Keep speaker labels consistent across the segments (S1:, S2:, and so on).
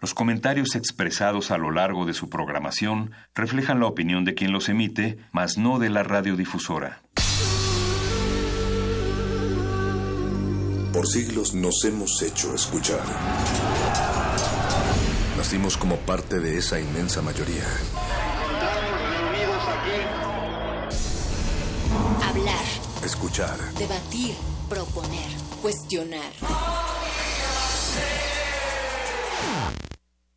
S1: Los comentarios expresados a lo largo de su programación reflejan la opinión de quien los emite, mas no de la radiodifusora.
S2: Por siglos nos hemos hecho escuchar. Nacimos como parte de esa inmensa mayoría.
S3: Hablar.
S2: Escuchar.
S3: Debatir. Proponer. Cuestionar.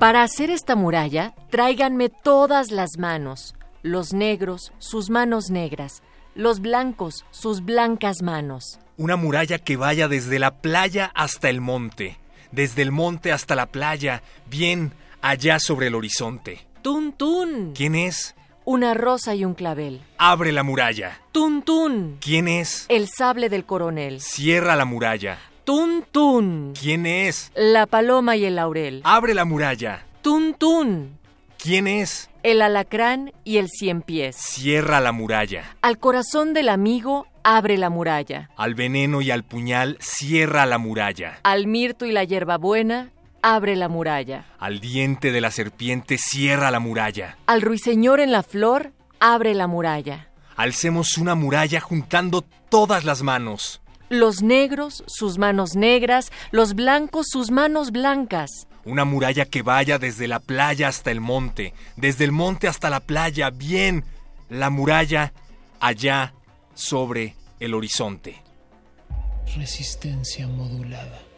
S4: Para hacer esta muralla, tráiganme todas las manos, los negros, sus manos negras, los blancos, sus blancas manos.
S5: Una muralla que vaya desde la playa hasta el monte, desde el monte hasta la playa, bien allá sobre el horizonte.
S4: Tun tun.
S5: ¿Quién es?
S4: Una rosa y un clavel.
S5: Abre la muralla.
S4: Tun tun.
S5: ¿Quién es?
S4: El sable del coronel.
S5: Cierra la muralla.
S4: Tun tun.
S5: ¿Quién es?
S4: La paloma y el laurel.
S5: Abre la muralla.
S4: Tun tun.
S5: ¿Quién es?
S4: El alacrán y el cien pies.
S5: Cierra la muralla.
S4: Al corazón del amigo, abre la muralla.
S5: Al veneno y al puñal, cierra la muralla.
S4: Al mirto y la hierbabuena, abre la muralla.
S5: Al diente de la serpiente, cierra la muralla.
S4: Al ruiseñor en la flor, abre la muralla.
S5: Alcemos una muralla juntando todas las manos.
S4: Los negros, sus manos negras, los blancos, sus manos blancas.
S5: Una muralla que vaya desde la playa hasta el monte, desde el monte hasta la playa, bien. La muralla allá sobre el horizonte.
S6: Resistencia modulada.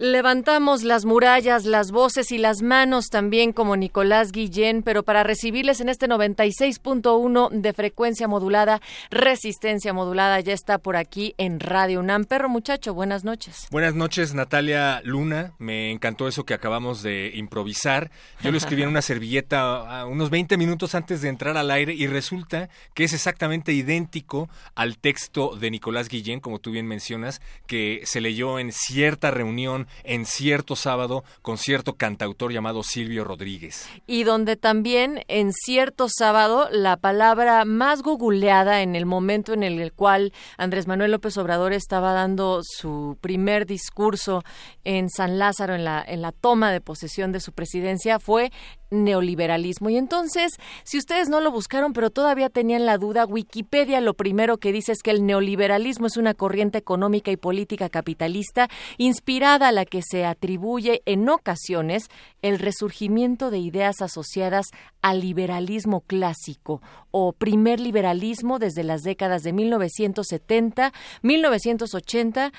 S4: Levantamos las murallas, las voces y las manos también como Nicolás Guillén, pero para recibirles en este 96.1 de frecuencia modulada, resistencia modulada, ya está por aquí en Radio UNAM. Perro muchacho, buenas noches.
S5: Buenas noches, Natalia Luna. Me encantó eso que acabamos de improvisar. Yo lo escribí en una servilleta unos 20 minutos antes de entrar al aire y resulta que es exactamente idéntico al texto de Nicolás Guillén, como tú bien mencionas, que se leyó en cierta reunión en cierto sábado con cierto cantautor llamado Silvio Rodríguez.
S4: Y donde también en cierto sábado la palabra más googleada en el momento en el cual Andrés Manuel López Obrador estaba dando su primer discurso en San Lázaro en la, en la toma de posesión de su presidencia fue neoliberalismo. Y entonces, si ustedes no lo buscaron, pero todavía tenían la duda, Wikipedia lo primero que dice es que el neoliberalismo es una corriente económica y política capitalista inspirada a la que se atribuye en ocasiones el resurgimiento de ideas asociadas al liberalismo clásico o primer liberalismo desde las décadas de 1970, 1980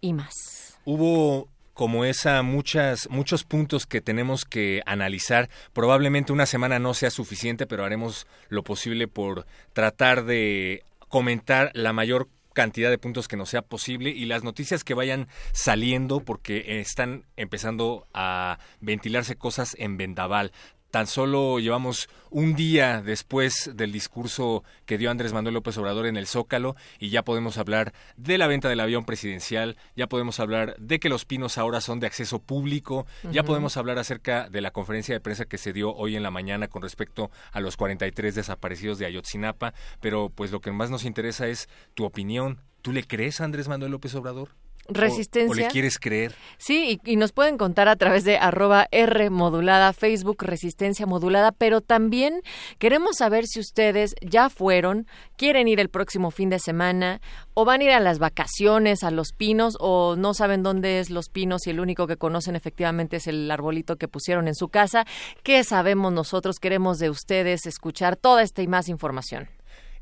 S4: y más.
S5: Hubo como esa muchas muchos puntos que tenemos que analizar. Probablemente una semana no sea suficiente, pero haremos lo posible por tratar de comentar la mayor cantidad de puntos que nos sea posible y las noticias que vayan saliendo porque están empezando a ventilarse cosas en vendaval. Tan solo llevamos un día después del discurso que dio Andrés Manuel López Obrador en el Zócalo y ya podemos hablar de la venta del avión presidencial, ya podemos hablar de que los pinos ahora son de acceso público, ya podemos hablar acerca de la conferencia de prensa que se dio hoy en la mañana con respecto a los 43 desaparecidos de Ayotzinapa, pero pues lo que más nos interesa es tu opinión. ¿Tú le crees a Andrés Manuel López Obrador?
S4: Resistencia.
S5: ¿O, le quieres creer?
S4: Sí, y, y, nos pueden contar a través de arroba R modulada, Facebook Resistencia Modulada, pero también queremos saber si ustedes ya fueron, quieren ir el próximo fin de semana, o van a ir a las vacaciones, a Los Pinos, o no saben dónde es Los Pinos y el único que conocen efectivamente es el arbolito que pusieron en su casa. ¿Qué sabemos nosotros? Queremos de ustedes escuchar toda esta y más información.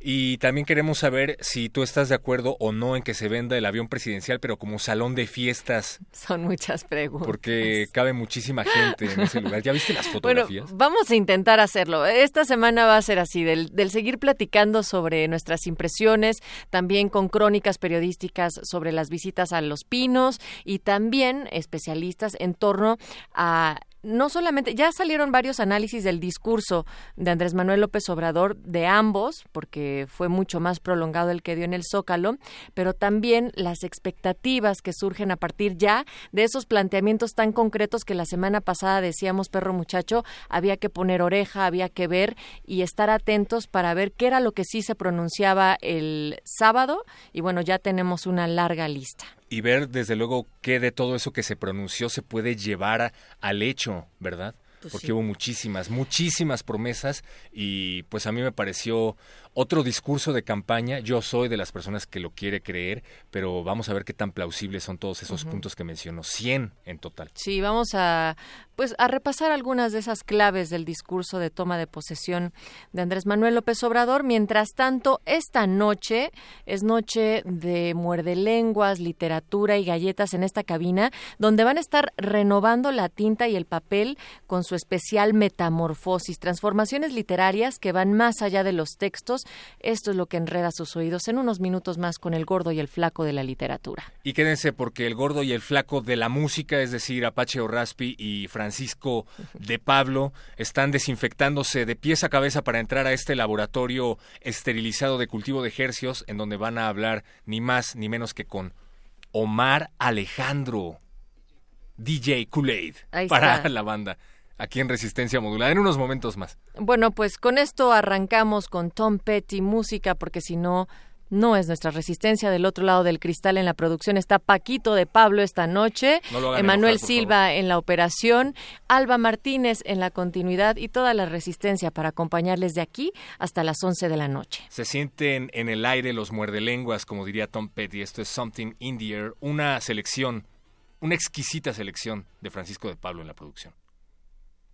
S5: Y también queremos saber si tú estás de acuerdo o no en que se venda el avión presidencial, pero como salón de fiestas.
S4: Son muchas preguntas.
S5: Porque cabe muchísima gente en ese lugar. ¿Ya viste las fotografías?
S4: Bueno, vamos a intentar hacerlo. Esta semana va a ser así, del, del seguir platicando sobre nuestras impresiones, también con crónicas periodísticas sobre las visitas a Los Pinos y también especialistas en torno a no solamente, ya salieron varios análisis del discurso de Andrés Manuel López Obrador de ambos, porque fue mucho más prolongado el que dio en el Zócalo, pero también las expectativas que surgen a partir ya de esos planteamientos tan concretos que la semana pasada decíamos, perro muchacho, había que poner oreja, había que ver y estar atentos para ver qué era lo que sí se pronunciaba el sábado. Y bueno, ya tenemos una larga lista
S5: y ver desde luego qué de todo eso que se pronunció se puede llevar al hecho, ¿verdad?
S4: Pues
S5: Porque
S4: sí.
S5: hubo muchísimas, muchísimas promesas y pues a mí me pareció otro discurso de campaña. Yo soy de las personas que lo quiere creer, pero vamos a ver qué tan plausibles son todos esos puntos que mencionó. 100 en total.
S4: Sí, vamos a pues a repasar algunas de esas claves del discurso de toma de posesión de Andrés Manuel López Obrador. Mientras tanto, esta noche es noche de muerde lenguas, literatura y galletas en esta cabina, donde van a estar renovando la tinta y el papel con su especial metamorfosis, transformaciones literarias que van más allá de los textos. Esto es lo que enreda sus oídos en unos minutos más con el gordo y el flaco de la literatura.
S5: Y quédense porque el gordo y el flaco de la música, es decir, Apache O'Raspi y Francisco de Pablo, están desinfectándose de pies a cabeza para entrar a este laboratorio esterilizado de cultivo de ejercios, en donde van a hablar ni más ni menos que con Omar Alejandro, DJ Kool-Aid, para
S4: está.
S5: la banda, aquí en Resistencia Modulada, en unos momentos más.
S4: Bueno, pues con esto arrancamos con Tom Petty música, porque si no, no es nuestra resistencia. Del otro lado del cristal en la producción está Paquito de Pablo esta noche,
S5: No
S4: Emanuel
S5: enojar,
S4: Silva en la operación, Alba Martínez en la continuidad y toda la resistencia para acompañarles de aquí hasta las 11 de la noche.
S5: Se sienten en el aire los muerdelenguas, como diría Tom Petty. Esto es Something in the Air, una selección, una exquisita selección de Francisco de Pablo en la producción.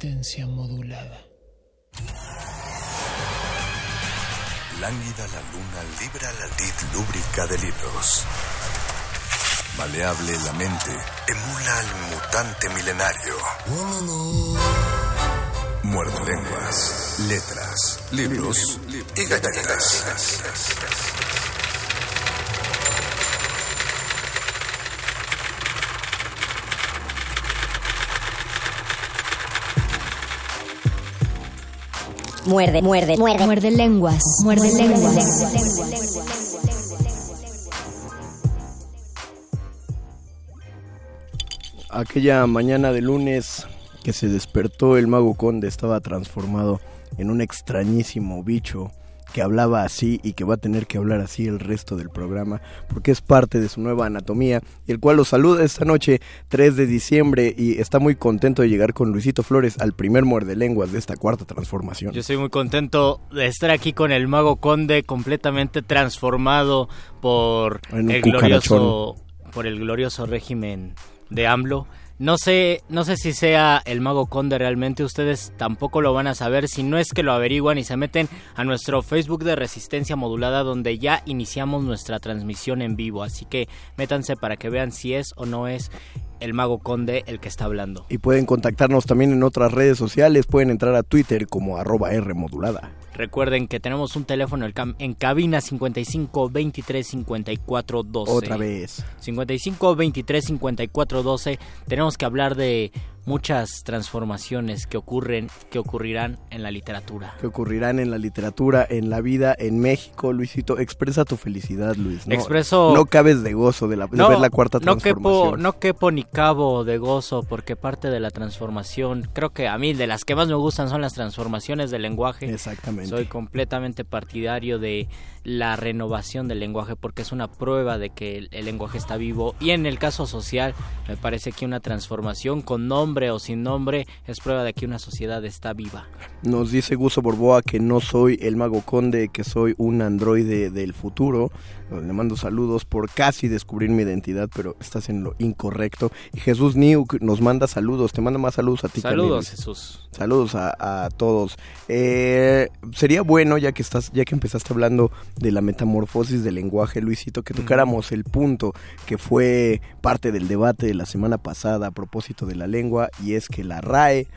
S6: Resistencia modulada.
S2: Lánguida la luna libra la lid lúbrica de libros. Maleable la mente emula al mutante milenario. Muerde lenguas, letras, libros y galletas.
S7: Muerde, muerde, muerde. Muerde lenguas. Muerde lenguas.
S8: Aquella mañana de lunes que se despertó el mago conde estaba transformado en un extrañísimo bicho que hablaba así y que va a tener que hablar así el resto del programa porque es parte de su nueva anatomía y el cual lo saluda esta noche 3 de diciembre y está muy contento de llegar con Luisito Flores al primer muerde lenguas de esta cuarta transformación.
S9: Yo estoy muy contento de estar aquí con el mago conde completamente transformado por el glorioso por el glorioso régimen de AMLO. No sé, no sé si sea el mago conde realmente, ustedes tampoco lo van a saber si no es que lo averiguan y se meten a nuestro Facebook de Resistencia Modulada donde ya iniciamos nuestra transmisión en vivo, así que métanse para que vean si es o no es el mago conde el que está hablando.
S8: Y pueden contactarnos también en otras redes sociales, pueden entrar a Twitter como arroba R modulada.
S9: Recuerden que tenemos un teléfono en cabina 55 23 54 12.
S8: Otra vez.
S9: 55 23 54 12. Tenemos que hablar de muchas transformaciones que ocurren, que ocurrirán en la literatura.
S8: que ocurrirán en la literatura, en la vida, en México. Luisito, expresa tu felicidad, Luis. No,
S9: Expreso-
S8: No cabes de gozo de, la, de ver la cuarta
S9: no quepo,
S8: transformación.
S9: no quepo ni cabo de gozo porque parte de la transformación, creo que a mí de las que más me gustan son las transformaciones del lenguaje.
S8: Exactamente.
S9: Soy completamente partidario de la renovación del lenguaje porque es una prueba de que el, el lenguaje está vivo y en el caso social me parece que una transformación con nombre o sin nombre es prueba de que una sociedad está viva.
S8: Nos dice Guso Borboa que no soy el mago conde, que soy un androide del futuro. Le mando saludos por casi descubrir mi identidad, pero estás en lo incorrecto. Y Jesús Niuk nos manda saludos, te manda más saludos a ti.
S9: Saludos. Jesús.
S8: Saludos a, a todos. Eh, sería bueno, ya que estás, ya que empezaste hablando de la metamorfosis del lenguaje, Luisito, que tocáramos el punto que fue parte del debate de la semana pasada a propósito de la lengua, y es que la RAE,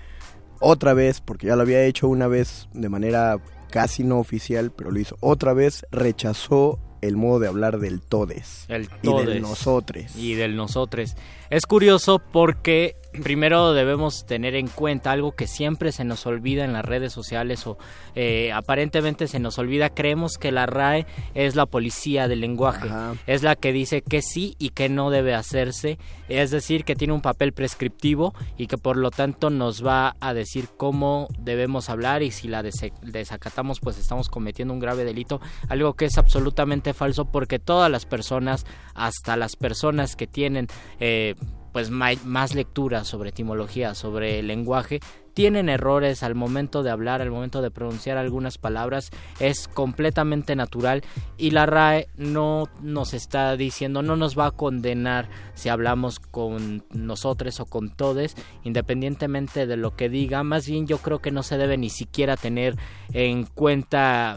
S8: otra vez, porque ya lo había hecho una vez de manera casi no oficial, pero lo hizo otra vez, rechazó el modo de hablar del todes
S9: El
S8: y del
S9: todes.
S8: nosotres.
S9: Y del nosotres. Es curioso porque primero debemos tener en cuenta algo que siempre se nos olvida en las redes sociales o eh, aparentemente se nos olvida. Creemos que la RAE es la policía del lenguaje.
S8: Ajá.
S9: Es la que dice que sí y que no debe hacerse. Es decir, que tiene un papel prescriptivo y que por lo tanto nos va a decir cómo debemos hablar y si la desacatamos pues estamos cometiendo un grave delito. Algo que es absolutamente falso porque todas las personas, hasta las personas que tienen eh, pues más lectura sobre etimología, sobre el lenguaje, tienen errores al momento de hablar, al momento de pronunciar algunas palabras, es completamente natural y la RAE no nos está diciendo, no nos va a condenar si hablamos con nosotros o con todes, independientemente de lo que diga, más bien yo creo que no se debe ni siquiera tener en cuenta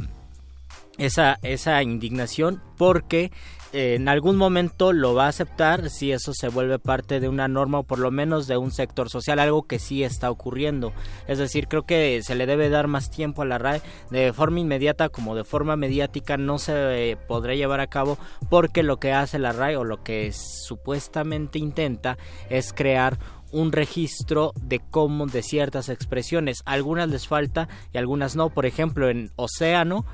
S9: esa, esa indignación porque en algún momento lo va a aceptar si eso se vuelve parte de una norma o por lo menos de un sector social, algo que sí está ocurriendo. Es decir, creo que se le debe dar más tiempo a la RAE de forma inmediata como de forma mediática no se eh, podrá llevar a cabo porque lo que hace la RAE o lo que supuestamente intenta es crear un registro de cómo de ciertas expresiones. Algunas les falta y algunas no. Por ejemplo, en océano,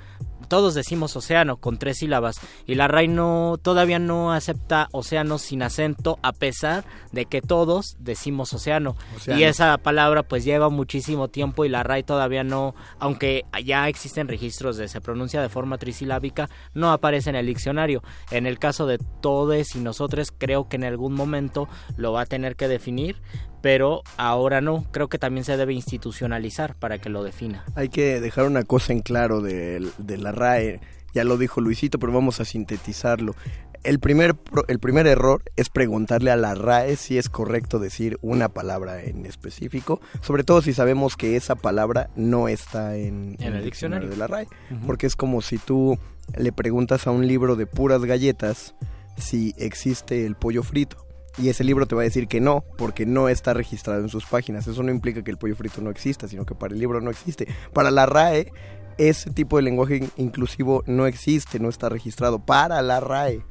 S9: todos decimos océano con tres sílabas y la RAI no, todavía no acepta océano sin acento a pesar de que todos decimos océano.
S8: Océano.
S9: Y esa palabra pues lleva muchísimo tiempo y la RAI todavía no, aunque ya existen registros de se pronuncia de forma trisilábica, no aparece en el diccionario. En el caso de todes y nosotros creo que en algún momento lo va a tener que definir, pero ahora no, creo que también se debe institucionalizar para que lo defina.
S8: Hay que dejar una cosa en claro de, de la RAE. Ya lo dijo Luisito, pero vamos a sintetizarlo. el primer, el primer error es preguntarle a la RAE si es correcto decir una palabra en específico, sobre todo si sabemos que esa palabra no está en,
S9: En el diccionario.
S8: de la RAE, porque es como si tú le preguntas a un libro de puras galletas si existe el pollo frito. Y ese libro te va a decir que no, porque no está registrado en sus páginas. Eso no implica que el pollo frito no exista, sino que para el libro no existe. Para la RAE, ese tipo de lenguaje in- inclusivo no existe, no está registrado. Para la RAE.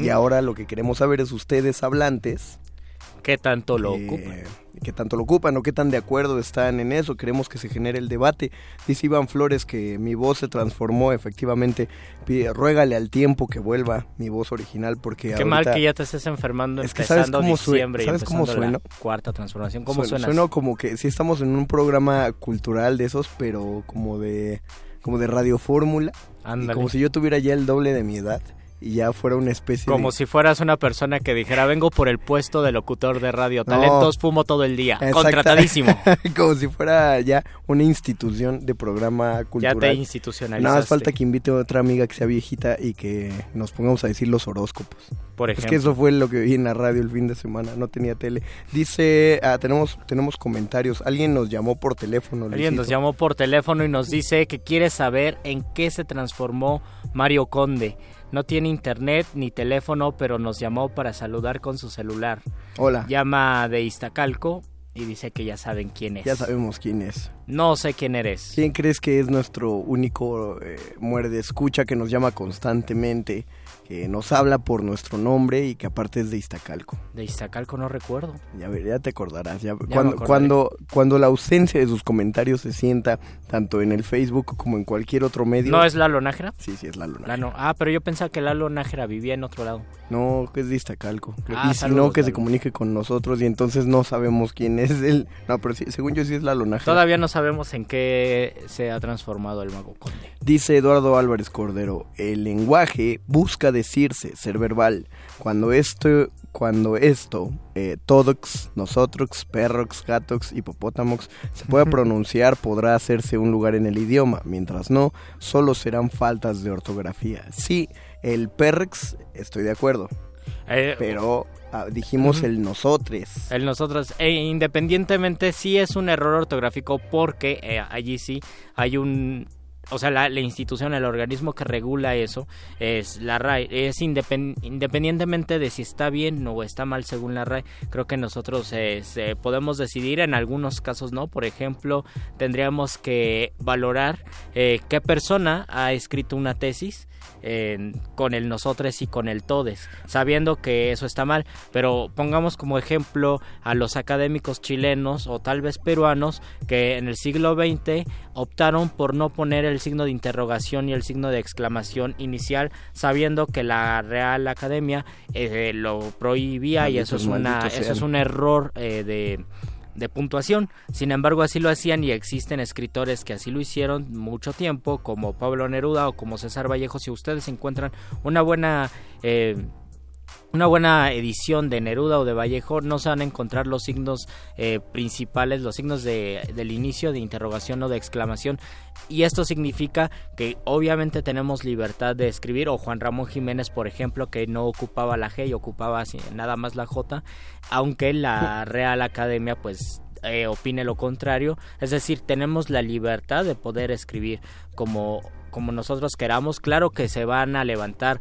S8: Y ahora lo que queremos saber es ustedes hablantes.
S9: ¿Qué tanto lo
S8: que-
S9: ocupan?
S8: ¿Qué tanto lo ocupan o qué tan de acuerdo están en eso? Queremos que se genere el debate. Dice Iván Flores que mi voz se transformó, efectivamente. Pide, ruégale al tiempo que vuelva mi voz original porque
S9: Qué mal que ya te estés enfermando
S8: Es que ¿sabes cómo
S9: diciembre y
S8: ¿sabes cómo
S9: empezando la
S8: sueno?
S9: cuarta transformación. ¿Cómo
S8: Sueno-
S9: suenas?
S8: Sueno como que sí estamos en un programa cultural de esos, pero como de como de radio fórmula. Y como si yo tuviera ya el doble de mi edad y ya fuera una especie
S9: Como
S8: de...
S9: si fueras una persona que dijera, vengo por el puesto de locutor de radio.
S8: No.
S9: Talentos, fumo todo el día.
S8: Exacta-
S9: Contratadísimo.
S8: como si fuera ya una institución de programa
S9: ya
S8: cultural.
S9: te institucionalizaste.
S8: Nada más falta que invite a otra amiga que sea viejita y que nos pongamos a decir los horóscopos.
S9: Por
S8: Es
S9: ejemplo.
S8: que eso fue lo que vi en la radio el fin de semana, no tenía tele. Dice, ah, tenemos tenemos comentarios. Alguien nos llamó por teléfono.
S9: Alguien nos llamó por teléfono y nos dice que quiere saber en qué se transformó Mario Conde. No tiene internet ni teléfono, pero nos llamó para saludar con su celular.
S8: Hola.
S9: Llama de Iztacalco y dice que ya saben quién es.
S8: Ya sabemos quién es.
S9: No sé quién eres.
S8: ¿Quién crees que es nuestro único eh, muerde escucha que nos llama constantemente, que nos habla por nuestro nombre y que aparte es de Iztacalco?
S9: De Iztacalco no recuerdo.
S8: Ya, ver, ya te acordarás. Ya, cuando, cuando, cuando la ausencia de sus comentarios se sienta tanto en el Facebook como en cualquier otro medio.
S9: ¿No es Lalo Nájera?
S8: Sí, sí, es Lalo Nájera.
S9: Lalo- Ah, pero yo pensaba que Lalo Nájera vivía en otro lado.
S8: No, que es de Iztacalco.
S9: Ah,
S8: y si no, que se comunique con nosotros y entonces no sabemos quién es él. No, pero sí, según yo sí es Lalo Nájera.
S9: Todavía no sabemos en qué se ha transformado el mago conde.
S8: Dice Eduardo Álvarez Cordero, el lenguaje busca decirse, ser verbal. Cuando esto, cuando esto, eh, todox, nosotros, perrox, gatox, hipopótamox, se pueda pronunciar, podrá hacerse un lugar en el idioma. Mientras no, solo serán faltas de ortografía. Sí, el perrex, estoy de acuerdo.
S9: Eh,
S8: Pero ah, dijimos el nosotres.
S9: El nosotros, e independientemente, sí es un error ortográfico porque eh, allí sí hay un... O sea, la, la institución, el organismo que regula eso es la RAE. Es independ- independientemente de si está bien o está mal según la RAE, creo que nosotros eh, se- podemos decidir, en algunos casos no. Por ejemplo, tendríamos que valorar eh, qué persona ha escrito una tesis en- con el nosotros y con el todes, sabiendo que eso está mal, pero pongamos como ejemplo a los académicos chilenos o tal vez peruanos que en el siglo XX optaron por no poner el signo de interrogación y el signo de exclamación inicial, sabiendo que la Real Academia eh, lo prohibía y eso es, una, eso es un error eh, de de puntuación. Sin embargo, así lo hacían y existen escritores que así lo hicieron mucho tiempo, como Pablo Neruda o como César Vallejo. Si ustedes encuentran una buena eh, una buena edición de Neruda o de Vallejo, no se van a encontrar los signos eh, principales, los signos de, del inicio de interrogación o de exclamación. Y esto significa que obviamente tenemos libertad de escribir, o Juan Ramón Jiménez, por ejemplo, que no ocupaba la G y ocupaba nada más la J, aunque la Real Academia pues eh, opine lo contrario. Es decir, tenemos la libertad de poder escribir como, como nosotros queramos. Claro que se van a levantar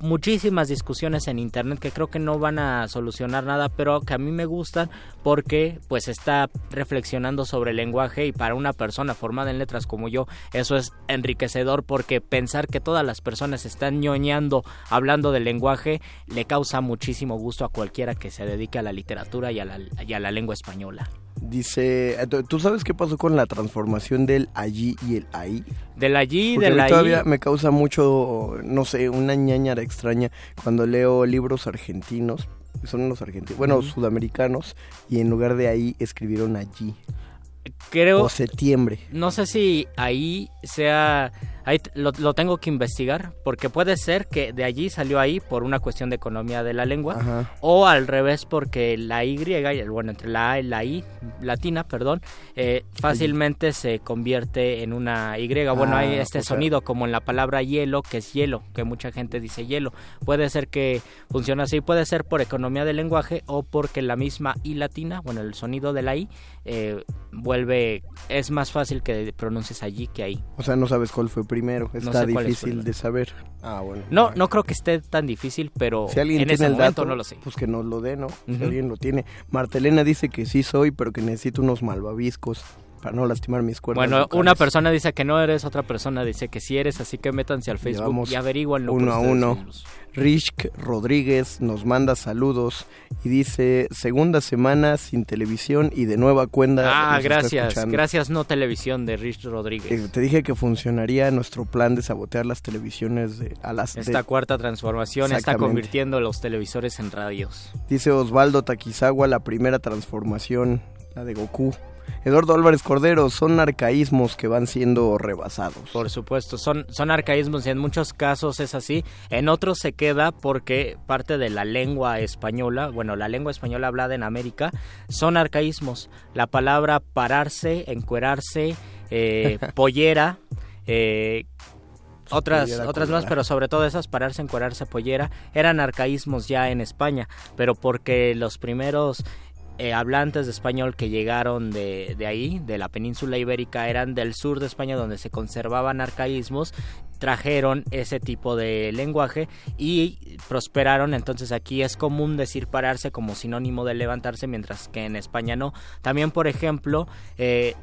S9: muchísimas discusiones en internet que creo que no van a solucionar nada pero que a mí me gustan porque pues está reflexionando sobre el lenguaje y para una persona formada en letras como yo eso es enriquecedor porque pensar que todas las personas están ñoñando hablando del lenguaje le causa muchísimo gusto a cualquiera que se dedique a la literatura y a la, y a la lengua española
S8: Dice, ¿tú- ¿tú sabes qué pasó con la transformación del allí y el ahí?
S9: del allí
S8: a
S9: del ahí
S8: todavía me causa mucho, no sé, una ñañara extraña cuando leo libros argentinos, son unos argentinos, bueno, sudamericanos, y en lugar de ahí escribieron allí.
S9: creo
S8: O septiembre.
S9: no sé si ahí sea Ahí lo, lo tengo que investigar porque puede ser que de allí salió ahí por una cuestión de economía de la lengua
S8: Ajá.
S9: o al revés porque la Y, bueno, entre la A y la I latina, perdón, eh, fácilmente se convierte en una Y. Bueno,
S8: Ah,
S9: hay este
S8: o sea-
S9: sonido como en la palabra hielo, que es hielo, que mucha gente dice hielo. Puede ser que funcione así, puede ser por economía del lenguaje o porque la misma I latina, bueno, el sonido de la I, eh, vuelve, es más fácil que pronuncies allí que ahí.
S8: O sea, no sabes cuál fue primero.
S9: No
S8: Está
S9: sé cuál es
S8: difícil
S9: primero.
S8: de saber. Ah, bueno.
S9: No, no creo que esté tan difícil, pero
S8: Si alguien
S9: en
S8: tiene
S9: ese
S8: el
S9: momento
S8: dato,
S9: no lo sé.
S8: pues que nos lo dé, ¿no? Si
S9: Ujú.
S8: alguien lo tiene. Martelena dice que sí soy, pero que necesito unos malvaviscos para no lastimar mis cuerdas
S9: Bueno,
S8: vocales.
S9: una persona dice que no eres, otra persona dice que sí eres, así que métanse al Facebook
S8: Llevamos
S9: y averiguanlo por
S8: uno a uno.
S9: mismos.
S8: Rishk Rodríguez nos manda saludos y dice segunda semana sin televisión y de nueva cuenta.
S9: Ah, gracias, gracias no televisión de Rich Rodríguez.
S8: Eh, Te dije que funcionaría nuestro plan de sabotear las televisiones de, a las de-
S9: Esta cuarta transformación está convirtiendo los televisores en radios.
S8: Dice Osvaldo Takizawa, la primera transformación, la de Goku. Eduardo Álvarez Cordero, son arcaísmos que van siendo rebasados.
S9: Por supuesto, son, son arcaísmos y en muchos casos es así. En otros se queda porque parte de la lengua española, bueno, la lengua española hablada en América, son arcaísmos. La palabra pararse, encuerarse, eh, pollera, eh, otras, otras más, pero sobre todo esas, pararse, encuerarse, pollera, eran arcaísmos ya en España, pero porque los primeros eh, hablantes de español que llegaron de, ahí, de la península ibérica, eran del sur de España donde se conservaban arcaísmos, trajeron ese tipo de lenguaje y prosperaron, entonces aquí es común decir pararse como sinónimo de levantarse, mientras que en España no. También, por ejemplo, eh,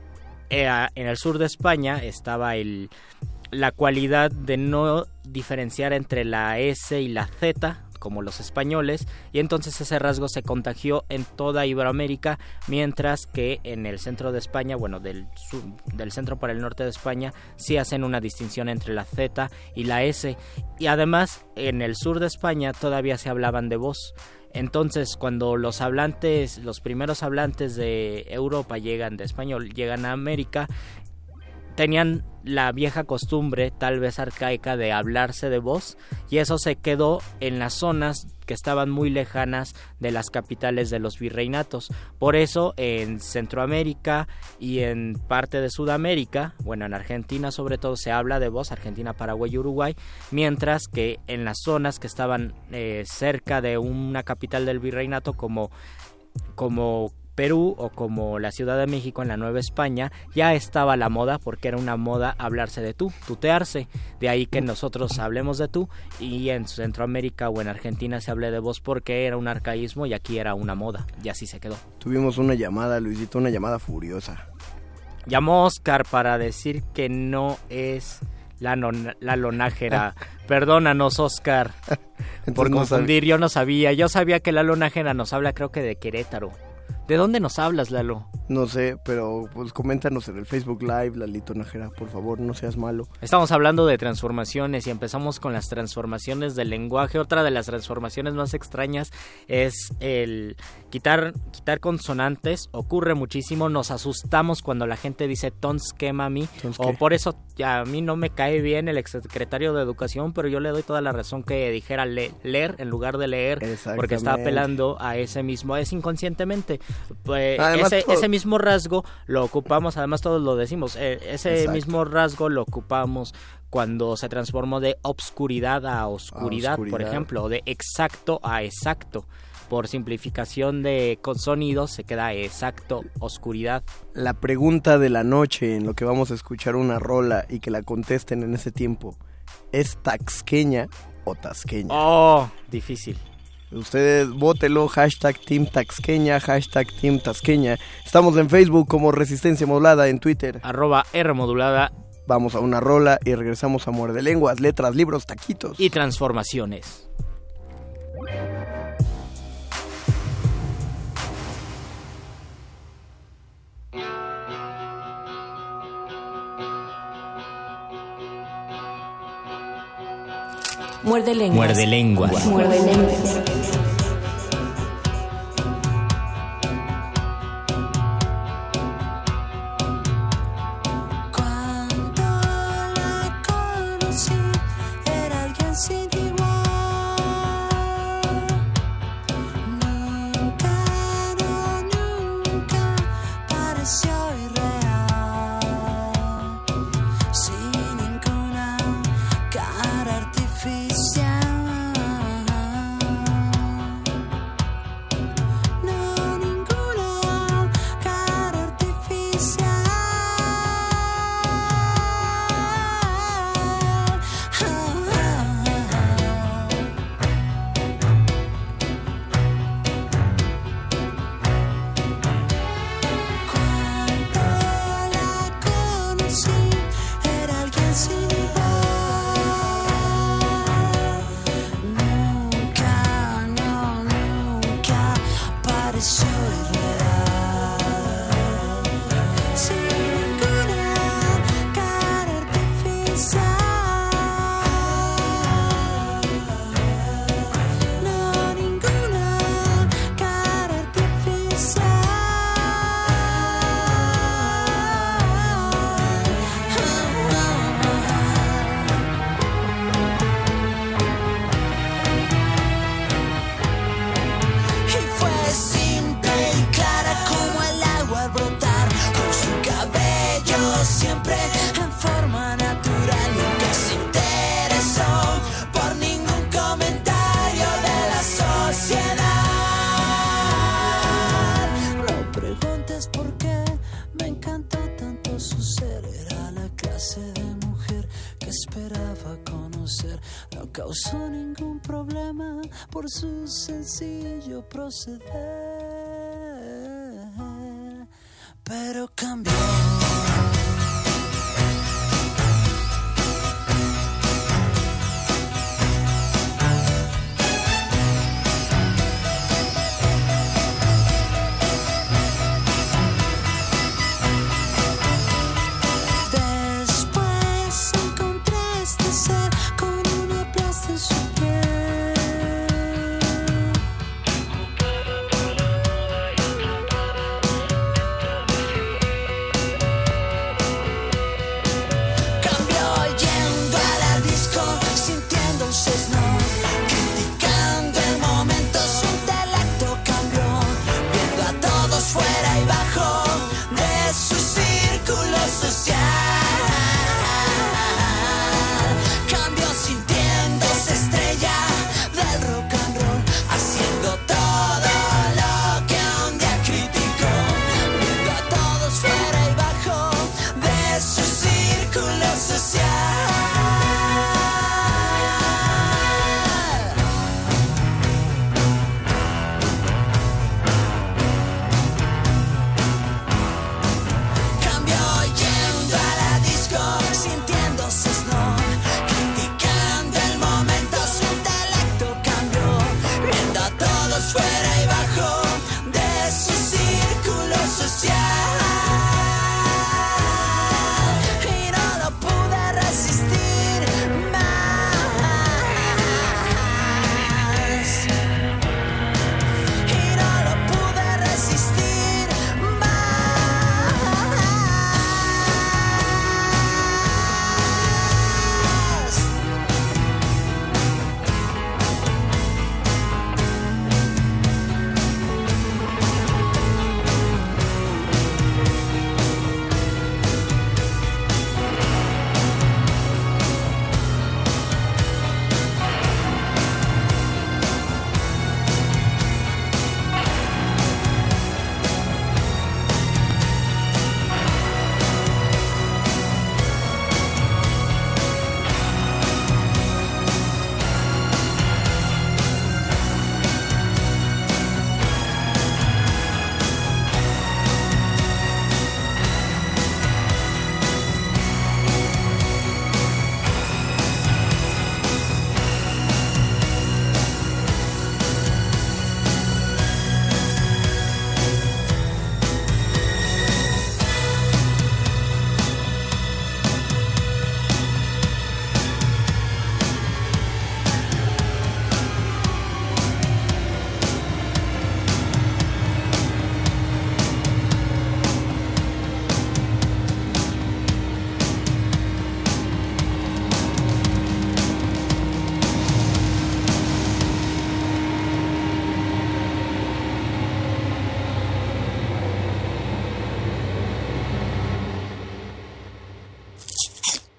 S9: eh, en el sur de España estaba el la cualidad de no diferenciar entre la S y la Z como los españoles y entonces ese rasgo se contagió en toda Iberoamérica mientras que en el centro de España bueno del sur- del centro para el norte de España sí hacen una distinción entre la Z y la S. Y además en el sur de España todavía se hablaban de voz. Entonces, cuando los hablantes, los primeros hablantes de Europa llegan de español, llegan a América, tenían la vieja costumbre, tal vez arcaica, de hablarse de voz, y eso se quedó en las zonas que estaban muy lejanas de las capitales de los virreinatos. Por eso, en Centroamérica y en parte de Sudamérica, bueno, en Argentina sobre todo se habla de voz, Argentina, Paraguay y Uruguay, mientras que en las zonas que estaban eh, cerca de una capital del virreinato como como Perú o como la Ciudad de México en la Nueva España, ya estaba la moda porque era una moda hablarse de tú, tutearse. De ahí que nosotros hablemos de tú y en Centroamérica o en Argentina se hable de vos porque era un arcaísmo y aquí era una moda. Y así se quedó.
S8: Tuvimos una llamada, Luisito, una llamada furiosa.
S9: Llamó Oscar para decir que no es la, non- la lonájera. Perdónanos, Oscar, por
S8: Entonces no
S9: confundir. Yo no sabía. Yo sabía que la lonájera nos habla, creo que de Querétaro. ¿De dónde nos hablas, Lalo?
S8: No sé, pero pues coméntanos en el Facebook Live, Lalito Najera, por favor, no seas malo.
S9: Estamos hablando de transformaciones y empezamos con las transformaciones del lenguaje. Otra de las transformaciones más extrañas es el quitar, quitar consonantes. Ocurre muchísimo. Nos asustamos cuando la gente dice tons que mami. O por eso ya a mí no me cae bien el exsecretario de Educación, pero yo le doy toda la razón que dijera le- leer en lugar de leer, porque está apelando a ese mismo, es inconscientemente. Pues,
S8: Además,
S9: ese,
S8: todo-
S9: ese mismo rasgo lo ocupamos, además todos lo decimos, eh, ese
S8: Exacto.
S9: mismo rasgo lo ocupamos cuando se transformó de obscuridad a oscuridad, por
S8: oscuridad.
S9: ejemplo, de exacto a exacto. Por simplificación de sonidos se queda exacto, oscuridad.
S8: La pregunta de la noche en lo que vamos a escuchar una rola y que la contesten en ese tiempo, ¿es taxqueña o tasqueña?
S9: Oh, difícil.
S8: Ustedes vótelo, hashtag Team Taxqueña, hashtag Team Tasqueña. Estamos en Facebook como Resistencia Modulada, en Twitter.
S9: Arroba R modulada
S8: Vamos a una rola y regresamos a Muerde Lenguas, letras, libros, taquitos.
S9: y transformaciones.
S3: Muerde lenguas.
S9: Muerde lenguas.
S3: Muerde lenguas.
S10: sencillo proceder, pero cambia.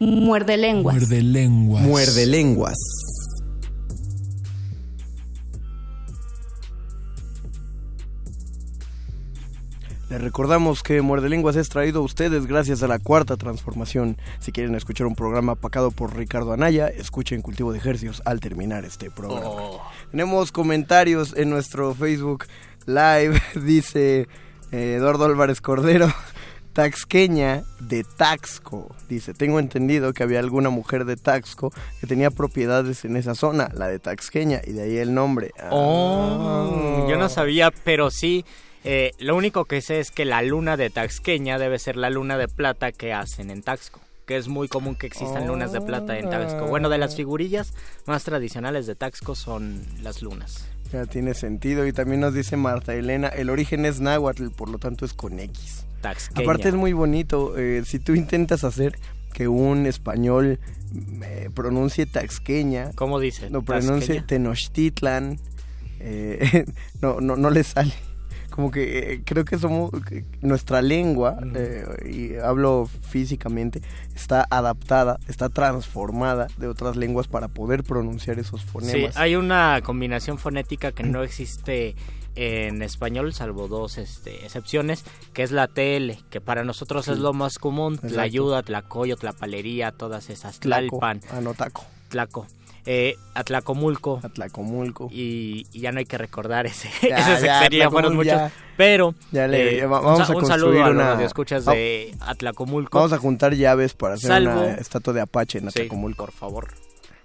S11: Muerde lenguas.
S6: Muerde lenguas.
S8: Muerde lenguas. Les recordamos que Muerde Lenguas es traído a ustedes gracias a la Cuarta Transformación. Si quieren escuchar un programa pacado por Ricardo Anaya, escuchen Cultivo de Ejercios al terminar este programa. Oh. Tenemos comentarios en nuestro Facebook Live, dice eh, Eduardo Álvarez Cordero. Taxqueña de Taxco. Dice, tengo entendido que había alguna mujer de Taxco que tenía propiedades en esa zona, la de Taxqueña, y de ahí el nombre.
S9: Oh,
S8: Ah.
S9: yo no sabía, pero sí. eh, lo único que sé es que la luna de Taxqueña debe ser la luna de plata que hacen en Taxco. Que es muy común que existan lunas de plata en Taxco. Bueno, de las figurillas más tradicionales de Taxco son las lunas.
S8: Ya tiene sentido. Y también nos dice Marta Elena, el origen es náhuatl, por lo tanto es con X.
S9: Taxqueña.
S8: Aparte es muy bonito, eh, si tú intentas hacer que un español eh, pronuncie taxqueña,
S9: ¿Cómo dice?
S8: no pronuncie
S9: Taxqueña.
S8: Tenochtitlan, eh, no, no, no le sale. Como que eh, creo que somos, nuestra lengua, eh, y hablo físicamente, está adaptada, está transformada de otras lenguas para poder pronunciar esos
S9: Sí,
S8: fonemas.
S9: hay una combinación fonética que no existe en español, salvo dos este, excepciones, que es la TL, que para nosotros es lo más común,
S8: Exacto.
S9: Tlayuda, Tlacoyo, Tlapalería, todas esas,
S8: Tlaco,
S9: Tlalpan,
S8: Anotaco,
S9: Tlaco, eh, Atlacomulco,
S8: Atlacomulco.
S9: y, y ya no hay que recordar ese,
S8: Ya,
S9: ese
S8: ya,
S9: sexenio, fueron
S8: Atlacomul-
S9: muchos,
S8: ya.
S9: pero
S8: Ya le-
S9: eh, un
S8: vamos
S9: sa-
S8: a
S9: un, saludo a
S8: una-
S9: radioescuchas de Atlacomulco.
S8: Vamos a juntar llaves para hacer
S9: Salvo-
S8: una estatua de Apache en
S9: Sí,
S8: Atlacomulco.
S9: por favor.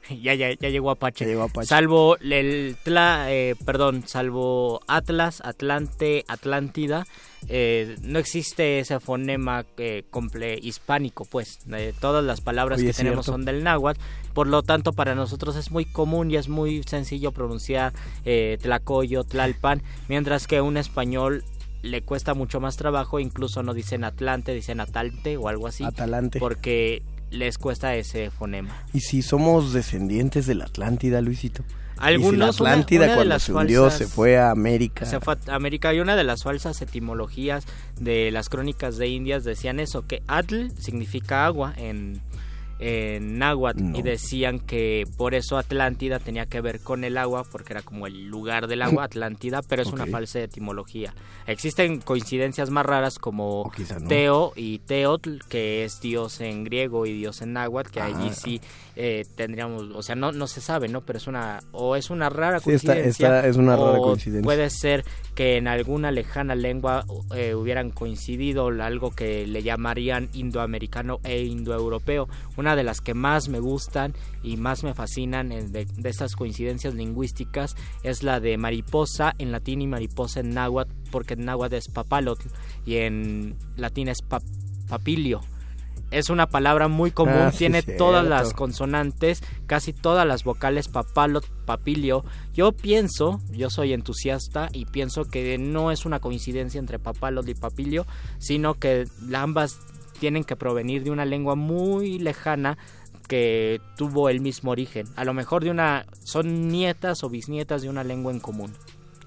S9: Ya, ya, ya llegó Apache.
S8: Ya llegó Apache.
S9: Salvo el tla, eh, perdón, salvo Atlas, Atlante, Atlántida, eh, no existe ese fonema eh, comple hispánico, pues. Eh, todas las palabras
S8: Oye,
S9: que tenemos
S8: cierto.
S9: son del náhuatl, por lo tanto para nosotros es muy común y es muy sencillo pronunciar eh, Tlacoyo, Tlalpan, mientras que un español le cuesta mucho más trabajo, incluso no dicen Atlante, dicen Atalte o algo así,
S8: Atalante.
S9: porque les cuesta ese fonema.
S8: Y si somos descendientes de la Atlántida, Luisito.
S9: Algunos,
S8: y si la Atlántida
S9: una- una de
S8: cuando se hundió
S9: falsas-
S8: se fue a América.
S9: Se fue a América y una de las falsas etimologías de las crónicas de Indias decían eso, que Atl significa agua en, en náhuatl
S8: No.
S9: y decían que por eso Atlántida tenía que ver con el agua porque era como el lugar del agua, Atlántida, pero es una falsa etimología. Existen coincidencias más raras como
S8: no.
S9: Teo y Teotl, que es dios en griego y dios en náhuatl, que allí
S8: Ah.
S9: sí eh, tendríamos, o sea, no, no se sabe, ¿no? Pero es una, o es una rara
S8: Sí,
S9: coincidencia.
S8: es una rara
S9: o
S8: coincidencia.
S9: Puede ser que en alguna lejana lengua eh, hubieran coincidido algo que le llamarían indoamericano e indoeuropeo. Una de las que más me gustan y más me fascinan de, de estas coincidencias lingüísticas es la de mariposa en latín y mariposa en náhuatl, porque en náhuatl es papalotl y en latín es pap- papilio. Es una palabra muy común,
S8: Ah, sí,
S9: tiene
S8: cierto.
S9: todas las consonantes, casi todas las vocales papalot, papilio. Yo pienso, yo soy entusiasta y pienso que no es una coincidencia entre papalot y papilio, sino que ambas tienen que provenir de una lengua muy lejana que tuvo el mismo origen. A lo mejor de una son nietas o bisnietas de una lengua en común.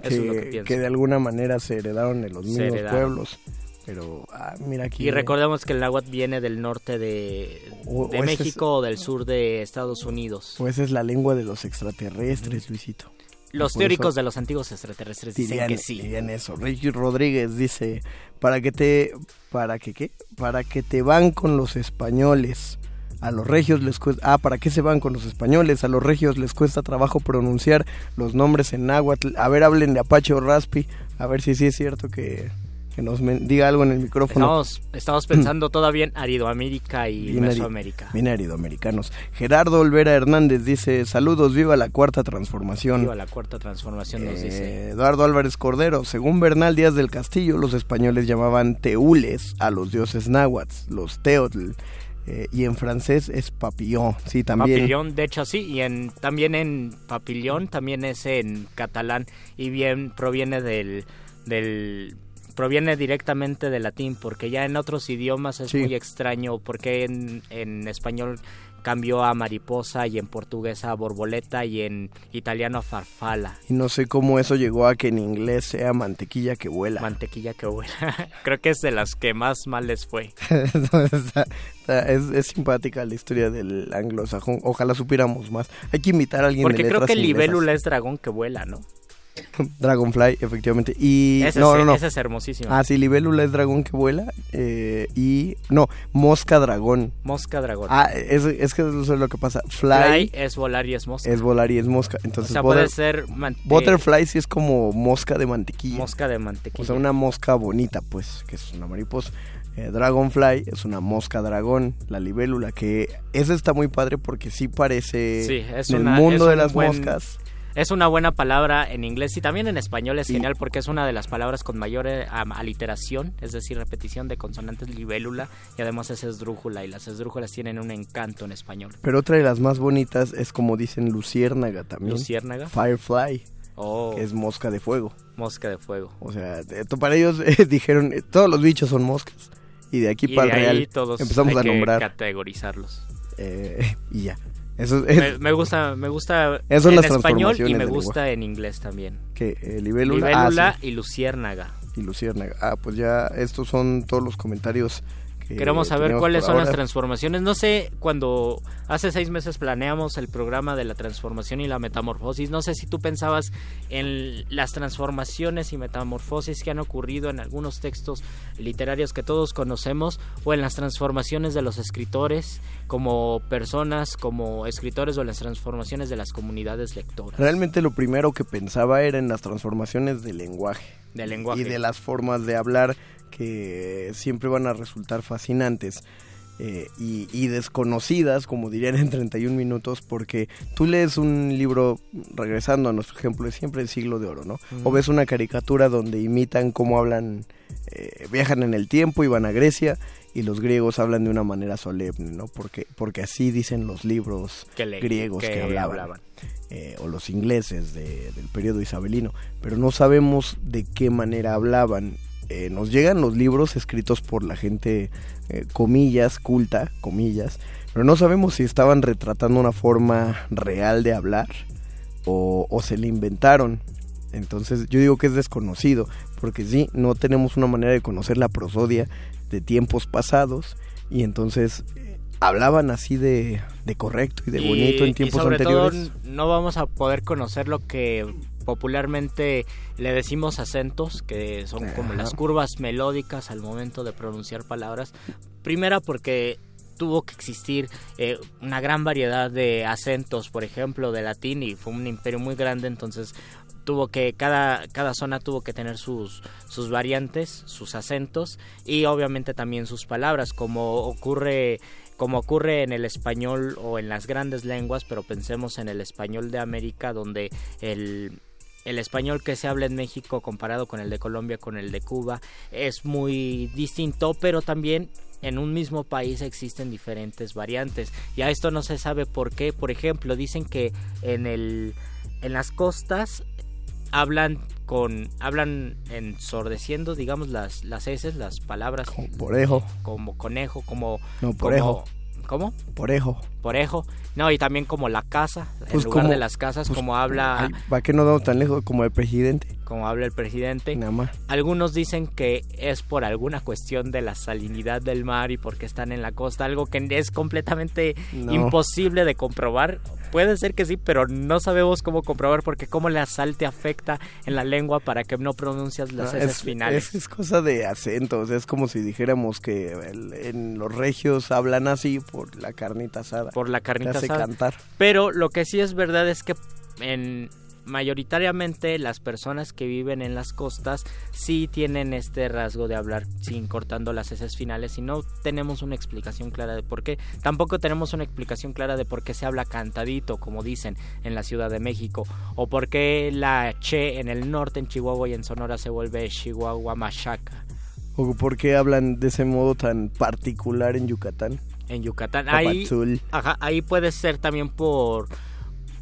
S9: Eso es lo que
S8: que,
S9: pienso.
S8: que de alguna manera se heredaron en los
S9: Se
S8: mismos
S9: heredaron.
S8: pueblos. Pero, ah, mira aquí.
S9: Y recordemos que el náhuatl viene del norte de,
S8: O-
S9: de
S8: o ese es-
S9: México o del sur de Estados Unidos.
S8: Pues es la lengua de los extraterrestres, Luisito.
S9: Los teóricos de los antiguos extraterrestres dicen que sí.
S8: dirían eso. Ricky Rodríguez dice, para que te, para que qué, para que te van con los españoles. A los regios les cuesta, ah, ¿para qué se van con los españoles? A los regios les cuesta trabajo pronunciar los nombres en náhuatl. A ver, hablen de Apache o Raspi. A ver si sí es cierto que, que nos diga algo en el micrófono.
S9: Estamos, estamos pensando todavía en Aridoamérica y
S8: Bien
S9: Mesoamérica.
S8: Bien aridoamericanos. Gerardo Olvera Hernández dice, saludos, viva la cuarta transformación.
S9: Viva la cuarta transformación nos
S8: Eh,
S9: dice.
S8: Eduardo Álvarez Cordero, según Bernal Díaz del Castillo, los españoles llamaban teules a los dioses náhuatl, los teotl, eh, y en francés es papillon, sí, también.
S9: Papillón, de hecho sí, y en, también en papillón, también es en catalán y bien proviene del, del proviene directamente del latín, porque ya en otros idiomas es
S8: Sí.
S9: muy extraño, porque en, en español cambió a mariposa y en portugués a borboleta y en italiano a farfala.
S8: Y no sé cómo eso llegó a que en inglés sea mantequilla que vuela.
S9: Mantequilla que vuela. Creo que es de las que más mal les fue.
S8: Está- está- es, es simpática la historia del anglosajón. Ojalá supiéramos más. Hay que invitar a alguien
S9: Porque
S8: de
S9: creo que libélula es dragón que vuela, ¿no?
S8: Dragonfly, efectivamente. Y
S9: Esa
S8: no,
S9: es,
S8: no, no.
S9: esa es hermosísima.
S8: Ah, sí, libélula es dragón que vuela. eh, y no, mosca dragón.
S9: Mosca dragón.
S8: Ah, es, es que eso es lo que pasa.
S9: Fly
S8: Fly,
S9: es volar y es mosca.
S8: es volar y es mosca.
S9: o
S8: Entonces,
S9: sea,
S8: butter-
S9: puede ser
S8: butterfly sí es como mosca de mantequilla.
S9: eh, mosca de mantequilla.
S8: O sea, una mosca bonita, pues, que es una mariposa. Eh, Dragonfly es una mosca dragón, la libélula, que esa está muy padre porque sí parece
S9: Sí, es
S8: en
S9: una-
S8: el mundo
S9: es
S8: de las
S9: buen-
S8: moscas.
S9: Es una buena palabra en inglés y también en español es genial porque es una de las palabras con mayor am- aliteración, es decir, repetición de consonantes libélula y además es esdrújula y las esdrújulas tienen un encanto en español.
S8: Pero otra de las más bonitas es como dicen luciérnaga también.
S9: Luciérnaga.
S8: Firefly,
S9: Oh,
S8: que es mosca de fuego.
S9: mosca de fuego.
S8: O sea, para ellos eh, dijeron, eh, todos los bichos son moscas. Y de aquí
S9: Y
S8: para
S9: de
S8: el real
S9: todos
S8: empezamos
S9: hay
S8: a
S9: que
S8: nombrar.
S9: categorizarlos.
S8: eh, y ya. Eso es,
S9: Me, me gusta, me gusta en
S8: las
S9: español y me gusta en inglés también.
S8: que eh, libélula,
S9: Libélula
S8: ah, sí,
S9: y luciérnaga.
S8: y luciérnaga. Ah, pues ya estos son todos los comentarios que
S9: Queremos saber cuáles son las transformaciones. No sé, cuando hace seis meses planeamos el programa de la transformación y la metamorfosis, no sé si tú pensabas en las transformaciones y metamorfosis que han ocurrido en algunos textos literarios que todos conocemos o en las transformaciones de los escritores como personas, como escritores o en las transformaciones de las comunidades lectoras
S8: Realmente lo primero que pensaba era en las transformaciones del lenguaje.
S9: del lenguaje.
S8: y de las formas de hablar que siempre van a resultar fascinantes eh, y, y desconocidas, como dirían en 31 minutos, porque tú lees un libro, regresando a nuestro ejemplo, es siempre el siglo de oro, ¿no? O
S9: Ujú.
S8: ves una caricatura donde imitan cómo hablan, eh, viajan en el tiempo y van a Grecia y los griegos hablan de una manera solemne, ¿no? Porque, porque así dicen los libros
S9: Que le-
S8: griegos que,
S9: que
S8: hablaban
S9: hablaban.
S8: eh, o los ingleses de- del periodo isabelino, pero no sabemos de qué manera hablaban. Eh, nos llegan los libros escritos por la gente, eh, comillas, culta, comillas, pero no sabemos si estaban retratando una forma real de hablar o, o se le inventaron. Entonces yo digo que es desconocido, porque sí, no tenemos una manera de conocer la prosodia de tiempos pasados y entonces eh, hablaban así de, de correcto y de bonito en tiempos
S9: y sobre
S8: anteriores.
S9: todo no vamos a poder conocer lo que popularmente le decimos acentos, que son como las curvas melódicas al momento de pronunciar palabras. Primera porque tuvo que existir eh, una gran variedad de acentos, por ejemplo, de latín y fue un imperio muy grande, entonces tuvo que cada cada zona tuvo que tener sus sus variantes, sus acentos y obviamente también sus palabras, como ocurre como ocurre en el español o en las grandes lenguas, pero pensemos en el español de América donde el el español que se habla en México comparado con el de Colombia, con el de Cuba, es muy distinto, pero también en un mismo país existen diferentes variantes. Y a esto no se sabe por qué. Por ejemplo, dicen que en el en las costas hablan con hablan ensordeciendo, digamos las las heces, las palabras
S8: Como porejo.
S9: como conejo, como
S8: No,
S9: como- ¿Cómo?
S8: Porejo.
S9: Porejo. No, y también como la casa,
S8: Pues
S9: en lugar
S8: como-
S9: de las casas,
S8: pues,
S9: como habla
S8: Ay, ¿Para qué no damos tan lejos como el presidente?
S9: Como habla el presidente.
S8: Nada más.
S9: Algunos dicen que es por alguna cuestión de la salinidad del mar y porque están en la costa, algo que es completamente
S8: No.
S9: imposible de comprobar. Puede ser que sí, pero no sabemos cómo comprobar porque cómo la sal te afecta en la lengua para que no pronuncias las
S8: No,
S9: heces
S8: es,
S9: finales.
S8: es- es cosa de acentos, es como si dijéramos que el- en los regios hablan así por la carnita asada.
S9: por la
S8: Te
S9: carnita
S8: hace
S9: asada.
S8: cantar.
S9: Pero lo que sí es verdad es que en mayoritariamente las personas que viven en las costas sí tienen este rasgo de hablar sin cortando las heces finales y no tenemos una explicación clara de por qué. Tampoco tenemos una explicación clara de por qué se habla cantadito, como dicen en la Ciudad de México, o por qué la che en el norte, en Chihuahua y en Sonora se vuelve Chihuahua Machaca.
S8: O por qué hablan de ese modo tan particular en Yucatán.
S9: En Yucatán. Ahí. Ajá, ahí puede ser también por,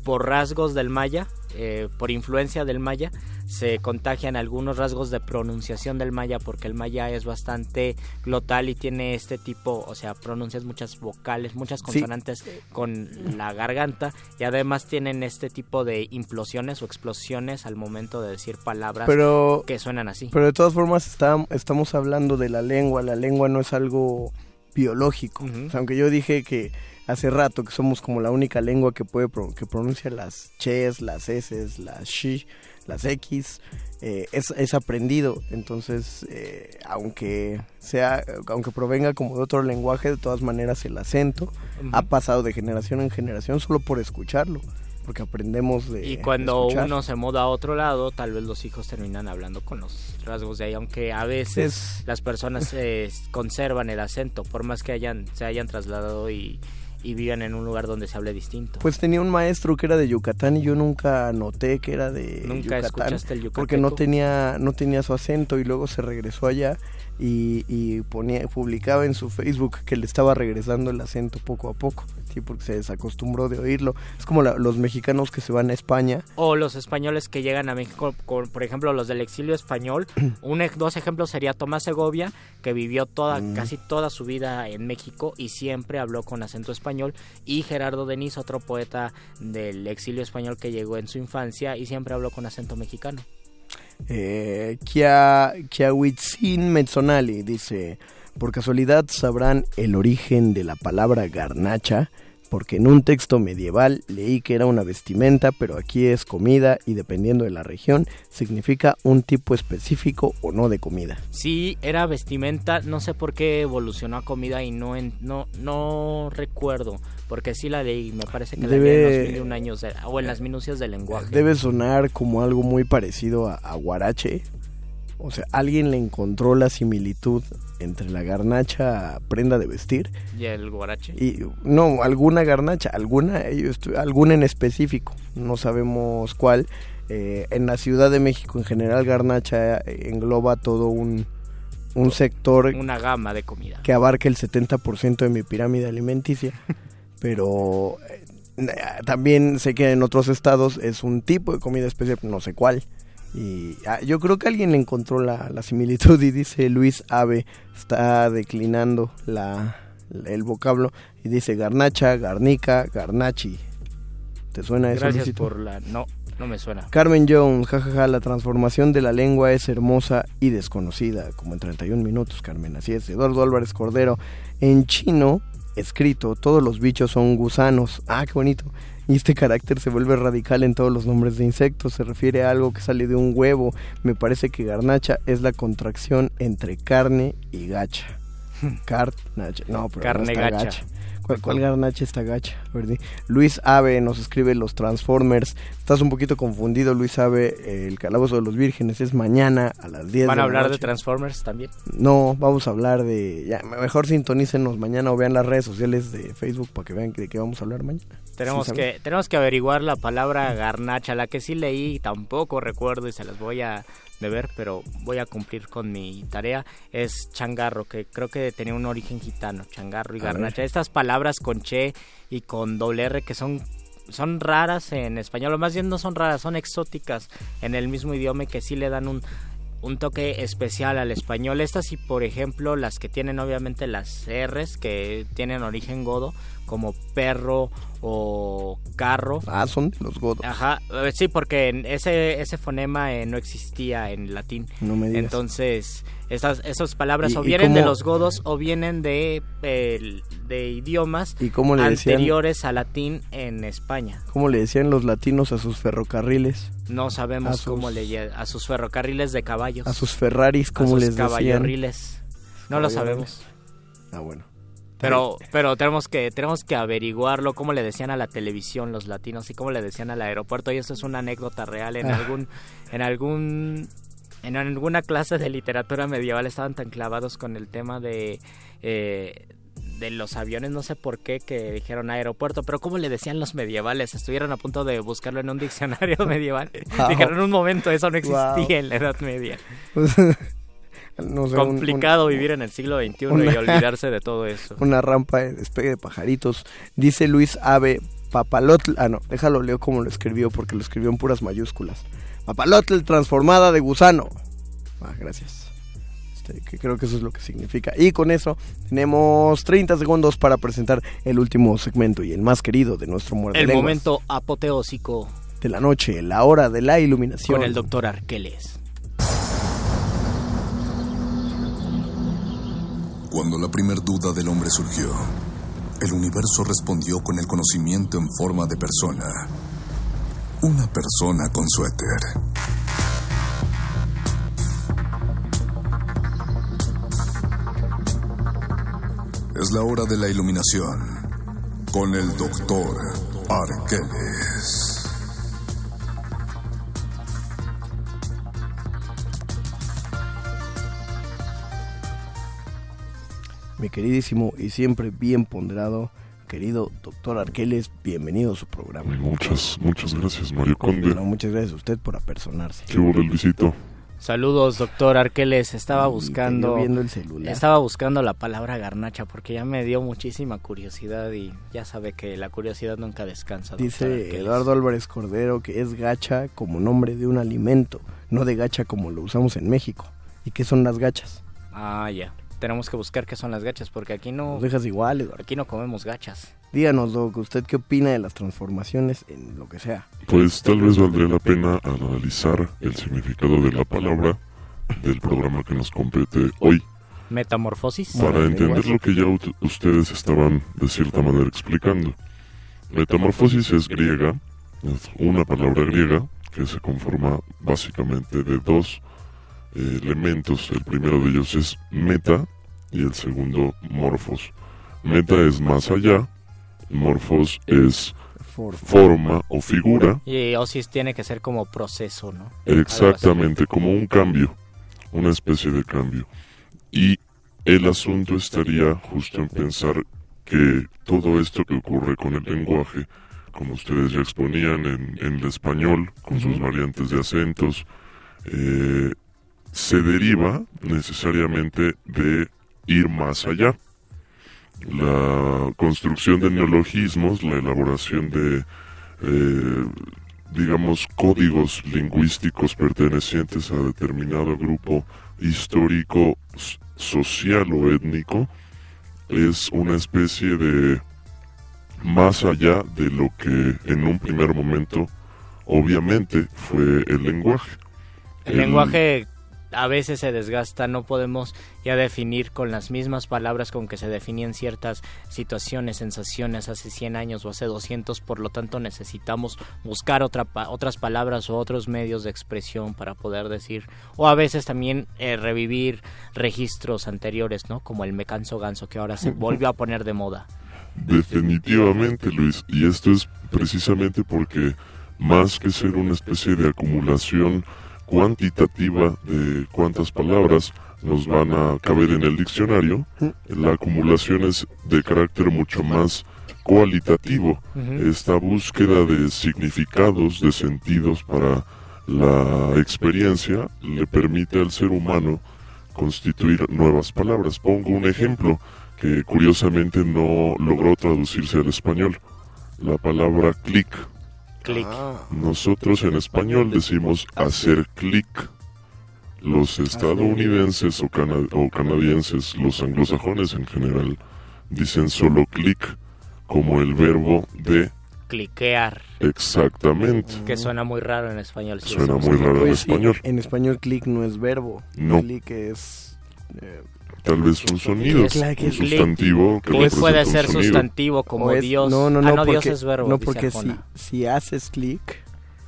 S9: por rasgos del maya, eh, por influencia del maya, se contagian algunos rasgos de pronunciación del maya porque el maya es bastante glotal y tiene este tipo, o sea, pronuncias muchas vocales, muchas consonantes con la garganta y además tienen este tipo de implosiones o explosiones al momento de decir palabras
S8: Pero,
S9: que suenan así.
S8: pero de todas formas está- estamos hablando de la lengua. La lengua no es algo biológico.
S9: Ujú.
S8: O sea, aunque yo dije que hace rato que somos como la única lengua que puede pro- que pronuncia las ches, las s, las shi, las x, eh, es, es aprendido. Entonces, eh, aunque sea, aunque provenga como de otro lenguaje, de todas maneras el acento ha pasado de generación en generación solo por escucharlo. porque aprendemos de
S9: Y cuando uno se muda a otro lado, tal vez los hijos terminan hablando con los rasgos de ahí, aunque a veces las personas eh, conservan el acento, por más que hayan se hayan trasladado y, y vivan en un lugar donde se hable distinto.
S8: Pues tenía un maestro que era de Yucatán y yo nunca noté que era de
S9: ¿Nunca
S8: Yucatán.
S9: escuchaste el
S8: Porque no
S9: yucateco?
S8: tenía, no tenía su acento y luego se regresó allá y, y ponía, publicaba en su Facebook que le estaba regresando el acento poco a poco, sí, porque se desacostumbró de oírlo. Es como la- los mexicanos que se van a España.
S9: O los españoles que llegan a México, con, por ejemplo, los del exilio español. Un, dos ejemplos sería Tomás Segovia, que vivió toda,
S8: Mm.
S9: casi toda su vida en México y siempre habló con acento español. Y Gerardo Denis, otro poeta del exilio español que llegó en su infancia y siempre habló con acento mexicano.
S8: Eh, Kia, Kiawitzin Mezzonali dice, por casualidad sabrán el origen de la palabra garnacha, porque en un texto medieval leí que era una vestimenta, pero aquí es comida y dependiendo de la región significa un tipo específico o no de comida.
S9: Sí, era vestimenta, no sé por qué evolucionó a comida y no en- no no recuerdo, porque sí la leí, me parece que la leí en
S8: Debe-
S9: los mil un años de- o en las minucias del lenguaje.
S8: Debe sonar como algo muy parecido a, a guarache. O sea, alguien le encontró la similitud entre la garnacha prenda de vestir
S9: Y el guarache.
S8: Y no, alguna garnacha, alguna, alguna en específico, no sabemos cuál. Eh, en la Ciudad de México en general garnacha eh, engloba todo un, un sector
S9: Una gama de comida.
S8: que abarca el 70% de mi pirámide alimenticia, pero eh, también sé que en otros estados es un tipo de comida especial, no sé cuál. Y ah, yo creo que alguien le encontró la, la similitud y dice Luis Ave, está declinando la, el vocablo y dice garnacha, garnica, garnachi. ¿Te suena eso?
S9: Gracias
S8: Luisito?
S9: por la no no me suena.
S8: Carmen Jones, jajaja, la transformación de la lengua es hermosa y desconocida, como en 31 minutos, Carmen, así es. Eduardo Álvarez Cordero, en chino, escrito, todos los bichos son gusanos. Ah, qué bonito. Y este carácter se vuelve radical en todos los nombres de insectos, se refiere a algo que sale de un huevo. Me parece que garnacha es la contracción entre carne y gacha. Carnacha, no, pero
S9: Carne
S8: no está
S9: gacha.
S8: ¿Cuál, cuál garnacha está gacha? Luis Ave nos escribe los Transformers. Estás un poquito confundido, Luis Ave. Eh, El calabozo de los vírgenes es mañana a las 10
S9: ¿Van a
S8: la
S9: hablar de. Transformers también?
S8: No, vamos a hablar de... Ya, mejor sintonícenos mañana o vean las redes sociales de Facebook para que vean de qué vamos a hablar mañana.
S9: Tenemos
S8: Sí,
S9: que tenemos que averiguar la palabra garnacha, la que sí leí tampoco recuerdo y se las voy a deber, pero voy a cumplir con mi tarea. Es changarro, que creo que tenía un origen gitano, changarro y
S8: A ver.
S9: garnacha. Estas palabras con che y con doble R que son son raras en español, o más bien no son raras, son exóticas en el mismo idioma y que sí le dan un un toque especial al español. Estas y por ejemplo las que tienen obviamente las R's que tienen origen godo como perro o carro.
S8: Ah, son de los godos.
S9: Ajá, eh, sí, porque en ese ese fonema eh, no existía en latín.
S8: No me digas.
S9: Entonces, estas esas palabras
S8: ¿Y-
S9: o vienen de los godos o vienen de el- de idiomas
S8: ¿Y cómo le decían?
S9: anteriores a latín en España.
S8: ¿Cómo le decían los latinos a sus ferrocarriles?
S9: No sabemos
S8: A sus-
S9: cómo le a sus ferrocarriles de caballos.
S8: A sus Ferraris,
S9: a
S8: ¿cómo
S9: sus
S8: les decían?
S9: caballerriles. No lo sabemos.
S8: Ah, bueno.
S9: Pero, pero tenemos que, tenemos que averiguarlo, cómo le decían a la televisión los latinos y cómo le decían al aeropuerto. Y eso es una anécdota real en
S8: Ah.
S9: algún, en algún, en alguna clase de literatura medieval estaban tan clavados con el tema de, eh, de los aviones, no sé por qué, que dijeron aeropuerto, pero cómo le decían los medievales, estuvieron a punto de buscarlo en un diccionario medieval.
S8: Wow.
S9: Dijeron un momento, eso no existía
S8: Wow.
S9: en la Edad Media.
S8: No sé, un- un-
S9: Complicado vivir en el siglo XXI y olvidarse de todo eso.
S8: una rampa de despegue de pajaritos. Dice Luis Ave Papalotl. Ah, no, déjalo leo como lo escribió porque lo escribió en puras mayúsculas. Papalotl transformada de gusano. Ah, gracias. Este, que creo que eso es lo que significa. Y con eso tenemos 30 segundos para presentar el último segmento y el más querido de nuestro muerde
S9: El
S8: lenguas
S9: momento apoteósico
S8: de la noche, la hora de la iluminación.
S9: con el doctor Arqueles.
S2: Cuando la primer duda del hombre surgió, el universo respondió con el conocimiento en forma de persona una persona con suéter. Es la hora de la iluminación con el doctor Arqueles.
S8: Mi queridísimo y siempre bien ponderado querido doctor Arqueles, bienvenido a su programa.
S11: Muchas, muchas gracias, Mario Conde.
S8: Muchas gracias a usted por apersonarse.
S11: ¿Qué hubo, Luisito?
S9: Saludos, doctor Arqueles. Estaba buscando.
S8: viendo el celular.
S9: Estaba buscando la palabra garnacha porque ya me dio muchísima curiosidad y ya sabe que la curiosidad nunca descansa.
S8: Dice. Eduardo Álvarez Cordero que es gacha como nombre de un alimento, no de gacha como lo usamos en México. ¿Y qué son las gachas?
S9: Ah, ya. Tenemos que buscar qué son las gachas porque aquí no.
S8: Nos dejas igual, Eduardo.
S9: Aquí no comemos gachas.
S8: Díganos, Doc, ¿usted qué opina de las transformaciones en lo que sea?
S11: Pues tal vez valdría la pena analizar el significado de la palabra del programa que nos compete hoy.
S9: Metamorfosis.
S11: Para entender lo que ya ustedes estaban de cierta manera explicando. Metamorfosis es griega, es una palabra griega que se conforma básicamente de dos elementos. El primero de ellos es meta y el segundo morfos. Meta es más allá, morfos es forma o figura.
S9: Y Osis tiene que ser como proceso, ¿no?
S11: Exactamente, como un cambio, una especie de cambio. Y el asunto estaría justo en pensar que todo esto que ocurre con el lenguaje, como ustedes ya exponían en, en el español, con sus variantes de acentos, eh, se deriva necesariamente de ir más allá. La construcción de neologismos, la elaboración de, eh, digamos, códigos lingüísticos pertenecientes a determinado grupo histórico, social o étnico, es una especie de más allá de lo que en un primer momento obviamente fue el lenguaje.
S9: El lenguaje a veces se desgasta, no podemos ya definir con las mismas palabras con que se definían ciertas situaciones, sensaciones hace 100 años o hace 200, por lo tanto necesitamos buscar otra pa- otras palabras o otros medios de expresión para poder decir, o a veces también eh, revivir registros anteriores, ¿no? Como el me canso ganso que ahora se volvió a poner de moda.
S11: Definitivamente, Luis, y esto es precisamente porque más que ser una especie de acumulación cuantitativa de cuántas palabras nos van a caber en el diccionario, la acumulación es de carácter mucho más cualitativo. Esta búsqueda de significados, de sentidos para la experiencia, le permite al ser humano constituir nuevas palabras. Pongo un ejemplo que curiosamente no logró traducirse al español. La palabra clic.
S9: Clic.
S11: Nosotros en español decimos hacer clic. Los estadounidenses o, cana- o canadienses, los anglosajones en general, dicen solo clic como el verbo de
S9: Cliquear.
S11: exactamente.
S9: Que suena muy raro en español. si
S11: Suena muy raro en
S8: Pues sí,
S11: español.
S8: en español clic no es verbo.
S11: No.
S8: Clic es... eh,
S11: Tal vez un sonido, un sustantivo que
S9: Clic puede
S11: un
S9: ser
S11: sonido.
S9: sustantivo como
S8: es-
S9: Dios.
S8: No, no,
S9: Ah,
S8: no,
S9: no, Dios
S8: porque,
S9: es verbo.
S8: no porque si, si haces clic...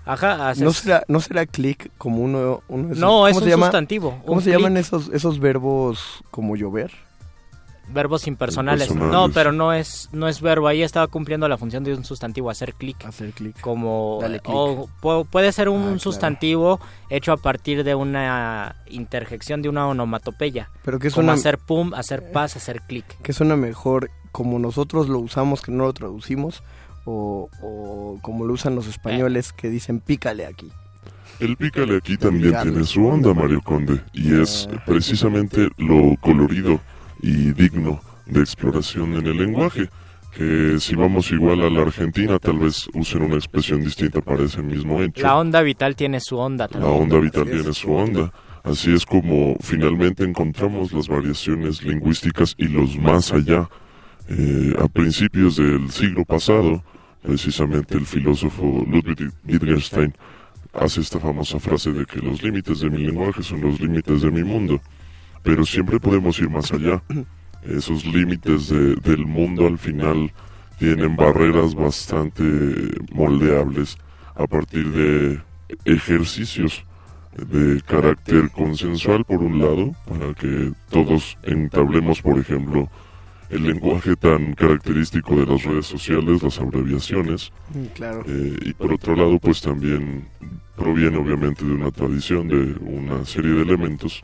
S9: Ajá, haces-
S8: ¿No será, no será clic como uno, uno de esos-
S9: No,
S8: ¿cómo
S9: es
S8: se
S9: un
S8: llama?
S9: sustantivo,
S8: ¿Cómo
S9: un
S8: se llaman
S9: clic.
S8: esos, esos verbos como llover?
S9: Verbos impersonales.
S8: Impersonales.
S9: No, pero no es no es verbo. Ahí estaba cumpliendo la función de un sustantivo, hacer clic.
S8: Hacer clic.
S9: Como
S8: Dale clic.
S9: o pu- puede ser un
S8: Ah, claro.
S9: sustantivo hecho a partir de una interjección de una onomatopeya.
S8: Pero que es
S9: como
S8: una-
S9: hacer pum, hacer paz, hacer clic.
S8: ¿Qué suena mejor como nosotros lo usamos que no lo traducimos? O, o como lo usan los españoles que dicen pícale aquí.
S11: El pícale aquí también tiene su onda, Mario Conde, y es precisamente lo colorido y digno de exploración en el lenguaje, que si vamos igual a la Argentina, tal vez usen una expresión distinta para ese mismo hecho.
S9: La onda vital tiene su onda
S11: La
S9: también.
S11: onda vital tiene su onda. Así es como finalmente encontramos las variaciones lingüísticas y los más allá. Eh, a principios del siglo pasado, precisamente el filósofo Ludwig Wittgenstein hace esta famosa frase de que los límites de mi lenguaje son los límites de mi mundo. Pero siempre podemos ir más allá. Esos límites de- del mundo al final tienen barreras bastante moldeables a partir de ejercicios de carácter consensual por un lado, para que todos entablemos, por ejemplo, el lenguaje tan característico de las redes sociales, las abreviaciones,
S8: Mm, Claro.
S11: eh, y por otro lado, pues también proviene obviamente de una tradición, de una serie de elementos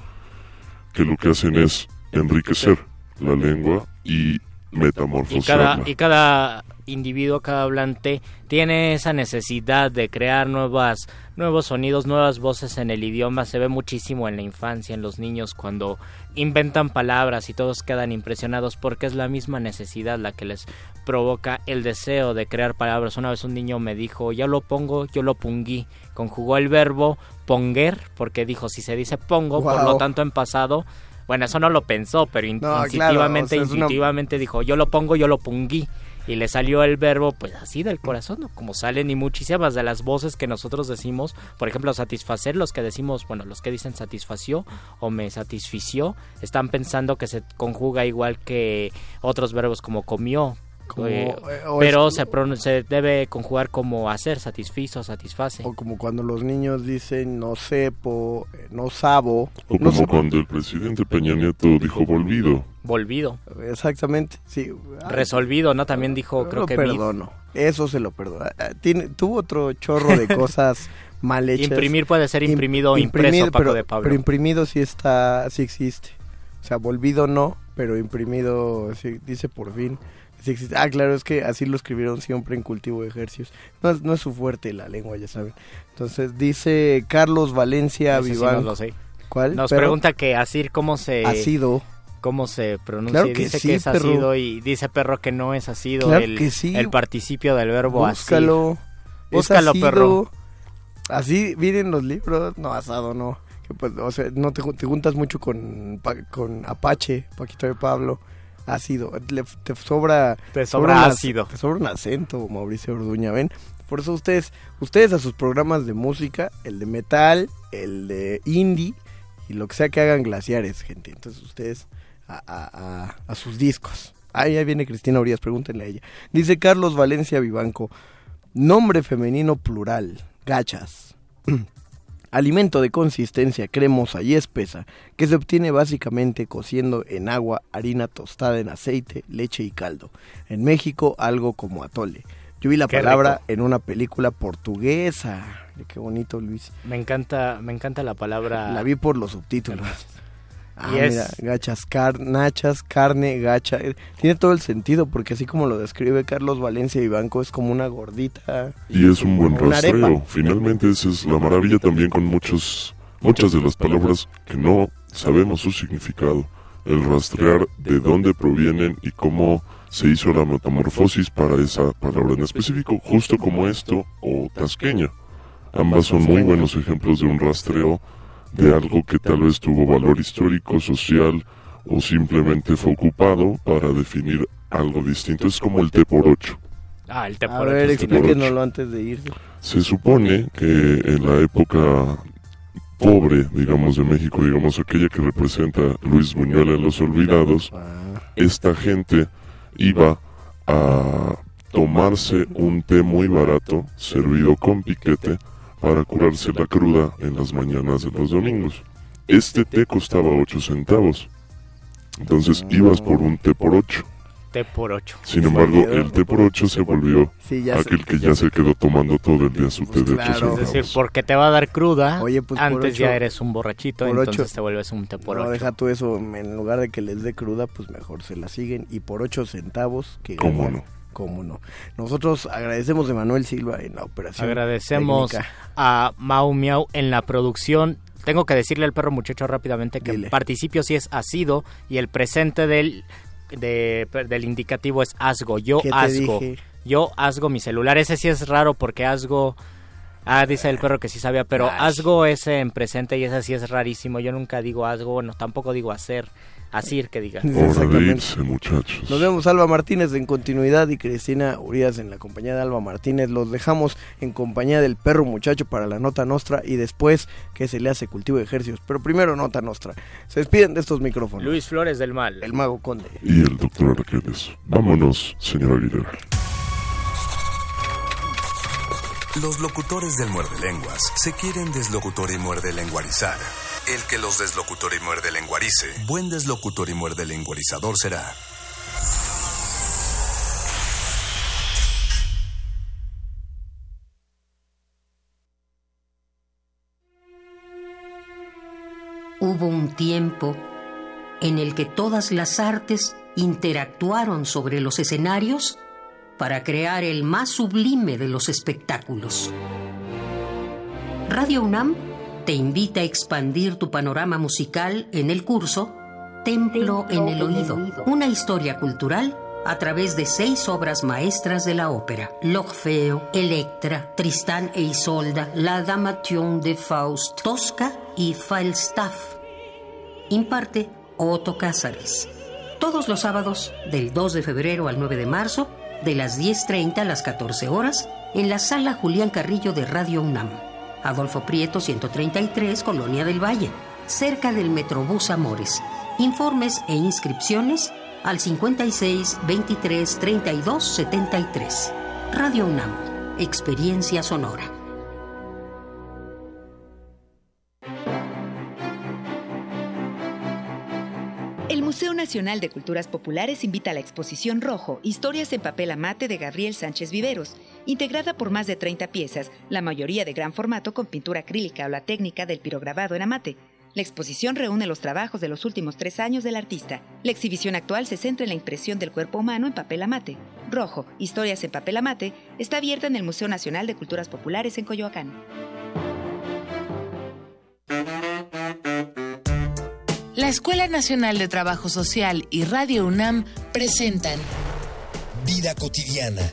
S11: que lo que hacen es enriquecer la lengua y metamorfosearla.
S9: y cada individuo, cada hablante tiene esa necesidad de crear nuevas, nuevos sonidos, nuevas voces en el idioma. Se ve muchísimo en la infancia, en los niños, cuando inventan palabras y todos quedan impresionados porque es la misma necesidad la que les provoca el deseo de crear palabras. Una vez un niño me dijo, ya lo pongo, yo lo pungí. Conjugó el verbo ponger porque dijo, si se dice pongo, por lo tanto en pasado... Bueno, eso no lo pensó, pero in-
S8: No, claro,
S9: instintivamente,
S8: o sea, es una-
S9: intuitivamente dijo, yo lo pongo, yo lo pungí. Y le salió el verbo, pues así del corazón, ¿no? como salen y muchísimas de las voces que nosotros decimos, por ejemplo, satisfacer, los que decimos, bueno, los que dicen satisfació o me satisfició, están pensando que se conjuga igual que otros verbos como comió.
S8: Como,
S9: eh,
S8: eh, o
S9: pero
S8: es-
S9: se, debe conjugar como hacer, satisfizo, satisface.
S8: O como cuando los niños dicen no sepo, eh, no sabo.
S11: O
S8: no
S11: como cuando el presidente Peña Nieto dijo volvido.
S9: Volvido.
S8: Exactamente, sí. Ay,
S9: Resolvido, ¿no? También dijo, creo
S8: lo
S9: que
S8: perdono. Eso se lo perdono. Ah, Tiene, tuvo otro chorro de cosas mal hechas.
S9: Imprimir puede ser imprimido o impreso, Paco
S8: pero,
S9: de Pablo.
S8: Pero imprimido sí está, sí existe. O sea, volvido no, pero imprimido sí, dice por fin. Sí. Ah, claro, es que así lo escribieron siempre en cultivo de ejercicios. No, es- no es su fuerte la lengua, ya saben. Entonces dice Carlos Valencia Vivanco.
S9: no lo sé.
S8: ¿Cuál?
S9: Nos
S8: Pero-
S9: pregunta que así cómo se
S8: Ácido.
S9: cómo se pronuncia.
S8: Claro
S9: y
S8: que
S9: dice
S8: sí,
S9: que es
S8: perro.
S9: ácido y dice perro que no es
S8: Claro
S9: el,
S8: que sí.
S9: el participio del verbo
S8: Búscalo.
S9: asir. Búscalo, perro.
S8: Así vienen los libros. No, asado no. Que, pues, o sea, no te, te juntas mucho con, con Apache, Paquito de Pablo. Ácido. Le- te sobra.
S9: Te sobra ácido.
S8: Te sobra un acento, Mauricio Orduña, ¿ven? Por eso ustedes, ustedes a sus programas de música, el de metal, el de indie y lo que sea que hagan glaciares, gente. Entonces ustedes a, a- a- a sus discos. Ahí, ahí viene Cristina Urias, pregúntenle a ella. Dice Carlos Valencia Vivanco, nombre femenino plural, gachas. Alimento de consistencia cremosa y espesa que se obtiene básicamente cociendo en agua, harina tostada en aceite, leche y caldo. En México algo como atole. Yo vi la
S9: Qué
S8: palabra
S9: rico.
S8: en una película portuguesa. Qué bonito, Luis.
S9: Me encanta, me encanta la palabra.
S8: La vi por los subtítulos. Ah,
S9: Y
S8: mira, gachas, car nachas, carne, gacha. Tiene todo el sentido porque así como lo describe Carlos Valencia Vivanco es como una gordita.
S11: Y es un buen rastreo. Finalmente esa es la maravilla también con muchos, muchas de las palabras que no sabemos su significado. El rastrear de dónde provienen y cómo se hizo la metamorfosis para esa palabra en específico, justo como esto o tasqueña. Ambas son muy buenos ejemplos de un rastreo de algo que tal vez tuvo valor histórico, social o simplemente fue ocupado para definir algo distinto. Es como el T por 8.
S9: Ah, el te
S8: A
S9: por
S8: ver,
S9: ocho.
S8: explíquenoslo antes de irse.
S11: Se supone que en la época pobre, digamos, de México, digamos, aquella que representa Luis Buñuel en Los Olvidados, esta gente iba a tomarse un té muy barato, servido con piquete, para curarse la cruda en las mañanas de los domingos. Este té costaba 8 centavos. Entonces ibas por un té por 8.
S9: T por 8.
S11: Sin embargo, el té por 8 se volvió
S8: Sí, ya
S11: aquel que ya se quedó tomando todo el día su té de 8
S8: claro.
S11: centavos.
S9: Es decir, porque te va a dar cruda,
S8: Oye, pues,
S9: antes
S8: ocho-
S9: ya eres un borrachito, entonces
S8: ocho-
S9: te vuelves un T por
S8: no,
S9: 8.
S8: deja tú eso, en lugar de que les dé cruda, pues mejor se la siguen. Y por 8 centavos, que
S11: ¿Cómo
S8: ganan.
S11: no?
S8: ¿Cómo no? Nosotros agradecemos a Manuel Silva en la operación.
S9: Agradecemos
S8: técnica.
S9: a Mau Miau en la producción. Tengo que decirle al perro muchacho rápidamente que
S8: Dile.
S9: el participio sí es asido y el presente del, de- del indicativo es asgo. Yo
S8: ¿Qué te
S9: asgo.
S8: dije?
S9: Yo asgo mi celular. Ese sí es raro porque asgo... Ah, dice el perro que sí sabía, pero asgo es en presente y ese sí es rarísimo. Yo nunca digo asgo, bueno, tampoco digo hacer. Asir que diga.
S8: Exactamente.
S11: muchachos.
S8: Nos vemos Alba Martínez en continuidad y Cristina Urias en la compañía de Alba Martínez. Los dejamos en compañía del perro muchacho para la nota nostra y después que se le hace cultivo de ejercicios. Pero primero nota nostra. Se despiden de estos micrófonos.
S9: Luis Flores del Mal.
S8: El mago conde.
S11: Y el doctor Arqueles. Vámonos, señora Aguilera.
S2: Los locutores del muerde lenguas se quieren deslocutor y muerde lenguarizar. El que los deslocutor y muerde lenguarice, buen deslocutor y muerde lenguarizador será.
S12: Hubo un tiempo en el que todas las artes interactuaron sobre los escenarios para crear el más sublime de los espectáculos. Radio UNAM te invita a expandir tu panorama musical en el curso Templo en el Oído, una historia cultural a través de seis obras maestras de la ópera: L'Orfeo, Electra, Tristán e Isolda, La Damation de Faust, Tosca y Falstaff. Imparte Otto Cázares. Todos los sábados, del 2 de febrero al 9 de marzo, de las 10.30 a las 14 horas, en la sala Julián Carrillo de Radio UNAM. Adolfo Prieto, 133, Colonia del Valle, cerca del Metrobús Amores. Informes e inscripciones al 56 23 32 73. Radio UNAM, Experiencia Sonora.
S13: El Museo Nacional de Culturas Populares invita a la exposición Rojo, Historias en papel amate de Gabriel Sánchez Viveros, integrada por más de 30 piezas, la mayoría de gran formato con pintura acrílica o la técnica del pirograbado en amate. La exposición reúne los trabajos de los últimos tres años del artista. La exhibición actual se centra en la impresión del cuerpo humano en papel amate. Rojo, Historias en papel amate, está abierta en el Museo Nacional de Culturas Populares en Coyoacán.
S14: La Escuela Nacional de Trabajo Social y Radio UNAM presentan
S15: Vida cotidiana,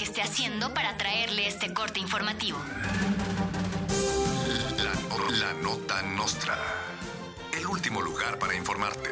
S16: Que esté haciendo para traerle este corte informativo.
S2: La, la nota nostra. El último lugar para informarte.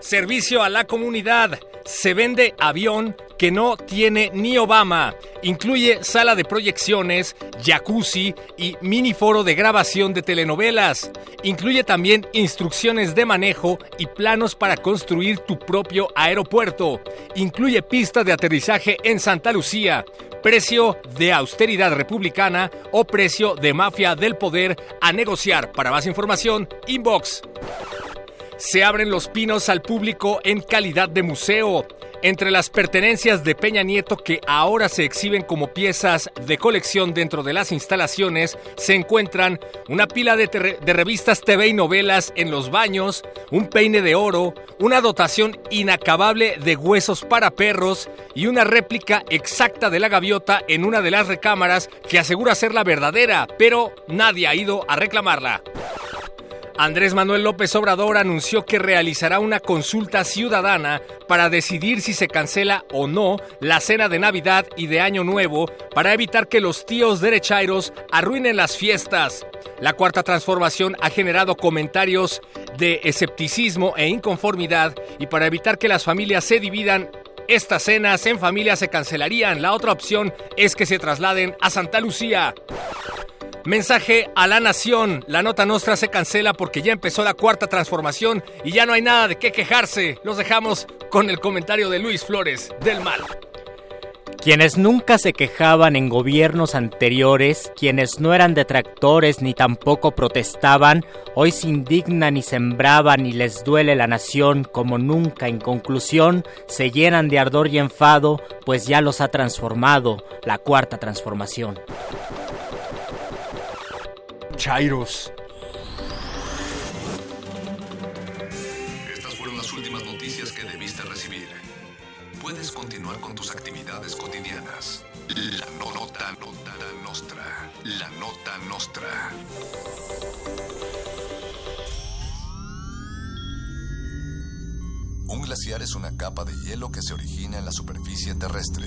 S5: Servicio a la comunidad. Se vende avión que no tiene ni Obama. Incluye sala de proyecciones, jacuzzi y mini foro de grabación de telenovelas. Incluye también instrucciones de manejo y planos para construir tu propio aeropuerto. Incluye pista de aterrizaje en Santa Lucía. Precio de austeridad republicana o precio de mafia del poder a negociar. Para más información, inbox. Se abren los pinos al público en calidad de museo. Entre las pertenencias de Peña Nieto que ahora se exhiben como piezas de colección dentro de las instalaciones se encuentran una pila de, de revistas TV y novelas en los baños, un peine de oro, una dotación inacabable de huesos para perros y una réplica exacta de la gaviota en una de las recámaras que asegura ser la verdadera, pero nadie ha ido a reclamarla. Andrés Manuel López Obrador anunció que realizará una consulta ciudadana para decidir si se cancela o no la cena de Navidad y de Año Nuevo para evitar que los tíos derechairos arruinen las fiestas. La cuarta transformación ha generado comentarios de escepticismo e inconformidad y para evitar que las familias se dividan estas cenas en familia se cancelarían. La otra opción es que se trasladen a Santa Lucía. Mensaje a la nación. La nota nostra se cancela porque ya empezó la cuarta transformación y ya no hay nada de qué quejarse. Los dejamos con el comentario de Luis Flores del Mal.
S9: Quienes nunca se quejaban en gobiernos anteriores, quienes no eran detractores ni tampoco protestaban, hoy se indignan y sembraban y les duele la nación como nunca. En conclusión, se llenan de ardor y enfado, pues ya los ha transformado la cuarta transformación.
S5: Chairos.
S2: Estas fueron las últimas noticias que debiste recibir. Puedes continuar con tus actividades cotidianas. La no- nota, nota nostra. La nota nostra. Un glaciar es una capa de hielo que se origina en la superficie terrestre.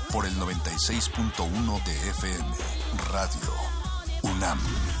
S17: por el 96.1 de FM, Radio UNAM.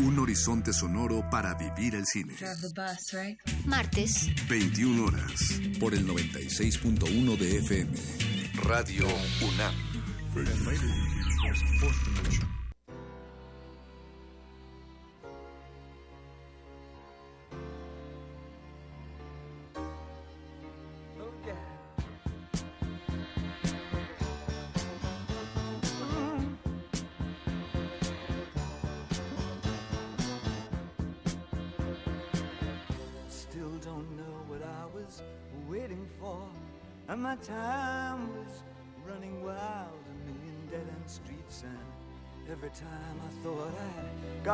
S18: Un horizonte sonoro para vivir el cine.
S16: Martes,
S18: 21 horas. Por el 96.1 de FM. Radio UNAM.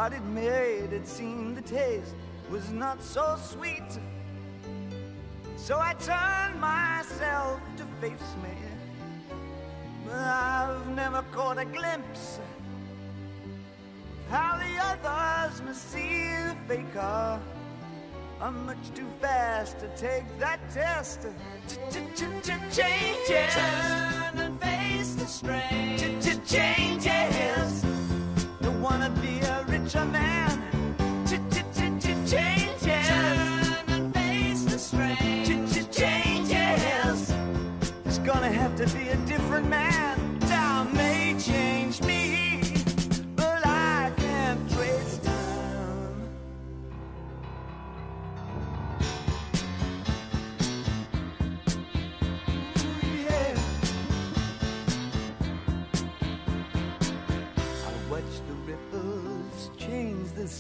S19: Got it made, it seemed the taste was not so sweet. So I turned myself to face me. But I've never caught a glimpse of how the others must see the faker. I'm much too fast to take that test. Changes. Turn and face the strain. Changes. Wanna be a richer man. Changes. Turn and face the. Changes. It's gonna have to be a different man.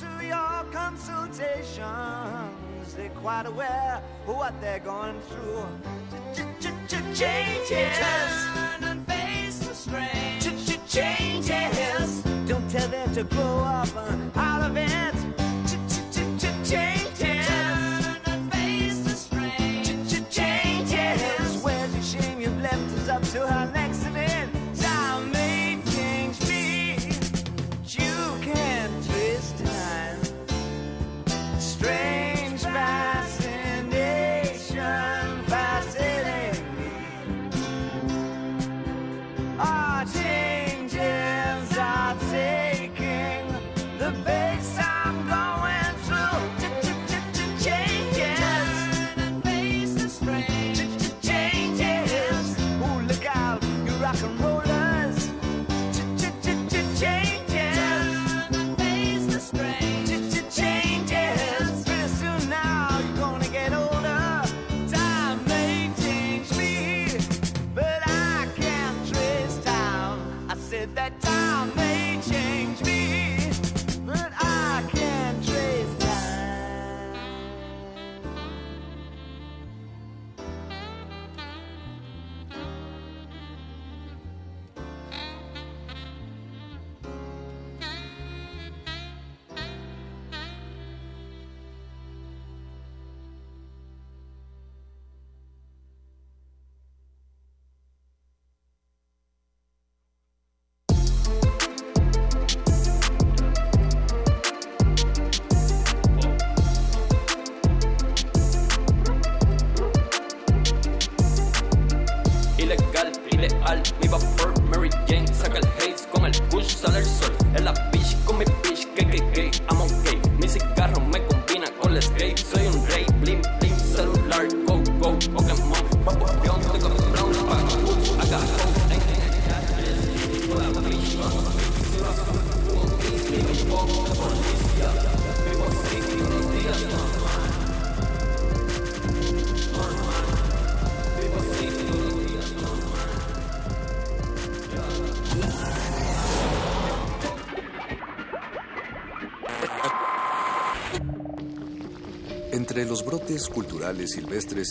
S19: to your consultations. They're quite aware of what they're going through. Changes. And face the strange. Changes. Don't tell them to grow up out of it.
S20: Ideal, mi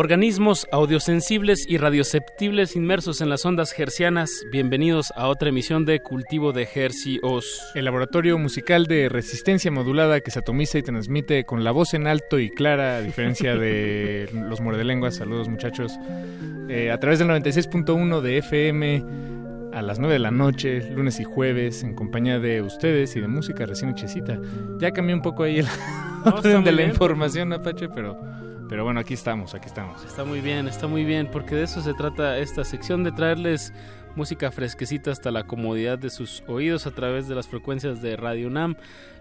S21: Organismos audiosensibles y radioceptibles inmersos en las ondas hercianas, bienvenidos a otra emisión de Cultivo de Hercios.
S22: El laboratorio musical de resistencia modulada que se atomiza y transmite con la voz en alto y clara, a diferencia de los muerdelenguas. Saludos muchachos. Eh, a través del 96.1 de FM a las 9 de la noche, lunes y jueves, en compañía de ustedes y de música recién hechecita. Ya cambié un poco ahí el
S21: No,
S22: orden de la
S21: bien.
S22: información, Apache, pero, pero bueno, aquí estamos, aquí estamos.
S21: Está muy bien, está muy bien, porque de eso se trata esta sección, de traerles música fresquecita hasta la comodidad de sus oídos a través de las frecuencias de Radio UNAM.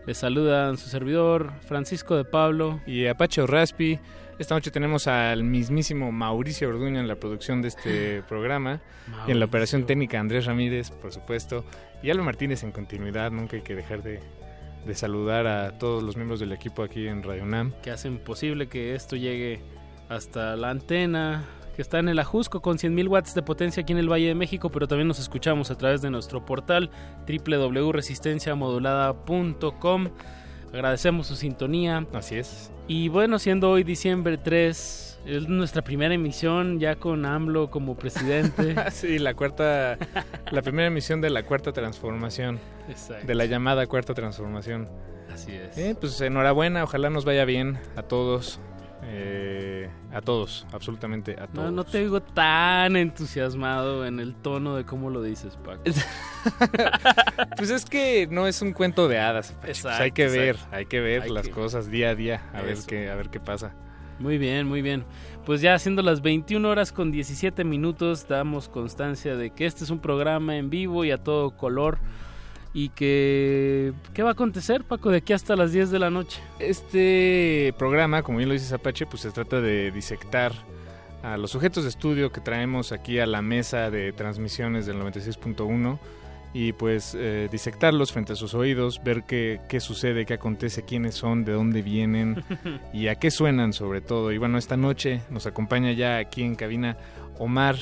S21: Les saludan su servidor, Francisco de Pablo.
S22: Y Apache Raspi. Esta noche tenemos al mismísimo Mauricio Orduña en la producción de este programa. Y en la operación técnica Andrés Ramírez, por supuesto. Y Alba Martínez en continuidad. Nunca hay que dejar de, de saludar a todos los miembros del equipo aquí en Radio UNAM.
S21: que hacen posible que esto llegue hasta la antena que está en el Ajusco con 100.000 watts de potencia aquí en el Valle de México, pero también nos escuchamos a través de nuestro portal www.resistenciamodulada.com. Agradecemos su sintonía.
S22: Así es.
S21: Y bueno, siendo hoy diciembre 3, es nuestra primera emisión ya con AMLO como presidente.
S22: sí, la cuarta, la primera emisión de la cuarta transformación.
S21: Exacto.
S22: De la llamada cuarta transformación.
S21: Así es.
S22: Eh, pues enhorabuena, ojalá nos vaya bien a todos. eh, a todos, absolutamente a todos.
S21: No, no te digo tan entusiasmado en el tono de cómo lo dices, Paco.
S22: Pues es que no es un cuento de hadas. Pacho. Pues
S21: Exacto,
S22: hay que ver,
S21: exacto.
S22: hay que ver
S21: Hay
S22: las
S21: que-
S22: cosas día a día, a ver qué, a ver qué pasa.
S21: Muy bien, muy bien. Pues ya siendo las 21 horas con 17 minutos, damos constancia de que este es un programa en vivo y a todo color. Y que... ¿Qué va a acontecer, Paco, de aquí hasta las 10 de la noche?
S22: Este programa, como bien lo dice Apache, pues se trata de disectar a los sujetos de estudio que traemos aquí a la mesa de transmisiones del 96.1 y pues eh, disectarlos frente a sus oídos, ver qué, qué sucede, qué acontece, quiénes son, de dónde vienen y a qué suenan sobre todo. Y bueno, esta noche nos acompaña ya aquí en cabina Omar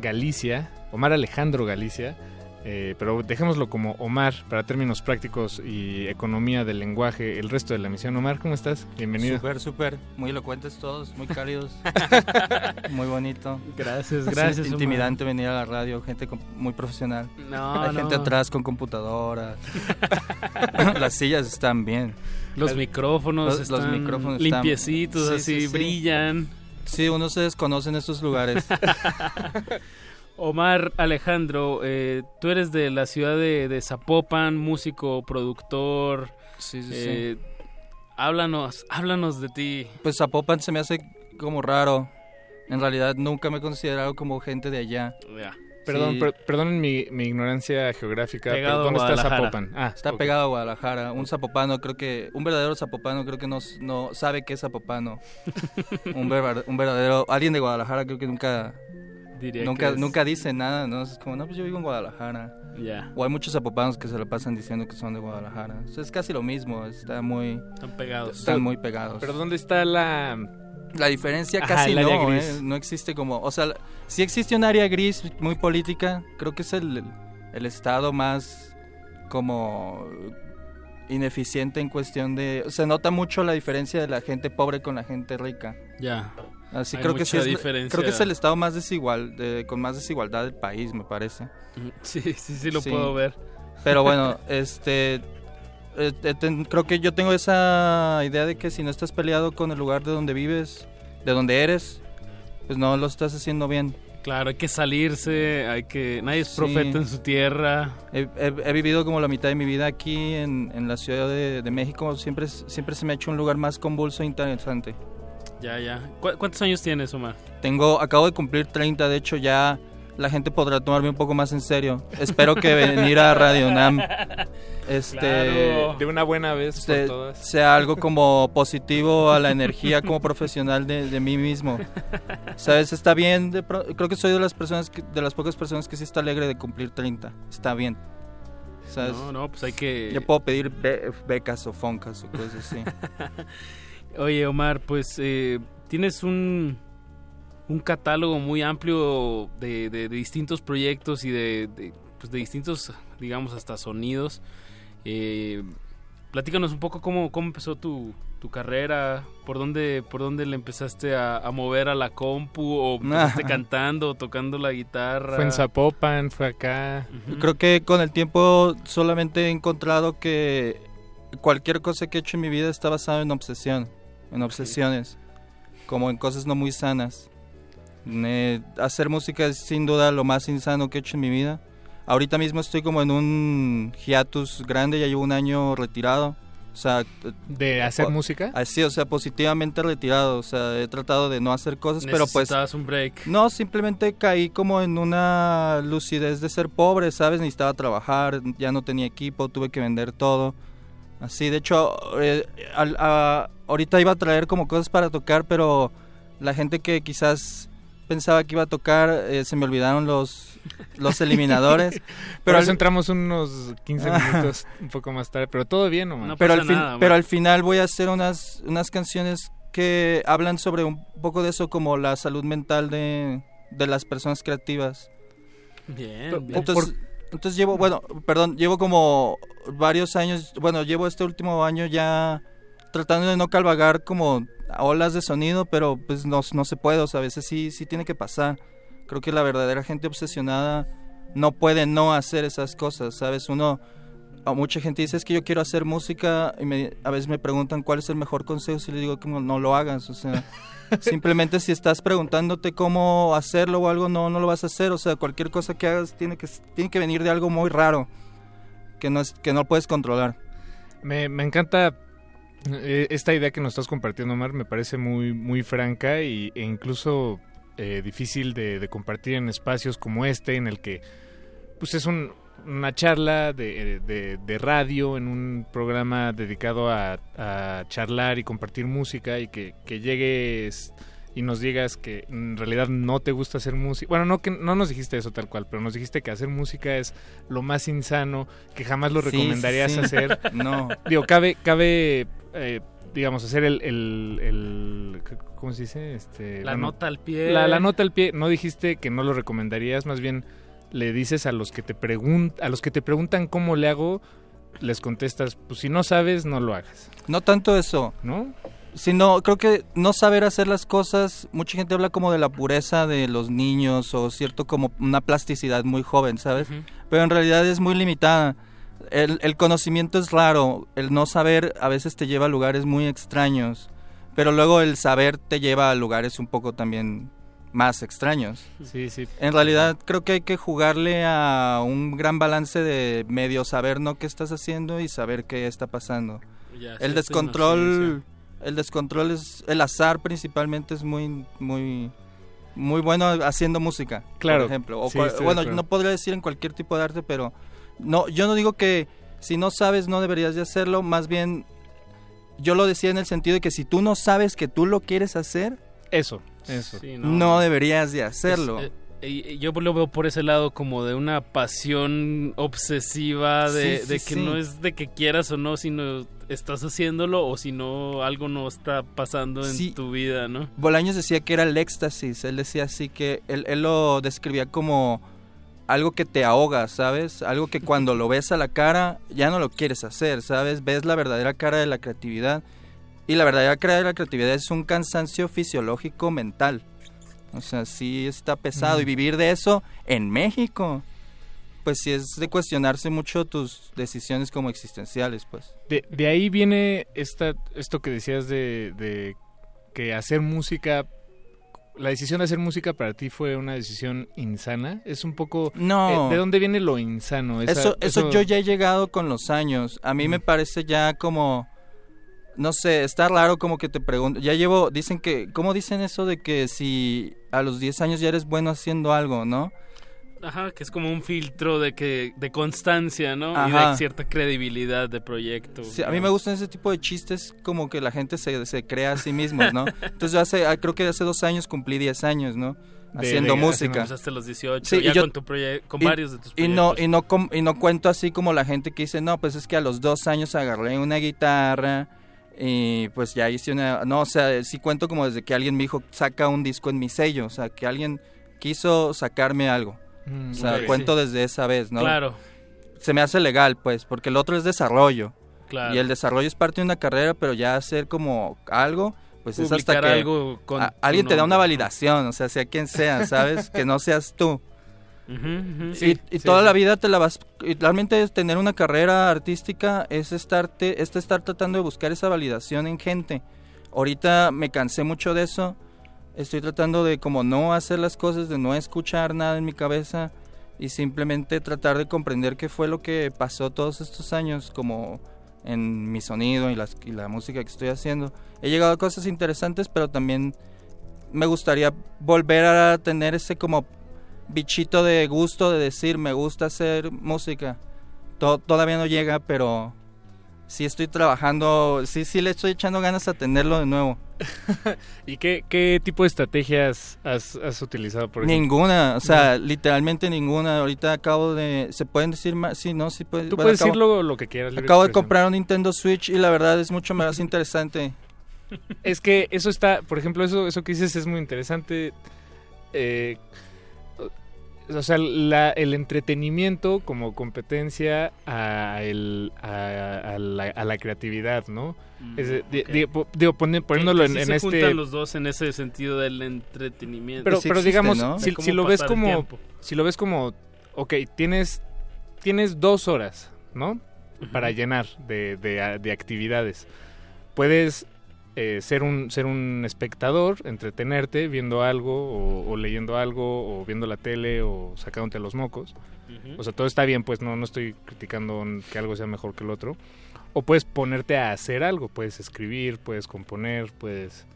S22: Galicia, Omar Alejandro Galicia, eh, pero dejémoslo como Omar para términos prácticos y economía del lenguaje el resto de la misión. Omar, ¿cómo estás? Bienvenido.
S23: Súper, súper. Muy elocuentes todos, muy cálidos. muy bonito.
S21: Gracias,
S23: Es
S21: gracias, Omar.
S23: intimidante venir a la radio, gente con- muy profesional.
S21: No,
S23: Hay gente
S21: no.
S23: atrás con computadoras. Las sillas están bien.
S21: Los micrófonos están limpiecitos,
S23: Sí,
S21: así,
S23: sí, sí.
S21: brillan.
S23: Sí, uno se desconoce en estos lugares.
S21: Omar Alejandro, eh, tú eres de la ciudad de, de Zapopan, músico, productor.
S23: Sí, sí,
S21: eh, Háblanos, háblanos de ti.
S23: Pues Zapopan se me hace como raro. En realidad nunca me he considerado como gente de allá.
S22: Perdón,
S23: Sí.
S22: per- perdonen mi, mi ignorancia geográfica.
S23: Pegado
S22: ¿Dónde está. Zapopan? Ah,
S23: está pegado a Guadalajara. Un zapopano, creo que. Un verdadero zapopano, creo que no, no sabe qué es zapopano. un, ver- un verdadero. Alguien de Guadalajara, creo que nunca.
S21: Diría
S23: nunca,
S21: que es-
S23: nunca dice nada, ¿no? Es como, no, pues yo vivo en Guadalajara.
S21: Ya.
S23: O hay muchos zapopanos que se lo pasan diciendo que son de Guadalajara. O sea, es casi lo mismo, está muy.
S21: Están pegados.
S23: Están muy pegados.
S22: Pero ¿dónde está la.
S23: La diferencia
S22: Ajá,
S23: casi no,
S22: gris.
S23: ¿eh? no existe como, o sea, sí existe un área gris muy política, creo que es el, el estado más como ineficiente en cuestión de, se nota mucho la diferencia de la gente pobre con la gente rica.
S21: Ya.
S23: Así
S21: Hay
S23: creo que sí es, creo que es el estado más desigual, de- con más desigualdad del país, me parece.
S21: Sí, sí, sí lo puedo ver.
S23: Pero bueno, este eh, eh, ten- creo que yo tengo esa idea de que si no estás peleado con el lugar de donde vives, de donde eres, pues no lo estás haciendo bien.
S21: Claro, hay que salirse, hay que... Nadie es
S23: Sí.
S21: profeta en su tierra.
S23: He, he- he vivido como la mitad de mi vida aquí en, en la Ciudad de, de México. Siempre, siempre se me ha hecho un lugar más convulso e interesante.
S21: Ya, ya. ¿Cu- ¿Cuántos años tienes, Omar?
S23: Tengo, acabo de cumplir 30, de hecho ya la gente podrá tomarme un poco más en serio. Espero que venir a Radio Nam este
S22: Claro, de una buena vez por
S23: se-
S22: todas.
S23: sea algo como positivo a la energía como profesional de, de mí mismo. Sabes, está bien, de pro- creo que soy de las personas que- de las pocas personas que sí está alegre de cumplir 30. Está bien. ¿Sabes?
S21: No, no, pues hay que...
S23: Yo puedo pedir be- becas o foncas o cosas así.
S21: Oye, Omar, pues eh, tienes un, un catálogo muy amplio de, de- de distintos proyectos y de, de, pues, de distintos, digamos, hasta sonidos. Eh, platícanos un poco cómo, cómo empezó tu, tu carrera, por dónde, por dónde le empezaste a, a mover a la compu, o empezaste cantando, o tocando la guitarra.
S22: Fue en Zapopan, fue acá.
S23: Creo que con el tiempo solamente he encontrado que cualquier cosa que he hecho en mi vida está basado en obsesión, en obsesiones, como en cosas no muy sanas. Eh, hacer música es sin duda lo más insano que he hecho en mi vida. Ahorita mismo estoy como en un hiatus grande, ya llevo un año retirado. O sea,
S22: ¿De hacer
S23: po-
S22: música?
S23: Así, o sea, positivamente retirado. O sea, he tratado de no hacer cosas, pero pues...
S21: Necesitabas un break.
S23: No, simplemente caí como en una lucidez de ser pobre, ¿sabes? Necesitaba trabajar, ya no tenía equipo, tuve que vender todo. Así, de hecho, eh, al- a- ahorita iba a traer como cosas para tocar, pero la gente que quizás pensaba que iba a tocar, eh, se me olvidaron los, los eliminadores.
S22: Pero
S23: al-
S22: entramos unos 15 minutos un poco más tarde, pero todo bien, Omar.
S23: pero, al fin- pero al final voy a hacer unas, unas canciones que hablan sobre un poco de eso, como la salud mental de, de las personas creativas.
S21: Bien, bien.
S23: Entonces, entonces llevo, bueno, perdón, llevo como varios años, bueno, llevo este último año ya tratando de no calvagar como olas de sonido, pero pues no, no se puede, o sea, a veces sí, sí tiene que pasar. Creo que la verdadera gente obsesionada no puede no hacer esas cosas, ¿sabes? Uno, a mucha gente dice, es que yo quiero hacer música y me- a veces me preguntan cuál es el mejor consejo y le digo que no, no lo hagas, o sea, simplemente si estás preguntándote cómo hacerlo o algo, no, no lo vas a hacer, o sea, cualquier cosa que hagas tiene que, tiene que venir de algo muy raro, que no, es, que no puedes controlar.
S22: Me, me encanta eh, esta idea que nos estás compartiendo, Omar. Me parece muy, muy franca y, e incluso eh, difícil de, de compartir en espacios como este, en el que pues es un- una charla de, de- de radio en un programa dedicado a, a charlar y compartir música y que, que llegues y nos digas que en realidad no te gusta hacer música. Bueno, no que no nos dijiste eso tal cual, pero nos dijiste que hacer música es lo más insano, que jamás lo
S23: Sí,
S22: recomendarías
S23: sí.
S22: hacer.
S23: No.
S22: Digo, cabe, cabe eh, digamos, hacer el, el, el- ¿cómo se dice? Este,
S21: La nota al pie.
S22: La, la nota al pie. No dijiste que no lo recomendarías, más bien le dices a los que te pregun a los que te preguntan cómo le hago, les contestas, pues si no sabes, no lo hagas.
S23: No tanto eso.
S22: ¿No?
S23: Sino, creo que no saber hacer las cosas, mucha gente habla como de la pureza de los niños o cierto como una plasticidad muy joven, ¿sabes? Pero en realidad es muy limitada. El, el conocimiento es raro, el no saber a veces te lleva a lugares muy extraños, pero luego el saber te lleva a lugares un poco también más extraños.
S22: Sí, sí.
S23: En realidad creo que hay que jugarle a un gran balance de medio saber no qué estás haciendo y saber qué está pasando.
S21: Ya,
S23: el descontrol, el descontrol es el azar principalmente es muy muy muy bueno haciendo música,
S22: Claro,
S23: por ejemplo. O
S22: sí,
S23: cual-
S22: estoy de
S23: bueno, no podría decir en cualquier tipo de arte, pero no yo no digo que si no sabes no deberías de hacerlo, más bien yo lo decía en el sentido de que si tú no sabes que tú lo quieres hacer,
S22: eso, eso.
S21: Sí,
S23: no, deberías de hacerlo.
S21: Es, eh, eh, yo lo veo por ese lado como de una pasión obsesiva de,
S23: Sí, sí,
S21: de que
S23: sí.
S21: no es de que quieras o no, sino estás haciéndolo o si no algo no está pasando en
S23: Sí.
S21: tu vida, ¿no?
S23: Bolaños decía que era el éxtasis, él decía así que él, él lo describía como algo que te ahoga, ¿sabes? Algo que cuando lo ves a la cara ya no lo quieres hacer, ¿sabes? Ves la verdadera cara de la creatividad y la verdadera cara de la creatividad es un cansancio fisiológico mental. O sea, sí está pesado y vivir de eso en México, pues sí es de cuestionarse mucho tus decisiones como existenciales, pues.
S22: De, de ahí viene esta, esto que decías de, de que hacer música, la decisión de hacer música para ti fue una decisión insana. Es un poco...
S23: No.
S22: eh, ¿De dónde viene lo insano? Esa-
S23: eso, eso yo ya he llegado con los años. A mí me parece ya como, no sé, está raro como que te pregunto. Ya llevo, dicen que, ¿cómo dicen eso de que si a los 10 años ya eres bueno haciendo algo, no?
S21: Ajá, que es como un filtro de que de constancia, ¿no? Y de cierta credibilidad de proyecto.
S23: Sí, a mí me gustan ese tipo de chistes como que la gente se, se crea a sí mismos, ¿no? Entonces yo hace, ah, creo que hace dos años cumplí 10 años, ¿no?
S21: De-
S23: Haciendo
S21: de-
S23: música.
S21: Empezaste a los 18,
S23: Sí, y
S21: ya
S23: yo-
S21: con, tu con
S23: y-
S21: varios de tus
S23: y no
S21: proyectos.
S23: y no y no cuento así como la gente que dice no pues es que a los dos años agarré una guitarra y pues ya hice una no o sea sí cuento como desde que alguien me dijo saca un disco en mi sello o sea que alguien quiso sacarme algo.
S22: Mm,
S23: o sea cuento
S21: sí.
S23: desde esa vez no
S21: Claro.
S23: se me hace legal pues porque el otro es desarrollo.
S21: Claro.
S23: y el desarrollo es parte de una carrera pero ya hacer como algo pues es hasta que
S21: algo con
S23: a-
S21: tu
S23: alguien te da una validación o sea sea quien sea sabes que no seas tú Y,
S21: Sí,
S23: y
S21: sí,
S23: toda
S21: sí.
S23: la vida te la vas y realmente es tener una carrera artística es estarte es estar tratando de buscar esa validación en gente. Ahorita me cansé mucho de eso. Estoy tratando de como no hacer las cosas de no escuchar nada en mi cabeza y simplemente tratar de comprender qué fue lo que pasó todos estos años como en mi sonido y, las, y la música que estoy haciendo. He llegado a cosas interesantes pero también me gustaría volver a tener ese como bichito de gusto de decir me gusta hacer música. To- todavía no llega, pero sí estoy trabajando, sí, sí le estoy echando ganas a tenerlo de nuevo.
S22: ¿Y qué, qué tipo de estrategias has, has utilizado? Por ejemplo?
S23: Ninguna, o sea, literalmente ninguna. Ahorita acabo de, ¿se pueden decir más? Sí, no, sí puede-
S22: Tú
S23: bueno,
S22: puedes
S23: acabo-
S22: decir lo, lo que quieras.
S23: Acabo de comprar un Nintendo Switch y la verdad es mucho más interesante.
S22: Es que eso está, por ejemplo, eso, eso que dices es muy interesante. Eh, o sea, la- el entretenimiento como competencia a, el, a, a la, a la creatividad, ¿no?
S21: Mm,
S22: Es digo, poniéndolo
S21: que
S22: en,
S21: sí
S22: en
S21: se
S22: este...
S21: juntan los dos en ese sentido del entretenimiento.
S22: Pero,
S23: Sí
S22: pero
S23: existe,
S22: digamos,
S23: ¿no?
S22: si, lo ves como, si lo ves como, ok, tienes, tienes dos horas, ¿no? Para llenar de, de, de actividades. Puedes eh, ser un ser un espectador, entretenerte viendo algo o, o leyendo algo o viendo la tele o sacándote los mocos. O sea, todo está bien, pues no no estoy criticando que algo sea mejor que el otro. O puedes ponerte a hacer algo, puedes escribir, puedes componer, puedes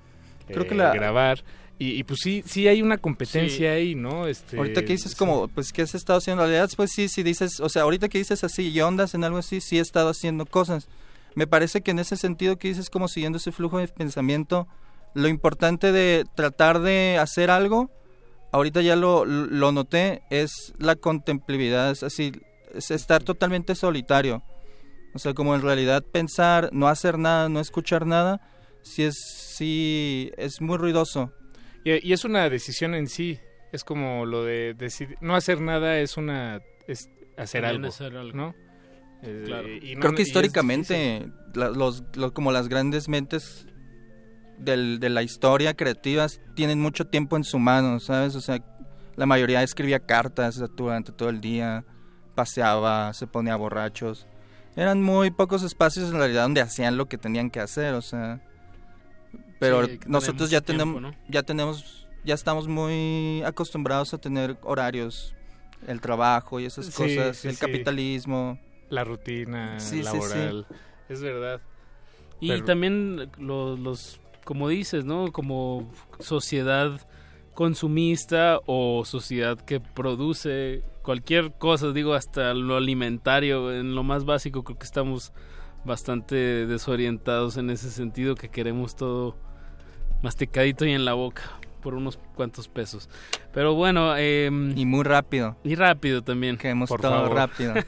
S23: Creo
S22: eh,
S23: que la-
S22: grabar. Y, y pues sí, sí hay una competencia
S21: Sí.
S22: ahí, ¿no? Este,
S23: Ahorita que dices
S22: sí.
S23: como, pues, ¿qué has estado haciendo? En realidad, pues sí, sí dices, o sea, ahorita que dices así y ondas en algo así, sí he estado haciendo cosas. Me parece que en ese sentido que dices como siguiendo ese flujo de pensamiento, lo importante de tratar de hacer algo, ahorita ya lo, lo noté, es la contemplatividad, es así, es estar totalmente solitario. O sea, como en realidad pensar, no hacer nada, no escuchar nada, sí es, sí, es muy ruidoso.
S22: Y, y es una decisión en sí. Es como lo de decidir. No hacer nada es una. Es hacer
S21: También
S22: algo.
S21: hacer algo.
S22: ¿no? Eh,
S21: Claro.
S22: y no-
S23: Creo que históricamente la- los, los- como las grandes mentes del- de la historia creativas tienen mucho tiempo en su mano, ¿sabes? O sea, la mayoría escribía cartas durante todo el día, paseaba, se ponía borrachos. Eran muy pocos espacios en realidad donde hacían lo que tenían que hacer, o sea. Pero
S21: Sí,
S23: nosotros ya
S21: tiempo,
S23: tenemos,
S21: ¿no?
S23: ya tenemos, ya estamos muy acostumbrados a tener horarios, el trabajo y esas
S22: Sí,
S23: cosas,
S22: sí,
S23: el
S22: sí.
S23: capitalismo.
S22: La rutina
S23: Sí, sí, sí.
S22: laboral. Es verdad.
S21: Y
S22: Pero-
S21: también los, los, como dices, ¿no? Como sociedad consumista o sociedad que produce cualquier cosa, digo, hasta lo alimentario, en lo más básico, creo que estamos bastante desorientados en ese sentido, que queremos todo masticadito y en la boca por unos cuantos pesos. Pero bueno, em,
S23: Y muy rápido.
S21: y rápido también.
S23: Queremos
S22: Por
S23: todo
S22: favor.
S23: rápido.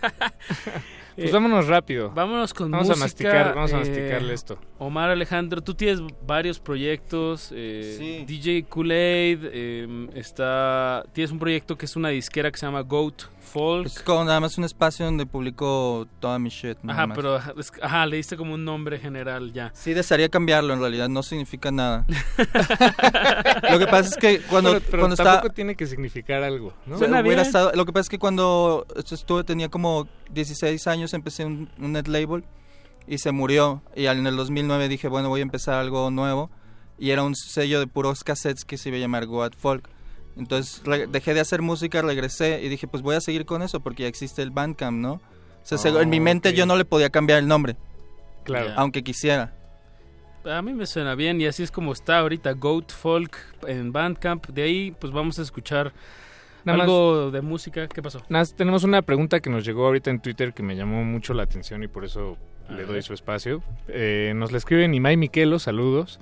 S22: Pues
S21: Eh,
S22: vámonos rápido.
S21: Vámonos con
S22: Vamos a masticar, vamos a
S21: eh,
S22: masticarle esto.
S21: Omar Alejandro, tú tienes varios proyectos. eh, DJ Kool-Aid, eh, está, tienes un proyecto que es una disquera que se llama Goat Folk.
S23: Es como nada más un espacio donde publico toda mi shit. nada
S21: Ajá,
S23: más.
S21: pero ajá, es- ajá, le diste como un nombre general ya.
S23: Sí, desearía cambiarlo, en realidad no significa nada. lo que pasa es que cuando,
S22: pero pero
S23: cuando
S22: tampoco
S23: estaba...
S22: tiene que significar algo, ¿no?
S23: Sea, hubiera estado- lo que pasa es que cuando estuve, tenía como 16 años, empecé un, un net label y se murió. Y al- en el 2009 dije, bueno, voy a empezar algo nuevo. Y era un sello de puros cassettes que se iba a llamar Goat Folk. Entonces dejé de hacer música, regresé y dije, pues voy a seguir con eso porque ya existe el Bandcamp, ¿no? O sea, se- en mi
S21: Oh,
S23: mente
S21: ok.
S23: yo no le podía cambiar el nombre.
S22: Claro.
S23: Aunque quisiera.
S21: A mí me suena bien y así es como está ahorita Goat Folk en Bandcamp. De ahí pues vamos a escuchar
S22: Nada
S21: ¿Algo de música? ¿Qué pasó?
S22: Nada, más tenemos una pregunta que nos llegó ahorita en Twitter que me llamó mucho la atención y por eso
S21: A
S22: le
S21: ver.
S22: doy su espacio. Eh, nos la escribe Nimai Miquelo, saludos.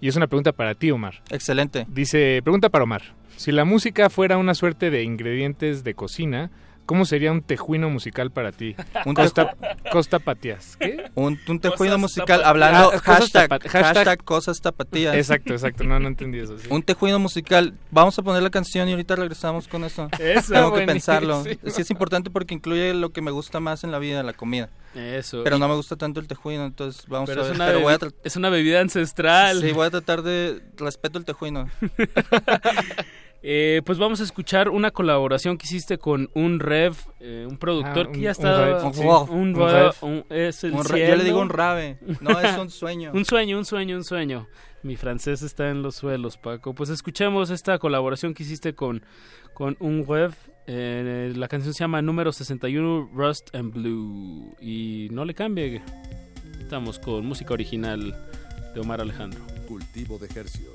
S22: Y es una pregunta para ti, Omar.
S23: Excelente.
S22: Dice, pregunta para Omar. Si la música fuera una suerte de ingredientes de cocina, ¿cómo sería un tejuino musical para ti?
S23: Un
S22: Costa, Costa Patías. ¿Qué?
S23: Un, un tejuino
S22: Cosas
S23: musical
S22: tapatías.
S23: hablando
S22: Ah, cosas
S23: hashtag, hashtag,
S22: hashtag-
S23: cosas tapatías.
S22: Exacto, exacto. No, no entendí eso. sí.
S23: Un tejuino musical. Vamos a poner la canción y ahorita regresamos con eso.
S21: Eso,
S23: Tengo que pensarlo. Sí es importante porque incluye lo que me gusta más en la vida, la comida.
S21: Eso.
S23: Pero
S21: Y-
S23: no me gusta tanto el tejuino, entonces vamos
S21: Pero
S23: a
S21: es
S23: ver.
S21: una,
S23: Pero voy a
S21: bebi-
S23: tra-
S21: es una bebida ancestral.
S23: Sí, voy a tratar de respeto el tejuino.
S21: Eh, pues vamos a escuchar una colaboración que hiciste con un rev, eh, un productor
S23: Ah,
S21: que ya
S23: un
S21: está...
S23: rev,
S21: un,
S23: sí. Un
S21: rev,
S23: rev.
S21: un- es el
S23: Un re- yo
S21: cielo.
S23: le digo un rave. No, es un sueño.
S21: un sueño, un sueño, un sueño. Mi francés está en los suelos, Paco. Pues escuchemos esta colaboración que hiciste con, con un rev. Eh, la canción se llama Número 61, Rust and Blue. Y no le cambie. Estamos con música original de Omar Alejandro.
S18: Cultivo de ejercios.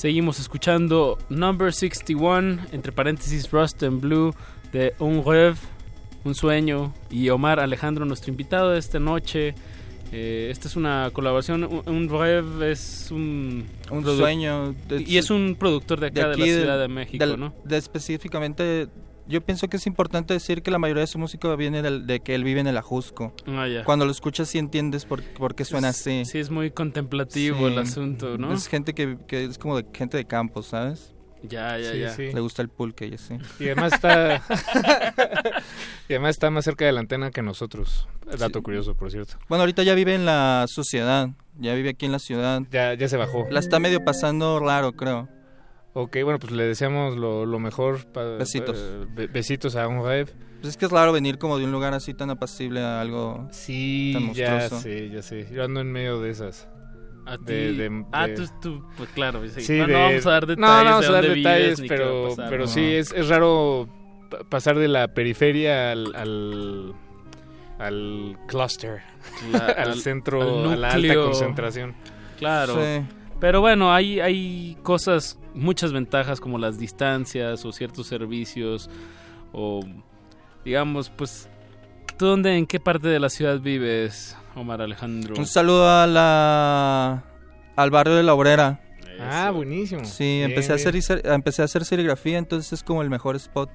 S21: Seguimos escuchando Number 61, entre paréntesis Rust and Blue, de Un Rêve, Un Sueño, y Omar Alejandro, nuestro invitado de esta noche. Eh, esta es una colaboración, Un, un Rêve es un...
S23: Un sueño.
S21: y es un productor de acá, de,
S23: aquí
S21: la Ciudad de México,
S23: del-
S21: ¿no?
S23: de específicamente, yo pienso que es importante decir que la mayoría de su música viene del- de que él vive en el Ajusco.
S21: Ah.
S23: Cuando lo escuchas sí entiendes por, por qué suena así.
S21: Sí, es muy contemplativo el asunto, ¿no?
S23: Es gente que, que es como de gente de campo, ¿sabes?
S21: Ya, ya,
S22: Sí,
S21: ya.
S22: sí.
S23: Le gusta el pulque y así.
S22: Y además está y además está más cerca de la antena que nosotros. Dato curioso, por cierto.
S23: Bueno, ahorita ya vive en la sociedad, ya vive aquí en la ciudad.
S22: Ya, ya se bajó.
S23: La está medio pasando raro, creo.
S22: Ok, bueno, pues le deseamos lo, lo mejor. pa-
S23: Besitos.
S22: eh, be- besitos a un rêve.
S23: Pues es que es raro venir como de un lugar así tan apacible a algo
S22: Sí,
S23: tan
S22: ya
S23: monstruoso.
S22: sé, ya sé. Yo ando en medio de esas.
S21: A ti-
S22: De- de-
S21: ah,
S22: de-
S21: tú, tú, pues claro, sí.
S22: Sí,
S21: no, no
S22: de-
S21: vamos a dar detalles
S22: No, no vamos
S21: de
S22: a dar
S21: vives
S22: detalles,
S21: a
S22: pero,
S21: pasar,
S22: pero
S21: ¿no?
S22: sí, es, es raro pa- pasar de la periferia al, al, al cluster,
S21: La-
S22: al,
S21: al-
S22: centro,
S21: al
S22: a la alta concentración.
S21: Claro.
S23: Sí.
S21: Pero bueno, hay, hay cosas, muchas ventajas como las distancias o ciertos servicios o digamos, pues, ¿tú dónde, en qué parte de la ciudad vives, Omar Alejandro?
S23: Un saludo a la al barrio de la Obrera.
S22: Ah, buenísimo.
S23: Sí,
S22: Bien,
S23: empecé a hacer empecé a hacer serigrafía, entonces es como el mejor spot.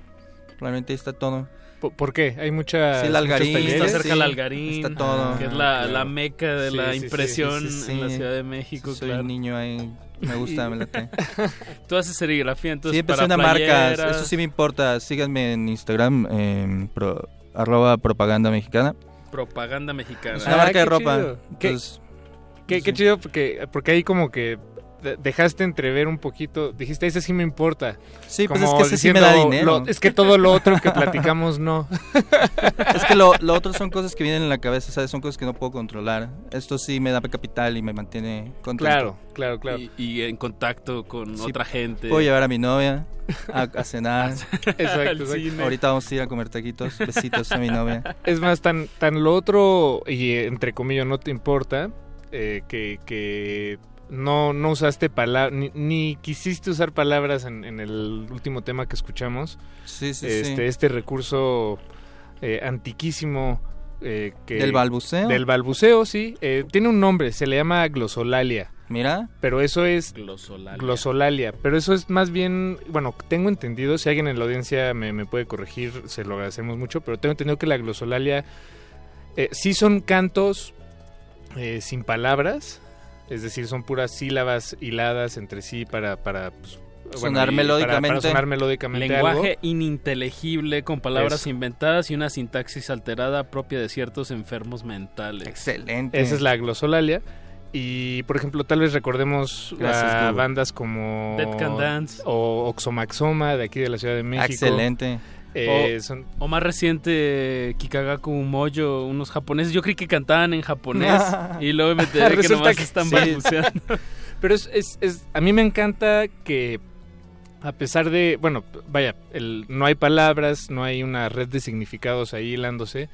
S23: Realmente ahí está todo.
S22: ¿Por, por qué? Hay mucha
S23: Sí, el Algarín,
S21: Está cerca
S23: sí,
S21: del Algarín,
S23: está todo.
S21: que es la,
S22: claro.
S21: la meca de
S22: Sí,
S21: la
S22: sí, sí,
S21: impresión
S23: Sí, sí, sí.
S21: en la Ciudad de México,
S23: Soy
S21: claro.
S23: un niño ahí, me gusta, me late.
S21: Tú haces serigrafía, entonces
S23: sí, empecé
S21: para
S23: una marca, eso sí me importa. Síganme en Instagram, en pro- arroba propaganda mexicana.
S21: Propaganda mexicana.
S23: Es una marca de
S22: qué
S23: ropa.
S22: chido. Qué-
S23: Entonces,
S22: Qué, qué chido porque, porque ahí como que de- dejaste entrever un poquito, dijiste, ese sí me importa.
S23: Sí, pues
S22: Como
S23: es que ese sí me da dinero.
S22: lo- es que todo lo otro que platicamos no.
S23: es que lo, lo otro son cosas que vienen en la cabeza, ¿sabes? Son cosas que no puedo controlar. Esto sí me da capital y me mantiene contento.
S22: Claro, claro, claro.
S21: Y, y en contacto con
S23: Sí,
S21: otra gente.
S23: Puedo llevar a mi novia a, a cenar.
S22: Exacto, exacto.
S21: cine.
S23: Ahorita vamos a ir a comer taquitos. Besitos a mi novia.
S22: Es más, tan, tan lo otro, y entre comillas, no te importa, eh, que, que no, no usaste palabras, ni, ni quisiste usar palabras en, en el último tema que escuchamos.
S23: Sí, sí,
S22: este,
S23: sí.
S22: este recurso eh, antiquísimo. eh, que,
S23: ¿Del balbuceo?
S22: Del balbuceo, sí. Eh, tiene un nombre, se le llama glosolalia.
S23: Mira.
S22: Pero eso es
S21: Glosolalia.
S22: glosolalia. Pero eso es más bien, bueno, tengo entendido, si alguien en la audiencia me, me puede corregir, se lo agradecemos mucho, pero tengo entendido que la glosolalia eh, sí son cantos eh, sin palabras, es decir, son puras sílabas hiladas entre sí para... para pues,
S23: Sonar melódicamente.
S22: Para, sonar melódicamente
S21: Lenguaje
S22: algo.
S21: ininteligible con palabras
S22: Eso.
S21: inventadas y una sintaxis alterada propia de ciertos enfermos mentales.
S23: Excelente.
S22: Esa es la glosolalia. Y, por ejemplo, tal vez recordemos
S23: Gracias,
S22: a bandas como...
S21: Dead Can Dance.
S22: O Oxomaxoma, de aquí de la Ciudad de México.
S23: Excelente.
S22: Eh,
S21: o,
S22: son-
S21: o más reciente, Kikagaku Moyo, unos japoneses. Yo creí que cantaban en japonés y luego me enteré que nomás
S22: que
S21: están
S22: sí.
S21: balbuceando.
S22: Pero es, es, es- a mí me encanta que a pesar de, bueno, vaya, el, no hay palabras, no hay una red de significados ahí hilándose,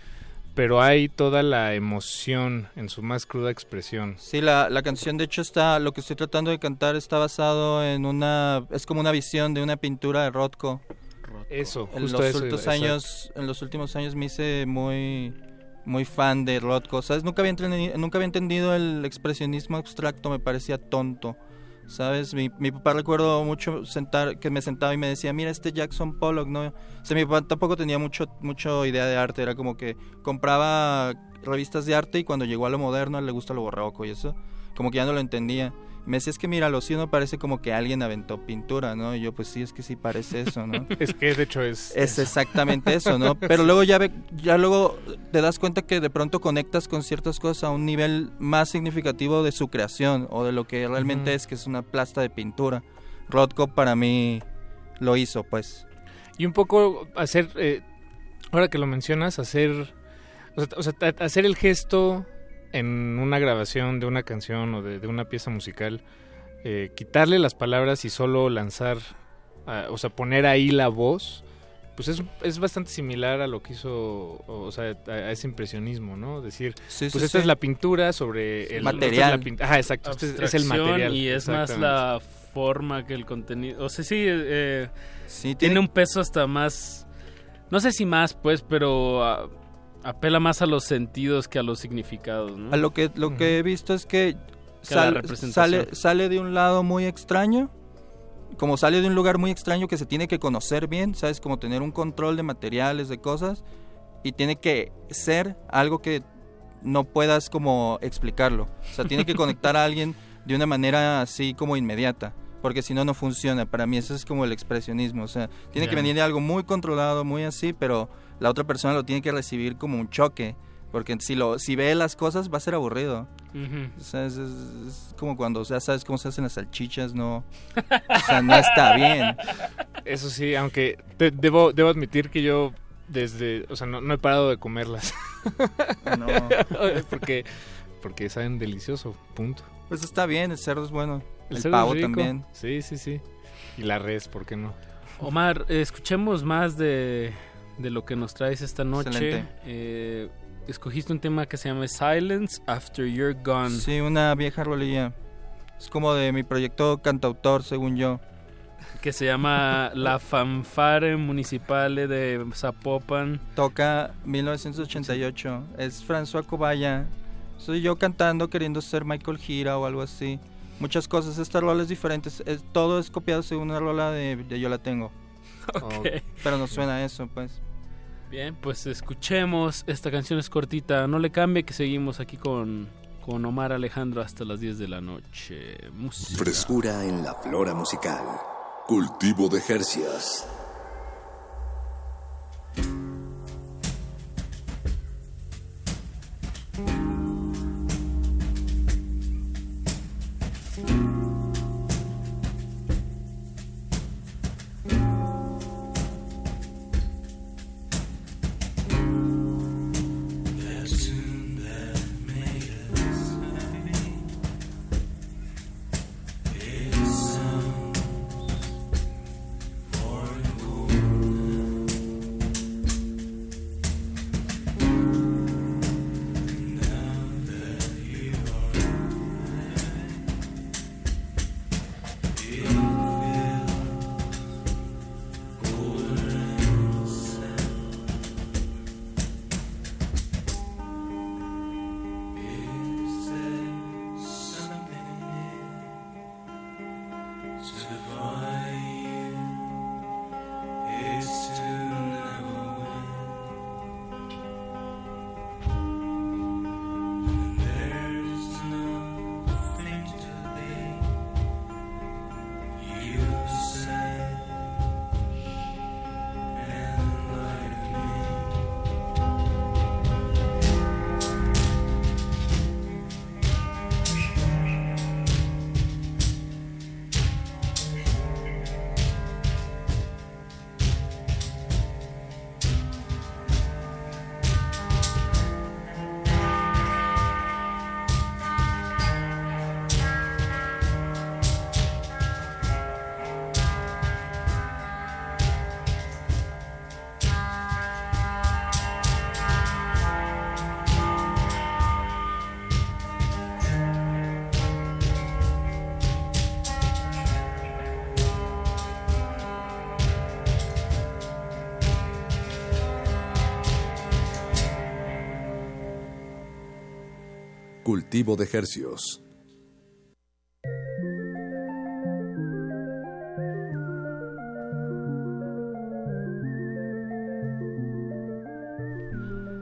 S22: pero hay toda la emoción en su más cruda expresión.
S23: Sí, la, la canción de hecho está, lo que estoy tratando de cantar está basado en una, es como una visión de una pintura de Rothko.
S22: Eso,
S23: En
S22: justo
S23: los
S22: eso,
S23: últimos
S22: exacto.
S23: años, en los últimos años me hice muy, muy fan de Rothko. ¿Sabes? Nunca había, entendido, nunca había entendido el expresionismo abstracto, me parecía tonto. ¿Sabes? Mi, mi papá recuerdo mucho sentar, que me sentaba y me decía, mira este Jackson Pollock, ¿no? O sea, mi papá tampoco tenía mucho, mucho idea de arte, era como que compraba revistas de arte y cuando llegó a lo moderno le gusta lo barroco y eso, como que ya no lo entendía. Me decía, es que mira, lo sí uno parece como que alguien aventó pintura, ¿no? Y yo, pues sí, es que sí parece eso, ¿no?
S22: Es que de hecho es...
S23: Es exactamente eso, ¿no? Pero luego ya, ve, ya luego te das cuenta que de pronto conectas con ciertas cosas a un nivel más significativo de su creación o de lo que realmente es, que es una plasta de pintura. Rothko para mí lo hizo, pues.
S22: Y un poco hacer, eh, ahora que lo mencionas, hacer, o sea, hacer el gesto en una grabación de una canción o de, de una pieza musical, eh, quitarle las palabras y solo lanzar, o sea, poner ahí la voz, pues es, es bastante similar a lo que hizo, o, o sea, a, a ese impresionismo, ¿no? Decir,
S23: Sí,
S22: pues
S23: sí,
S22: esta
S23: sí.
S22: es la pintura sobre el esta es
S23: Material.
S22: la Ajá, exacto, este es, es el material.
S21: Y es más la forma que el contenido. O sea, sí, eh,
S23: Sí,
S21: tiene un peso hasta más. No sé si más, pues, pero ah, apela más a los sentidos que a los significados, ¿no?
S23: A lo que, lo que he visto es que,
S21: Que
S23: sal- sale, sale de un lado muy extraño, como sale de un lugar muy extraño que se tiene que conocer bien, ¿sabes? Como tener un control de materiales, de cosas, y tiene que ser algo que no puedas como explicarlo. O sea, tiene que conectar a alguien de una manera así como inmediata. Porque si no, no funciona. Para mí eso es como el expresionismo. O sea, tiene que
S22: Ya.
S23: venir de algo muy controlado, muy así, pero la otra persona lo tiene que recibir como un choque. Porque si, lo, si ve las cosas va a ser aburrido. O sea, es, es- es como cuando, o sea, sabes cómo se hacen las salchichas, no... O sea, no está bien.
S22: Eso sí, aunque te- debo, debo admitir que yo desde, o sea, no, no he parado de comerlas.
S23: No.
S22: porque, porque saben delicioso, punto.
S23: Pues está bien, el cerdo es bueno. El, pavo también.
S22: Sí, sí, sí. Y la res, ¿por qué no?
S21: Omar, escuchemos más de, de lo que nos traes esta noche.
S23: Excelente.
S21: Eh, escogiste un tema que se llama Silence After You're Gone.
S23: Sí, una vieja rolilla. Es como de mi proyecto cantautor, según yo.
S21: Que se llama La Fanfare Municipale de Zapopan.
S23: Toca 1988. Es François Cobaya. Soy yo cantando, queriendo ser Michael Gira o algo así. Muchas cosas. Esta rola es diferente. es- todo es copiado según una rola de, de Yo la tengo.
S21: Ok.
S23: Pero no suena a eso, pues.
S21: Bien, pues escuchemos. Esta canción es cortita. No le cambie que seguimos aquí con, con Omar Alejandro hasta las 10 de la noche. Música.
S18: Frescura en la flora musical. Cultivo de Jercias. De Hercios.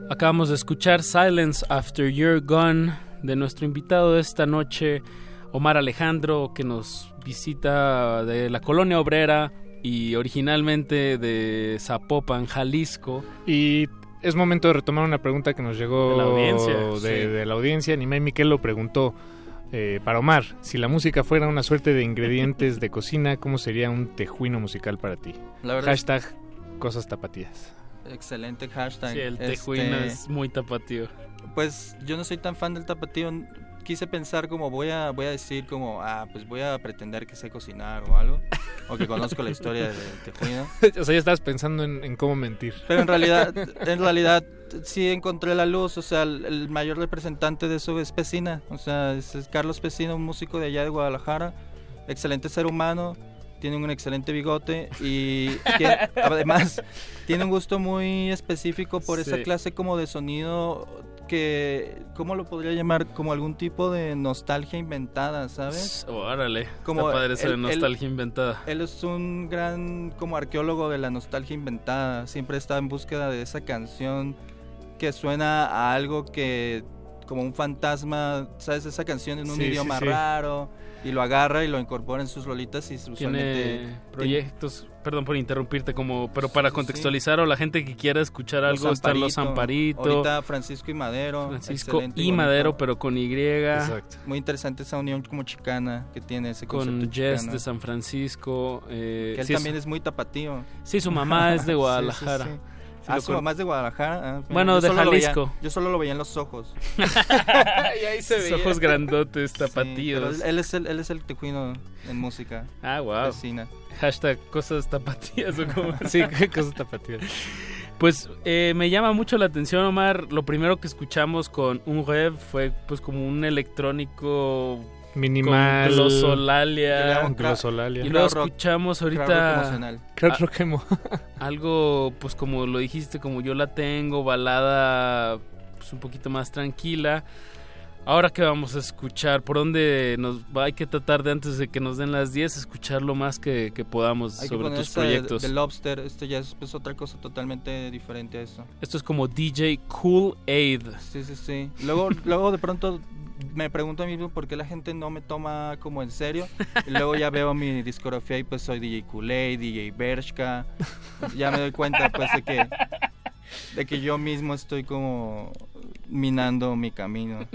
S21: Acabamos de escuchar Silence After You're Gone de nuestro invitado de esta noche, Omar Alejandro, que nos visita de la colonia obrera y originalmente de Zapopan, Jalisco.
S22: Y es momento de retomar una pregunta que nos llegó
S21: De la audiencia,
S22: de,
S21: sí.
S22: de la audiencia. Nimei Miquel lo preguntó eh, para Omar. Si la música fuera una suerte de ingredientes de cocina, ¿cómo sería un tejuino musical para ti?
S23: La verdad-
S22: Hashtag cosas tapatías.
S23: Excelente hashtag.
S21: Sí, el tejuino
S23: Este,
S21: es muy tapatío.
S23: Pues yo no soy tan fan del tapatío. Quise pensar como voy a voy a decir como ah pues voy a pretender que sé cocinar o algo o que conozco la historia del tejuino.
S22: o sea, ya estabas pensando en, en cómo mentir.
S23: Pero en realidad en realidad sí encontré la luz. O sea el, el mayor representante de eso es Pesina. O sea es, es Carlos Pesina, un músico de allá de Guadalajara, excelente ser humano. Tiene un excelente bigote y tiene- además tiene un gusto muy específico por esa clase como de sonido que, ¿cómo lo podría llamar? Como algún tipo de nostalgia inventada, ¿sabes?
S21: Órale,
S23: Como
S21: está padre eso de
S23: él- él-
S21: nostalgia inventada.
S23: Él es un gran como arqueólogo de la nostalgia inventada. Siempre está en búsqueda de esa canción que suena a algo que como un fantasma, ¿sabes? Esa canción en un
S21: Sí,
S23: idioma
S21: sí.
S23: raro y lo agarra y lo incorpora en sus rolitas y usualmente
S21: Tiene proyectos, perdón por interrumpirte, como pero para contextualizar o la gente que quiera escuchar algo están los Amparito,
S23: Ahorita Francisco y Madero.
S21: Francisco y
S23: bonito.
S21: Madero, pero con Y,
S23: Muy interesante esa unión como chicana que tiene ese
S21: con
S23: concepto
S21: Jess
S23: chicano.
S21: de San Francisco. eh,
S23: Que él
S21: sí,
S23: también
S21: su-
S23: es muy tapatío.
S21: Sí, su mamá es de
S23: Sí, sí,
S21: Guadalajara.
S23: Ah,
S21: lo
S23: su
S21: con-
S23: mamá es de Guadalajara. Ah,
S21: Bueno,
S23: yo
S21: de
S23: solo lo veía-
S21: Jalisco.
S23: yo solo lo veía en los ojos.
S21: y ahí se Sus ojos grandotes, tapatíos.
S23: él, es el, él es el tejuino en música.
S21: Ah, wow.
S23: Vecina.
S21: Hashtag cosas tapatías o como.
S22: Sí, cosas tapatías.
S21: Pues eh, me llama mucho la atención, Omar. Lo primero que escuchamos con un rev fue pues como un electrónico
S22: Minimal.
S21: con glosolalia.
S22: Con glosolalia.
S21: Y luego escuchamos
S23: crowd rock
S21: ahorita a-
S22: rock emo.
S21: algo pues como lo dijiste, como yo la tengo, balada pues un poquito más tranquila. Ahora que vamos a escuchar, por dónde nos va, hay que tratar de antes de que nos den las 10 escuchar lo más que, que podamos
S23: Hay que
S21: sobre
S23: poner
S21: tus proyectos.
S23: de Lobster. Esto ya es pues, otra cosa totalmente diferente a eso.
S21: Esto es como DJ Cool Aid.
S23: Sí, sí, sí. Luego, luego de pronto me pregunto a mí mismo por qué la gente no me toma como en serio. Y luego ya veo mi discografía y pues soy DJ Kool-Aid, DJ Bershka. Ya me doy cuenta pues de que, de que yo mismo estoy como minando mi camino.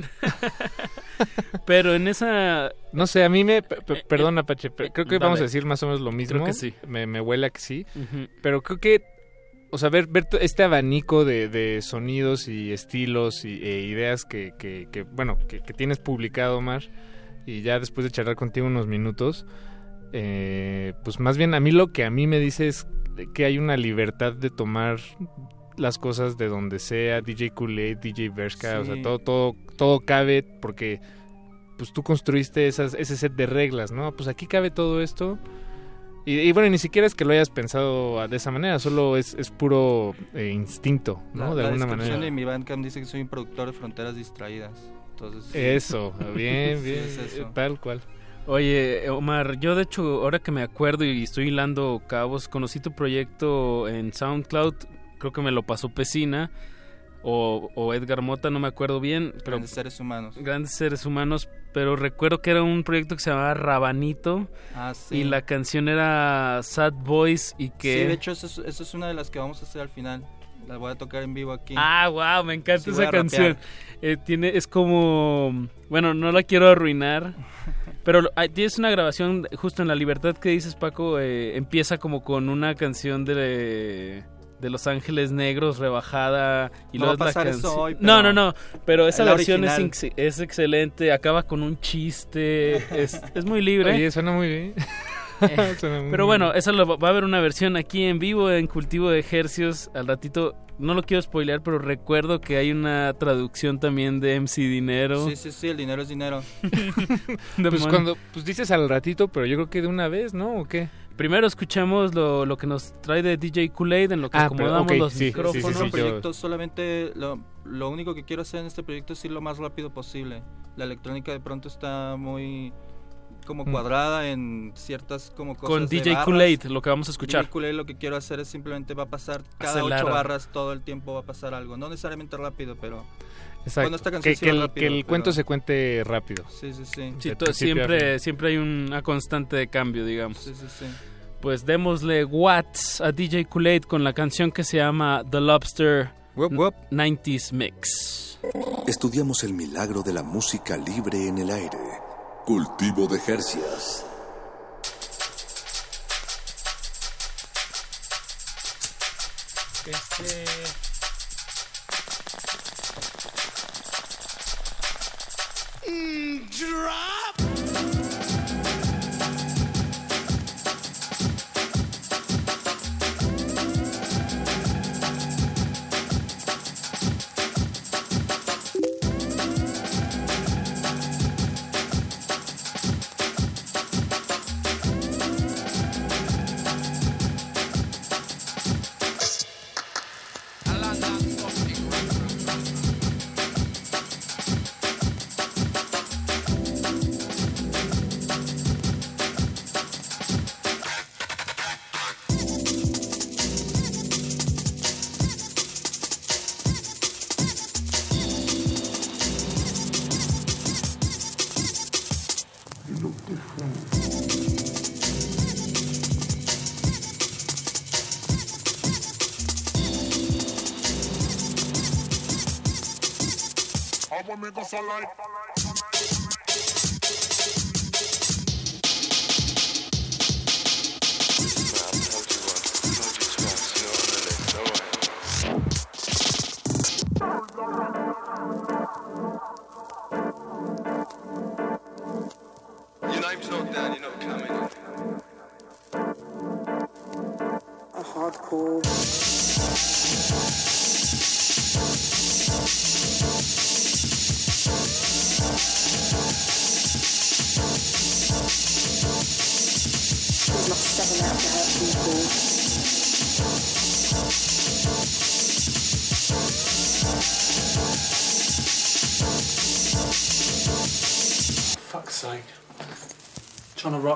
S21: Pero en esa...
S22: No sé, a mí me... pe- pe- Perdón, Apache, pe- creo que
S21: dale.
S22: vamos a decir más o menos lo mismo.
S21: Creo que sí.
S22: Me, me huele a que sí. Pero creo que... O sea, ver, ver este abanico de, de sonidos y estilos y, e ideas que, que, que, bueno, que, que tienes publicado, Omar, y ya después de charlar contigo unos minutos, eh, pues más bien a mí lo que a mí me dice es que hay una libertad de tomar las cosas de donde sea, DJ Kool-Aid, DJ Bershka, o sea,
S23: Sí.
S22: todo, todo, todo cabe porque pues tú construiste esas, ese set de reglas, ¿no? Pues aquí cabe todo esto. Y, y bueno, ni siquiera es que lo hayas pensado de esa manera, solo es, es puro eh, instinto, ¿no?
S23: La,
S22: de
S23: la
S22: alguna
S23: descripción
S22: manera.
S23: de mi Bandcamp dice que soy un productor de fronteras distraídas. Entonces.
S22: Eso, bien,
S23: Sí,
S22: bien,
S23: es eso.
S22: tal cual.
S21: Oye, Omar, yo de hecho, ahora que me acuerdo y estoy hilando cabos, conocí tu proyecto en SoundCloud, creo que me lo pasó Pesina o, o Edgar Mota, no me acuerdo bien, pero
S23: Grandes seres humanos.
S21: grandes seres humanos, pero recuerdo que era un proyecto que se llamaba Rabanito
S23: Ah, sí.
S21: y la canción era Sad Boys y que...
S23: Sí, de hecho, eso es, eso es una de las que vamos a hacer al final. La voy a tocar en vivo aquí.
S21: Ah, wow, me encanta
S23: Sí,
S21: esa canción. Eh, tiene, es como, bueno, no la quiero arruinar, pero tienes una grabación justo en La Libertad que dices, Paco, eh, empieza como con una canción de, de Los Ángeles Negros rebajada y
S23: No
S21: luego
S23: va a
S21: es la
S23: pasar eso
S21: canción-
S23: hoy,
S21: No,
S23: pero
S21: no, no, pero esa versión es, es excelente, acaba con un chiste, es, es muy libre.
S22: Oye, suena muy bien.
S21: Eh,
S22: Suena muy
S21: Pero bueno, eso lo, va a haber una versión aquí en vivo en Cultivo de Ejercios. Al ratito, no lo quiero spoilear, pero recuerdo que hay una traducción también de MC Dinero.
S23: Sí, sí, sí, el dinero es dinero.
S22: Pues cuando pues dices al ratito, pero yo creo que de una vez, ¿no? ¿O qué?
S21: Primero escuchamos lo, lo que nos trae de DJ Kool-Aid, en lo que
S22: Ah, pero,
S21: acomodamos los
S22: sí, sí, sí,
S21: micrófonos.
S23: Un
S22: yo-
S23: proyecto solamente lo, lo único que quiero hacer en este proyecto es ir lo más rápido posible. la electrónica de pronto está muy como
S21: Mm.
S23: cuadrada en ciertas como cosas
S21: Con DJ. Kool-Aid, lo que vamos a escuchar.
S23: DJ Kool-Aid lo que quiero hacer es simplemente va a pasar cada ocho barras todo el tiempo va a pasar algo, no necesariamente rápido, pero. Bueno, esta canción
S22: que, que el,
S23: rápido,
S22: que el
S23: pero-
S22: cuento se cuente rápido.
S23: Sí, sí, sí.
S21: Sí, siempre, siempre hay una constante de cambio, digamos.
S23: Sí, sí, sí.
S21: Pues démosle watts a DJ Kool-Aid con la canción que se llama The Lobster 90s Mix.
S18: Estudiamos el milagro de la música libre en el aire. Cultivo de Jercias.
S21: Este...
S10: Drop.
S24: Your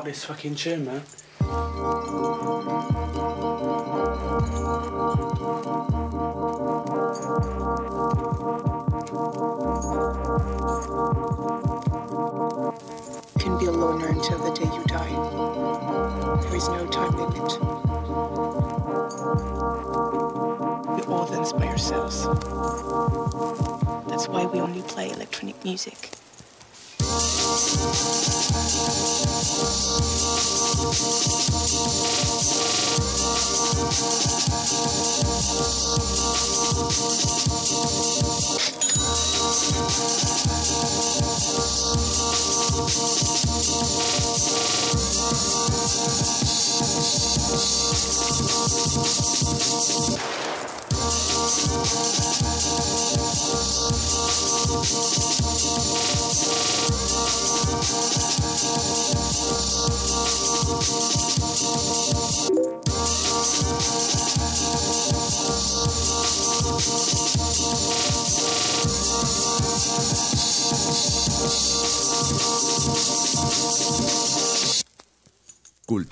S25: this fucking tune, man.
S26: Can be a loner until the day you die. There is no time limit. We all dance by ourselves. That's why we only play electronic music.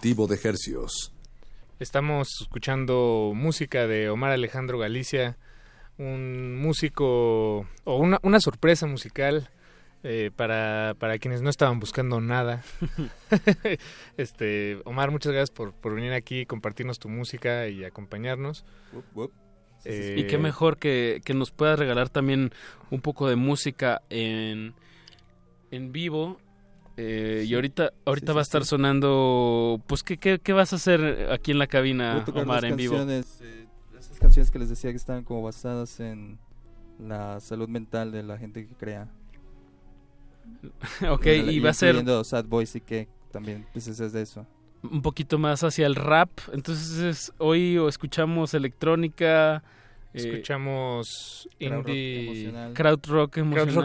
S18: Cultivo de Hercios.
S22: Estamos escuchando música de Omar Alejandro Galicia, un músico o una, una sorpresa musical eh, para, para quienes no estaban buscando nada. este Omar, muchas gracias por, por venir aquí, compartirnos tu música y acompañarnos. Eh,
S21: Y qué mejor que, que nos puedas regalar también un poco de música en, en vivo. Eh, y ahorita ahorita
S23: sí,
S21: va a estar sonando, pues ¿qué, qué, qué vas a hacer aquí en la cabina, Omar, en vivo?
S23: eh, esas canciones que les decía que estaban como basadas en la salud mental de la gente que crea.
S21: Ok, y va a ser-
S23: Sad Boys y que también pues, es de eso.
S21: un poquito más hacia el rap. Entonces hoy escuchamos electrónica,
S22: Escuchamos
S23: Krautrock
S22: indie,
S23: emocional.
S21: krautrock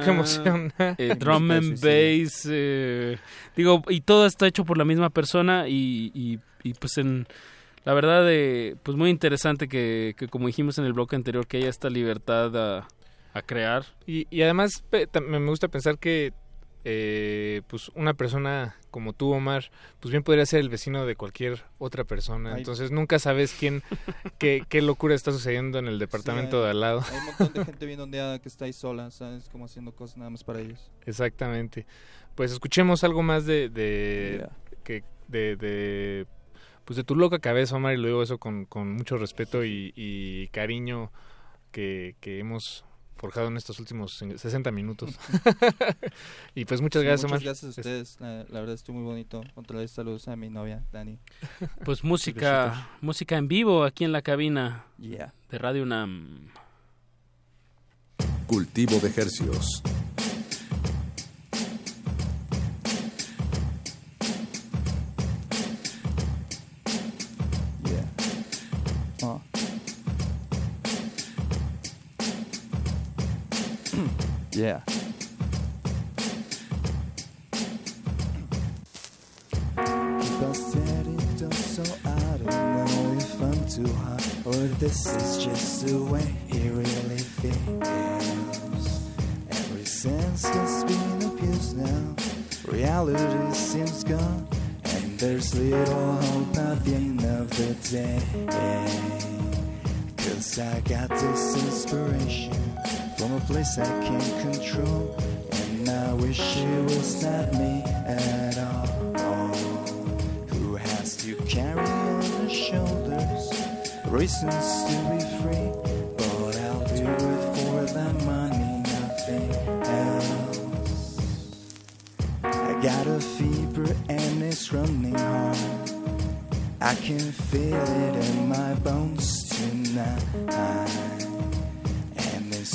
S21: emocional, eh, drum and bass, eh, digo y todo está hecho por la misma persona y, y, y, pues en la verdad eh, pues muy interesante que, que como dijimos en el bloque anterior que haya esta libertad a, a crear.
S22: Y, y además pe- me gusta pensar que eh, pues una persona como tú, Omar, pues bien podría ser el vecino de cualquier otra persona.
S23: Ay.
S22: Entonces nunca sabes quién, qué, qué locura está sucediendo en el departamento
S23: Sí,
S22: de al lado.
S23: Hay un montón de gente bien ondeada que está ahí sola, ¿sabes? Como haciendo cosas nada más para ellos.
S22: Exactamente. Pues escuchemos algo más de de,
S23: Yeah.
S22: que, de, de pues de tu loca cabeza, Omar, y lo digo eso con, con mucho respeto y, y cariño que, que hemos forjado en estos últimos 60 minutos. y pues muchas
S23: Sí,
S22: gracias,
S23: muchas
S22: Omar.
S23: gracias a ustedes. La, la verdad estuvo muy bonito. Otra vez saludos a mi novia, Dani.
S21: Pues música, música en vivo aquí en la cabina
S23: Yeah.
S21: de Radio UNAM.
S2: Cultivo de hercios.
S27: I'm too hot or this is just the way it really feels. Every sense has been abused now. Reality seems gone, and there's little hope at the end of the day. Cause I got this inspiration from a place I can't control, and I wish it was not me at all. Who has to carry on her shoulders reasons to be free? But I'll do it for the money, nothing else. I got a fever and it's running hard. I can feel it in my bones tonight.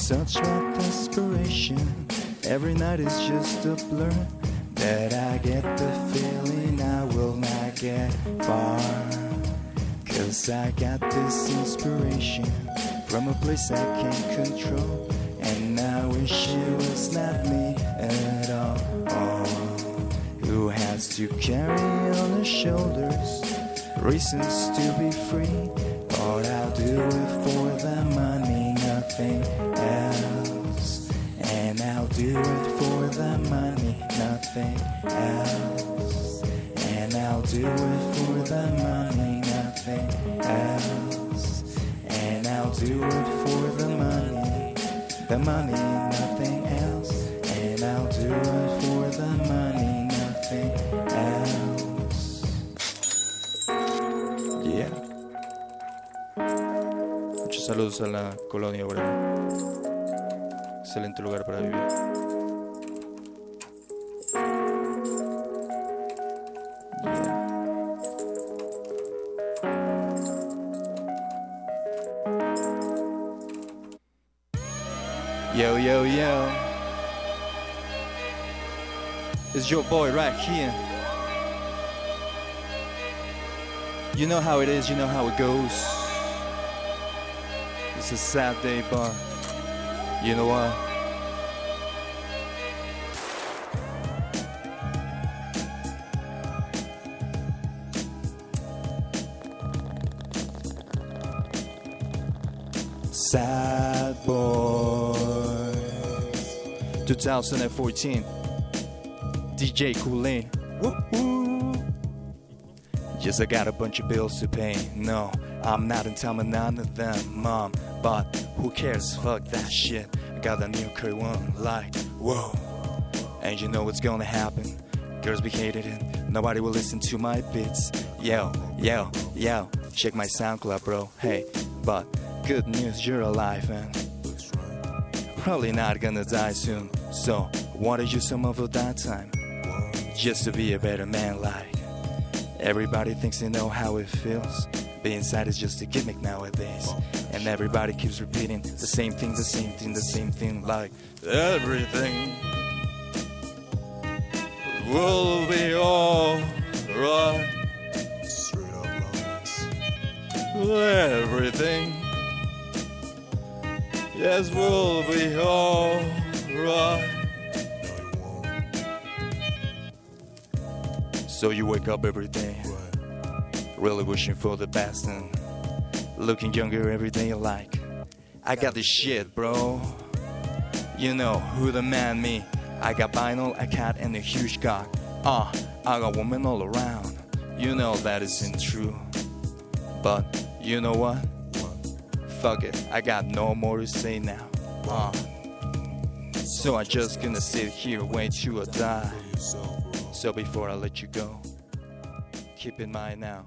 S27: Such a desperation. Every night is just a blur. That I get the feeling I will not get far. Cause I got this inspiration from a place I can't control. And I wish it was not me at all. Who has to carry on her shoulders reasons to be free? But I'll do the money, nothing else. And I'll do it for the money, nothing else. And I'll do it for the money, nothing else. And I'll do it for the money, the money, nothing else. And I'll do it for the money, nothing else.
S23: Saludos a la colonia obrera. Excelente lugar para vivir. Yo, yo, yo. It's your boy right here. You know how it is, you know how it goes. It's a sad day, but you know what? Sad boy. 2014. DJ Kool-Aid. Woo-hoo. Yes, I got a bunch of bills to pay. No, I'm not in town with none of them, mom. But who cares? Fuck that shit. I got a new career one, like, whoa. And you know what's gonna happen? Girls be hated. Nobody will listen to my beats. Yo, yo, yo. Check my SoundCloud, bro. Hey, but good news, you're alive, and probably not gonna die soon. So, why don't you some of that time? Just to be a better man, like. Everybody thinks they know how it feels. But inside is just a gimmick nowadays. And everybody keeps repeating the same thing, the same thing, the same thing, like everything will be alright. Everything, yes, will be alright. So you wake up every day, really wishing for the best and looking younger every day. Like, I got this shit, bro. You know who the man me
S27: I got vinyl, a cat, and a huge cock. Ah, I got women all around. You know that isn't true. But you know what? Fuck it, I got no more to say now. Ah. So I'm just gonna sit here, wait you or die. So before I let you go, keep in mind now,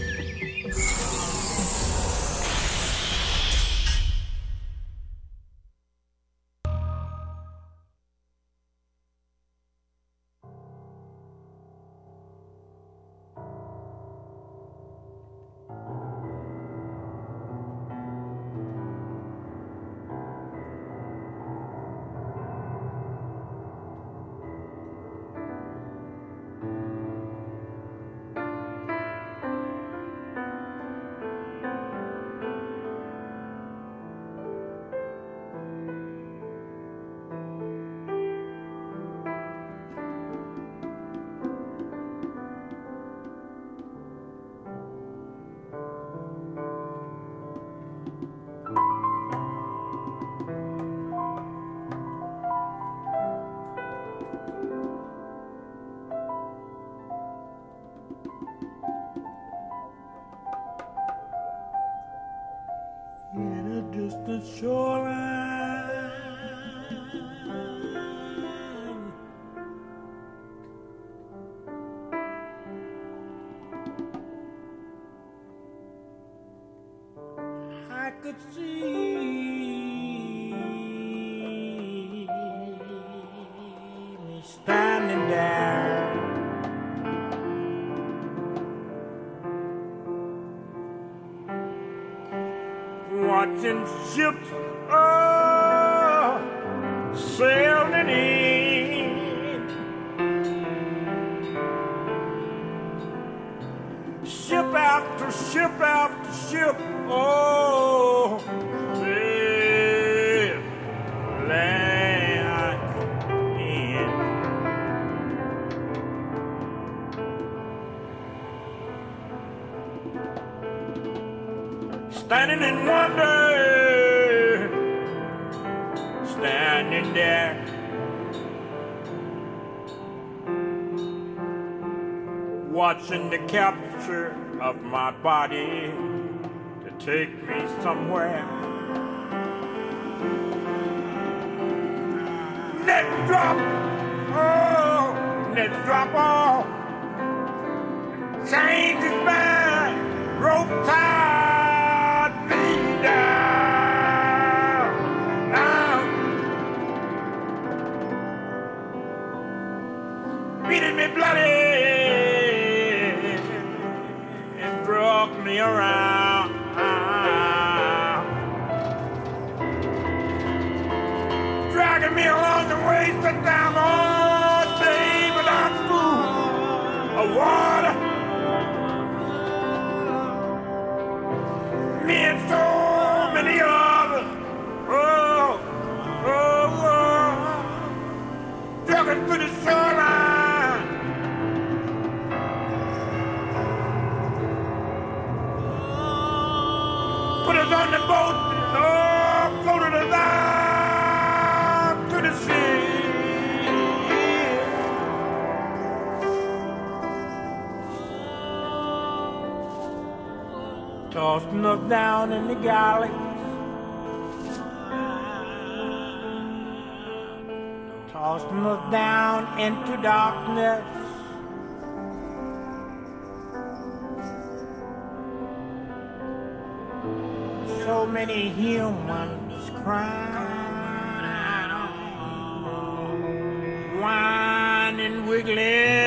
S28: Standing in wonder, standing there. Watching the capture of my body to take me somewhere. Net drop, oh, net drop off. Change is bad, rope tied Tossing us down in the galley. Tossing us down into darkness. So many humans crying, whining, wiggling,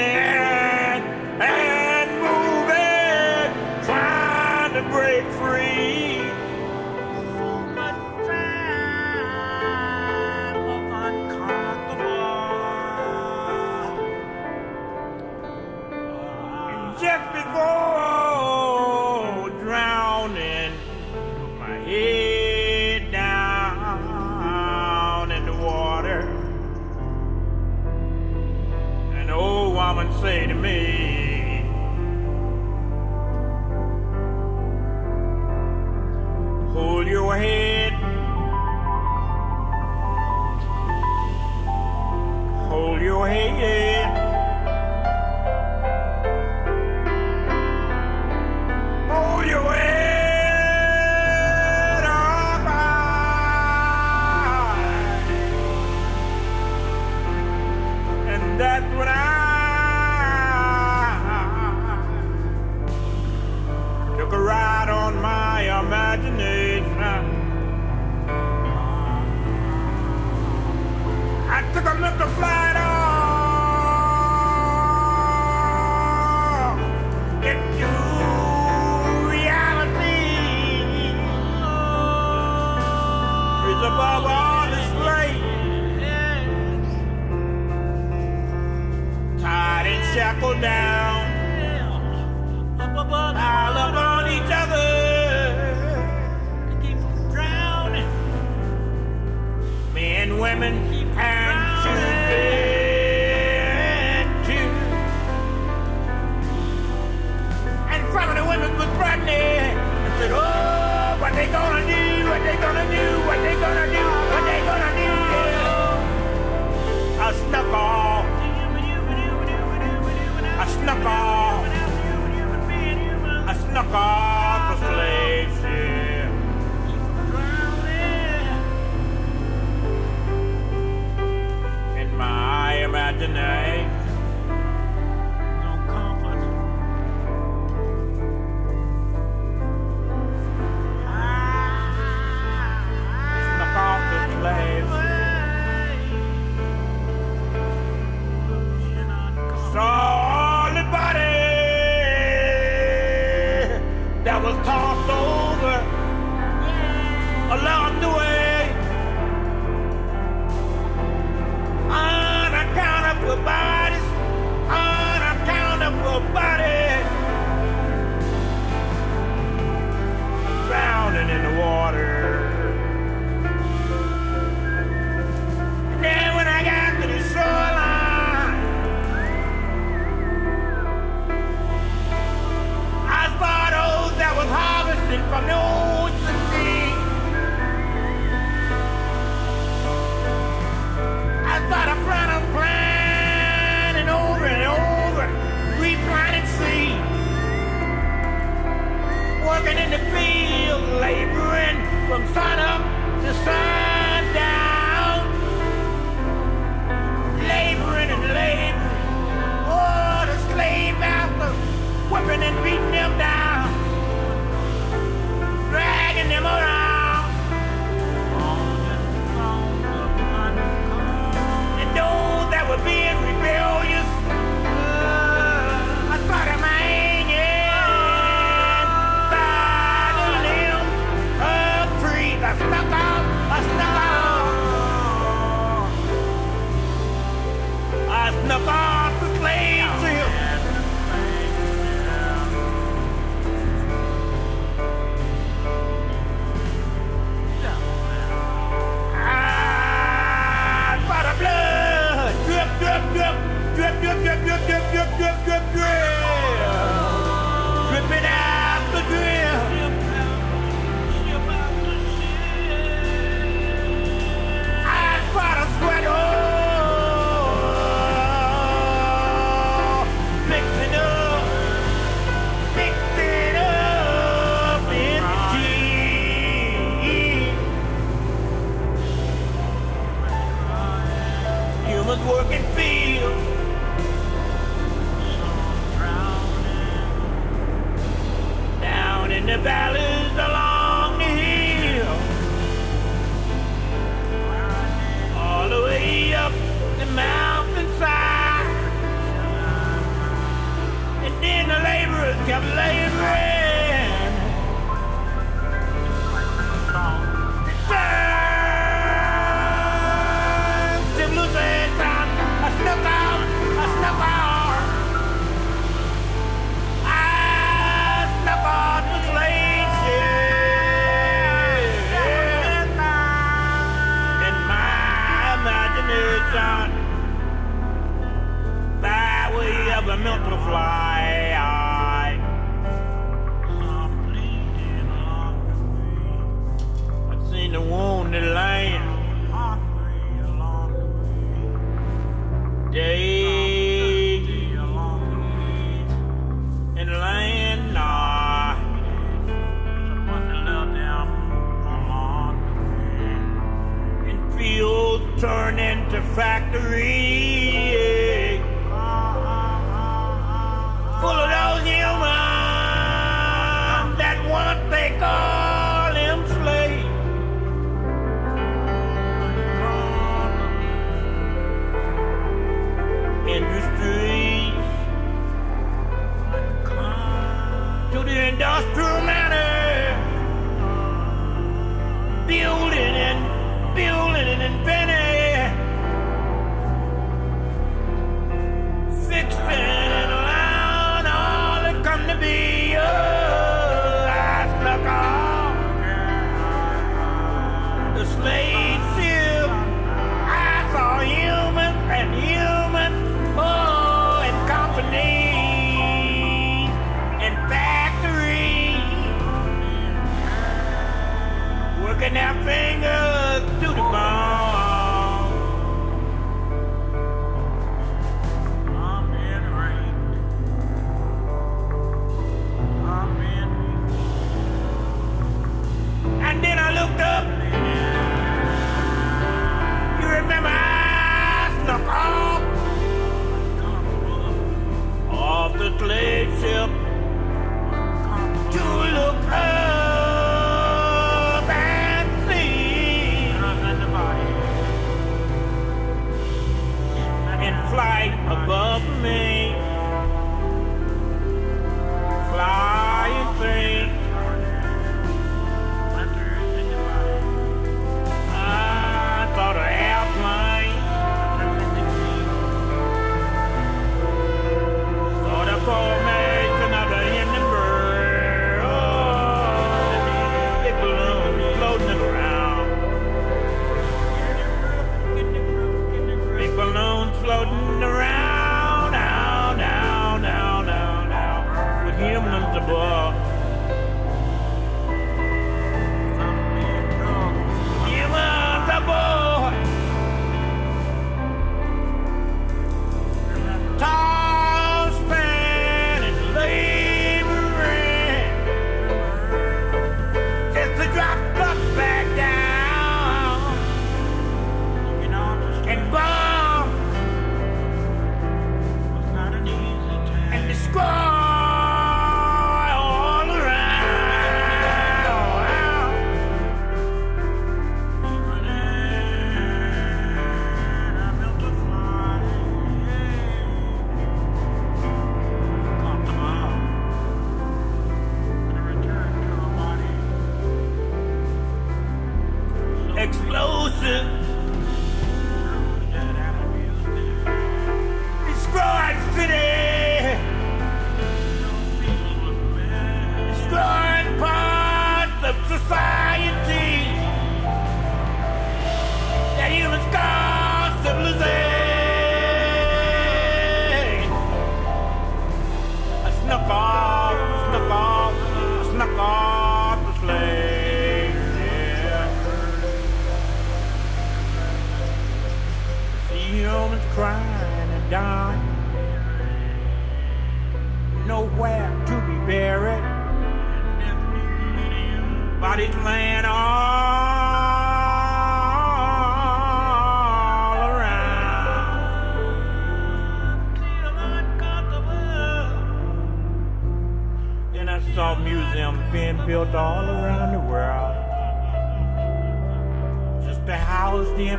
S28: closer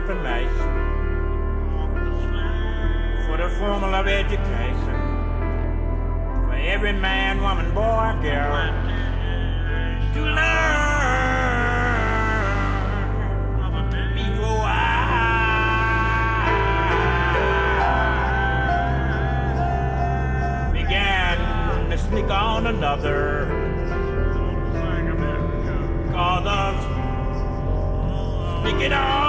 S28: een meisje voor the formal of education. For every man, woman, boy, girl. To learn. Before I began to sneak on another. Cause of sneaking on.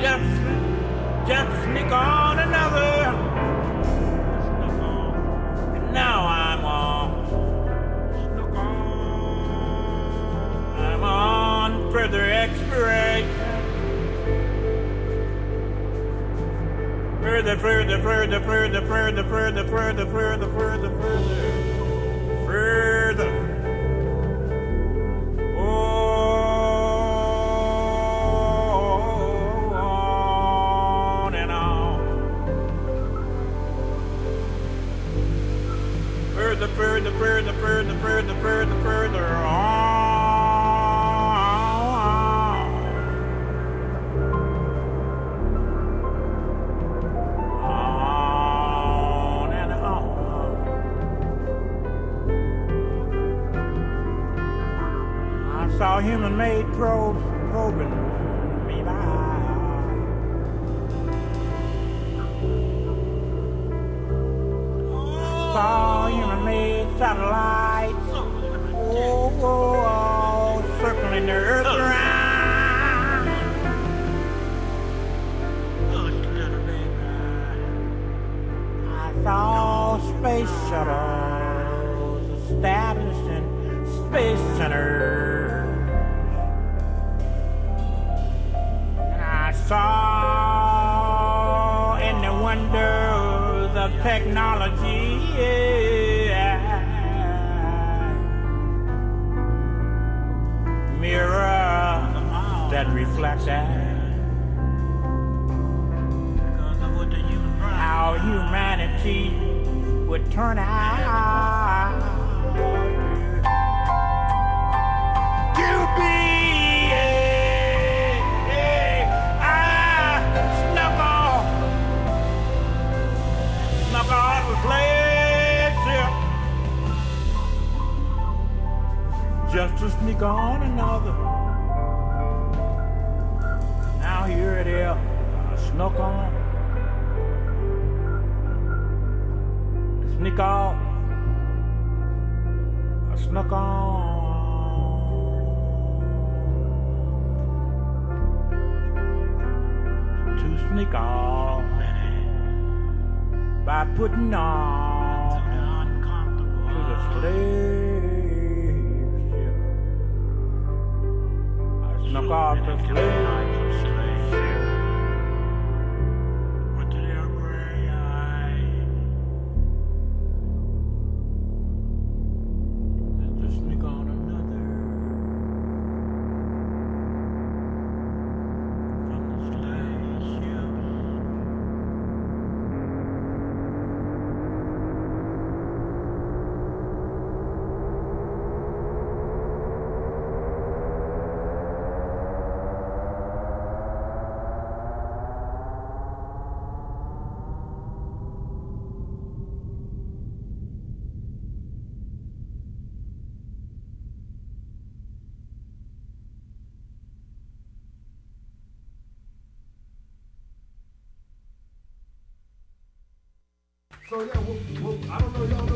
S28: just, just sneak on another. And now I'm on. I'm on further exploration. Further, further, further, further, further, further, further, further, further, further. further.
S29: Yeah, I don't know, y'all know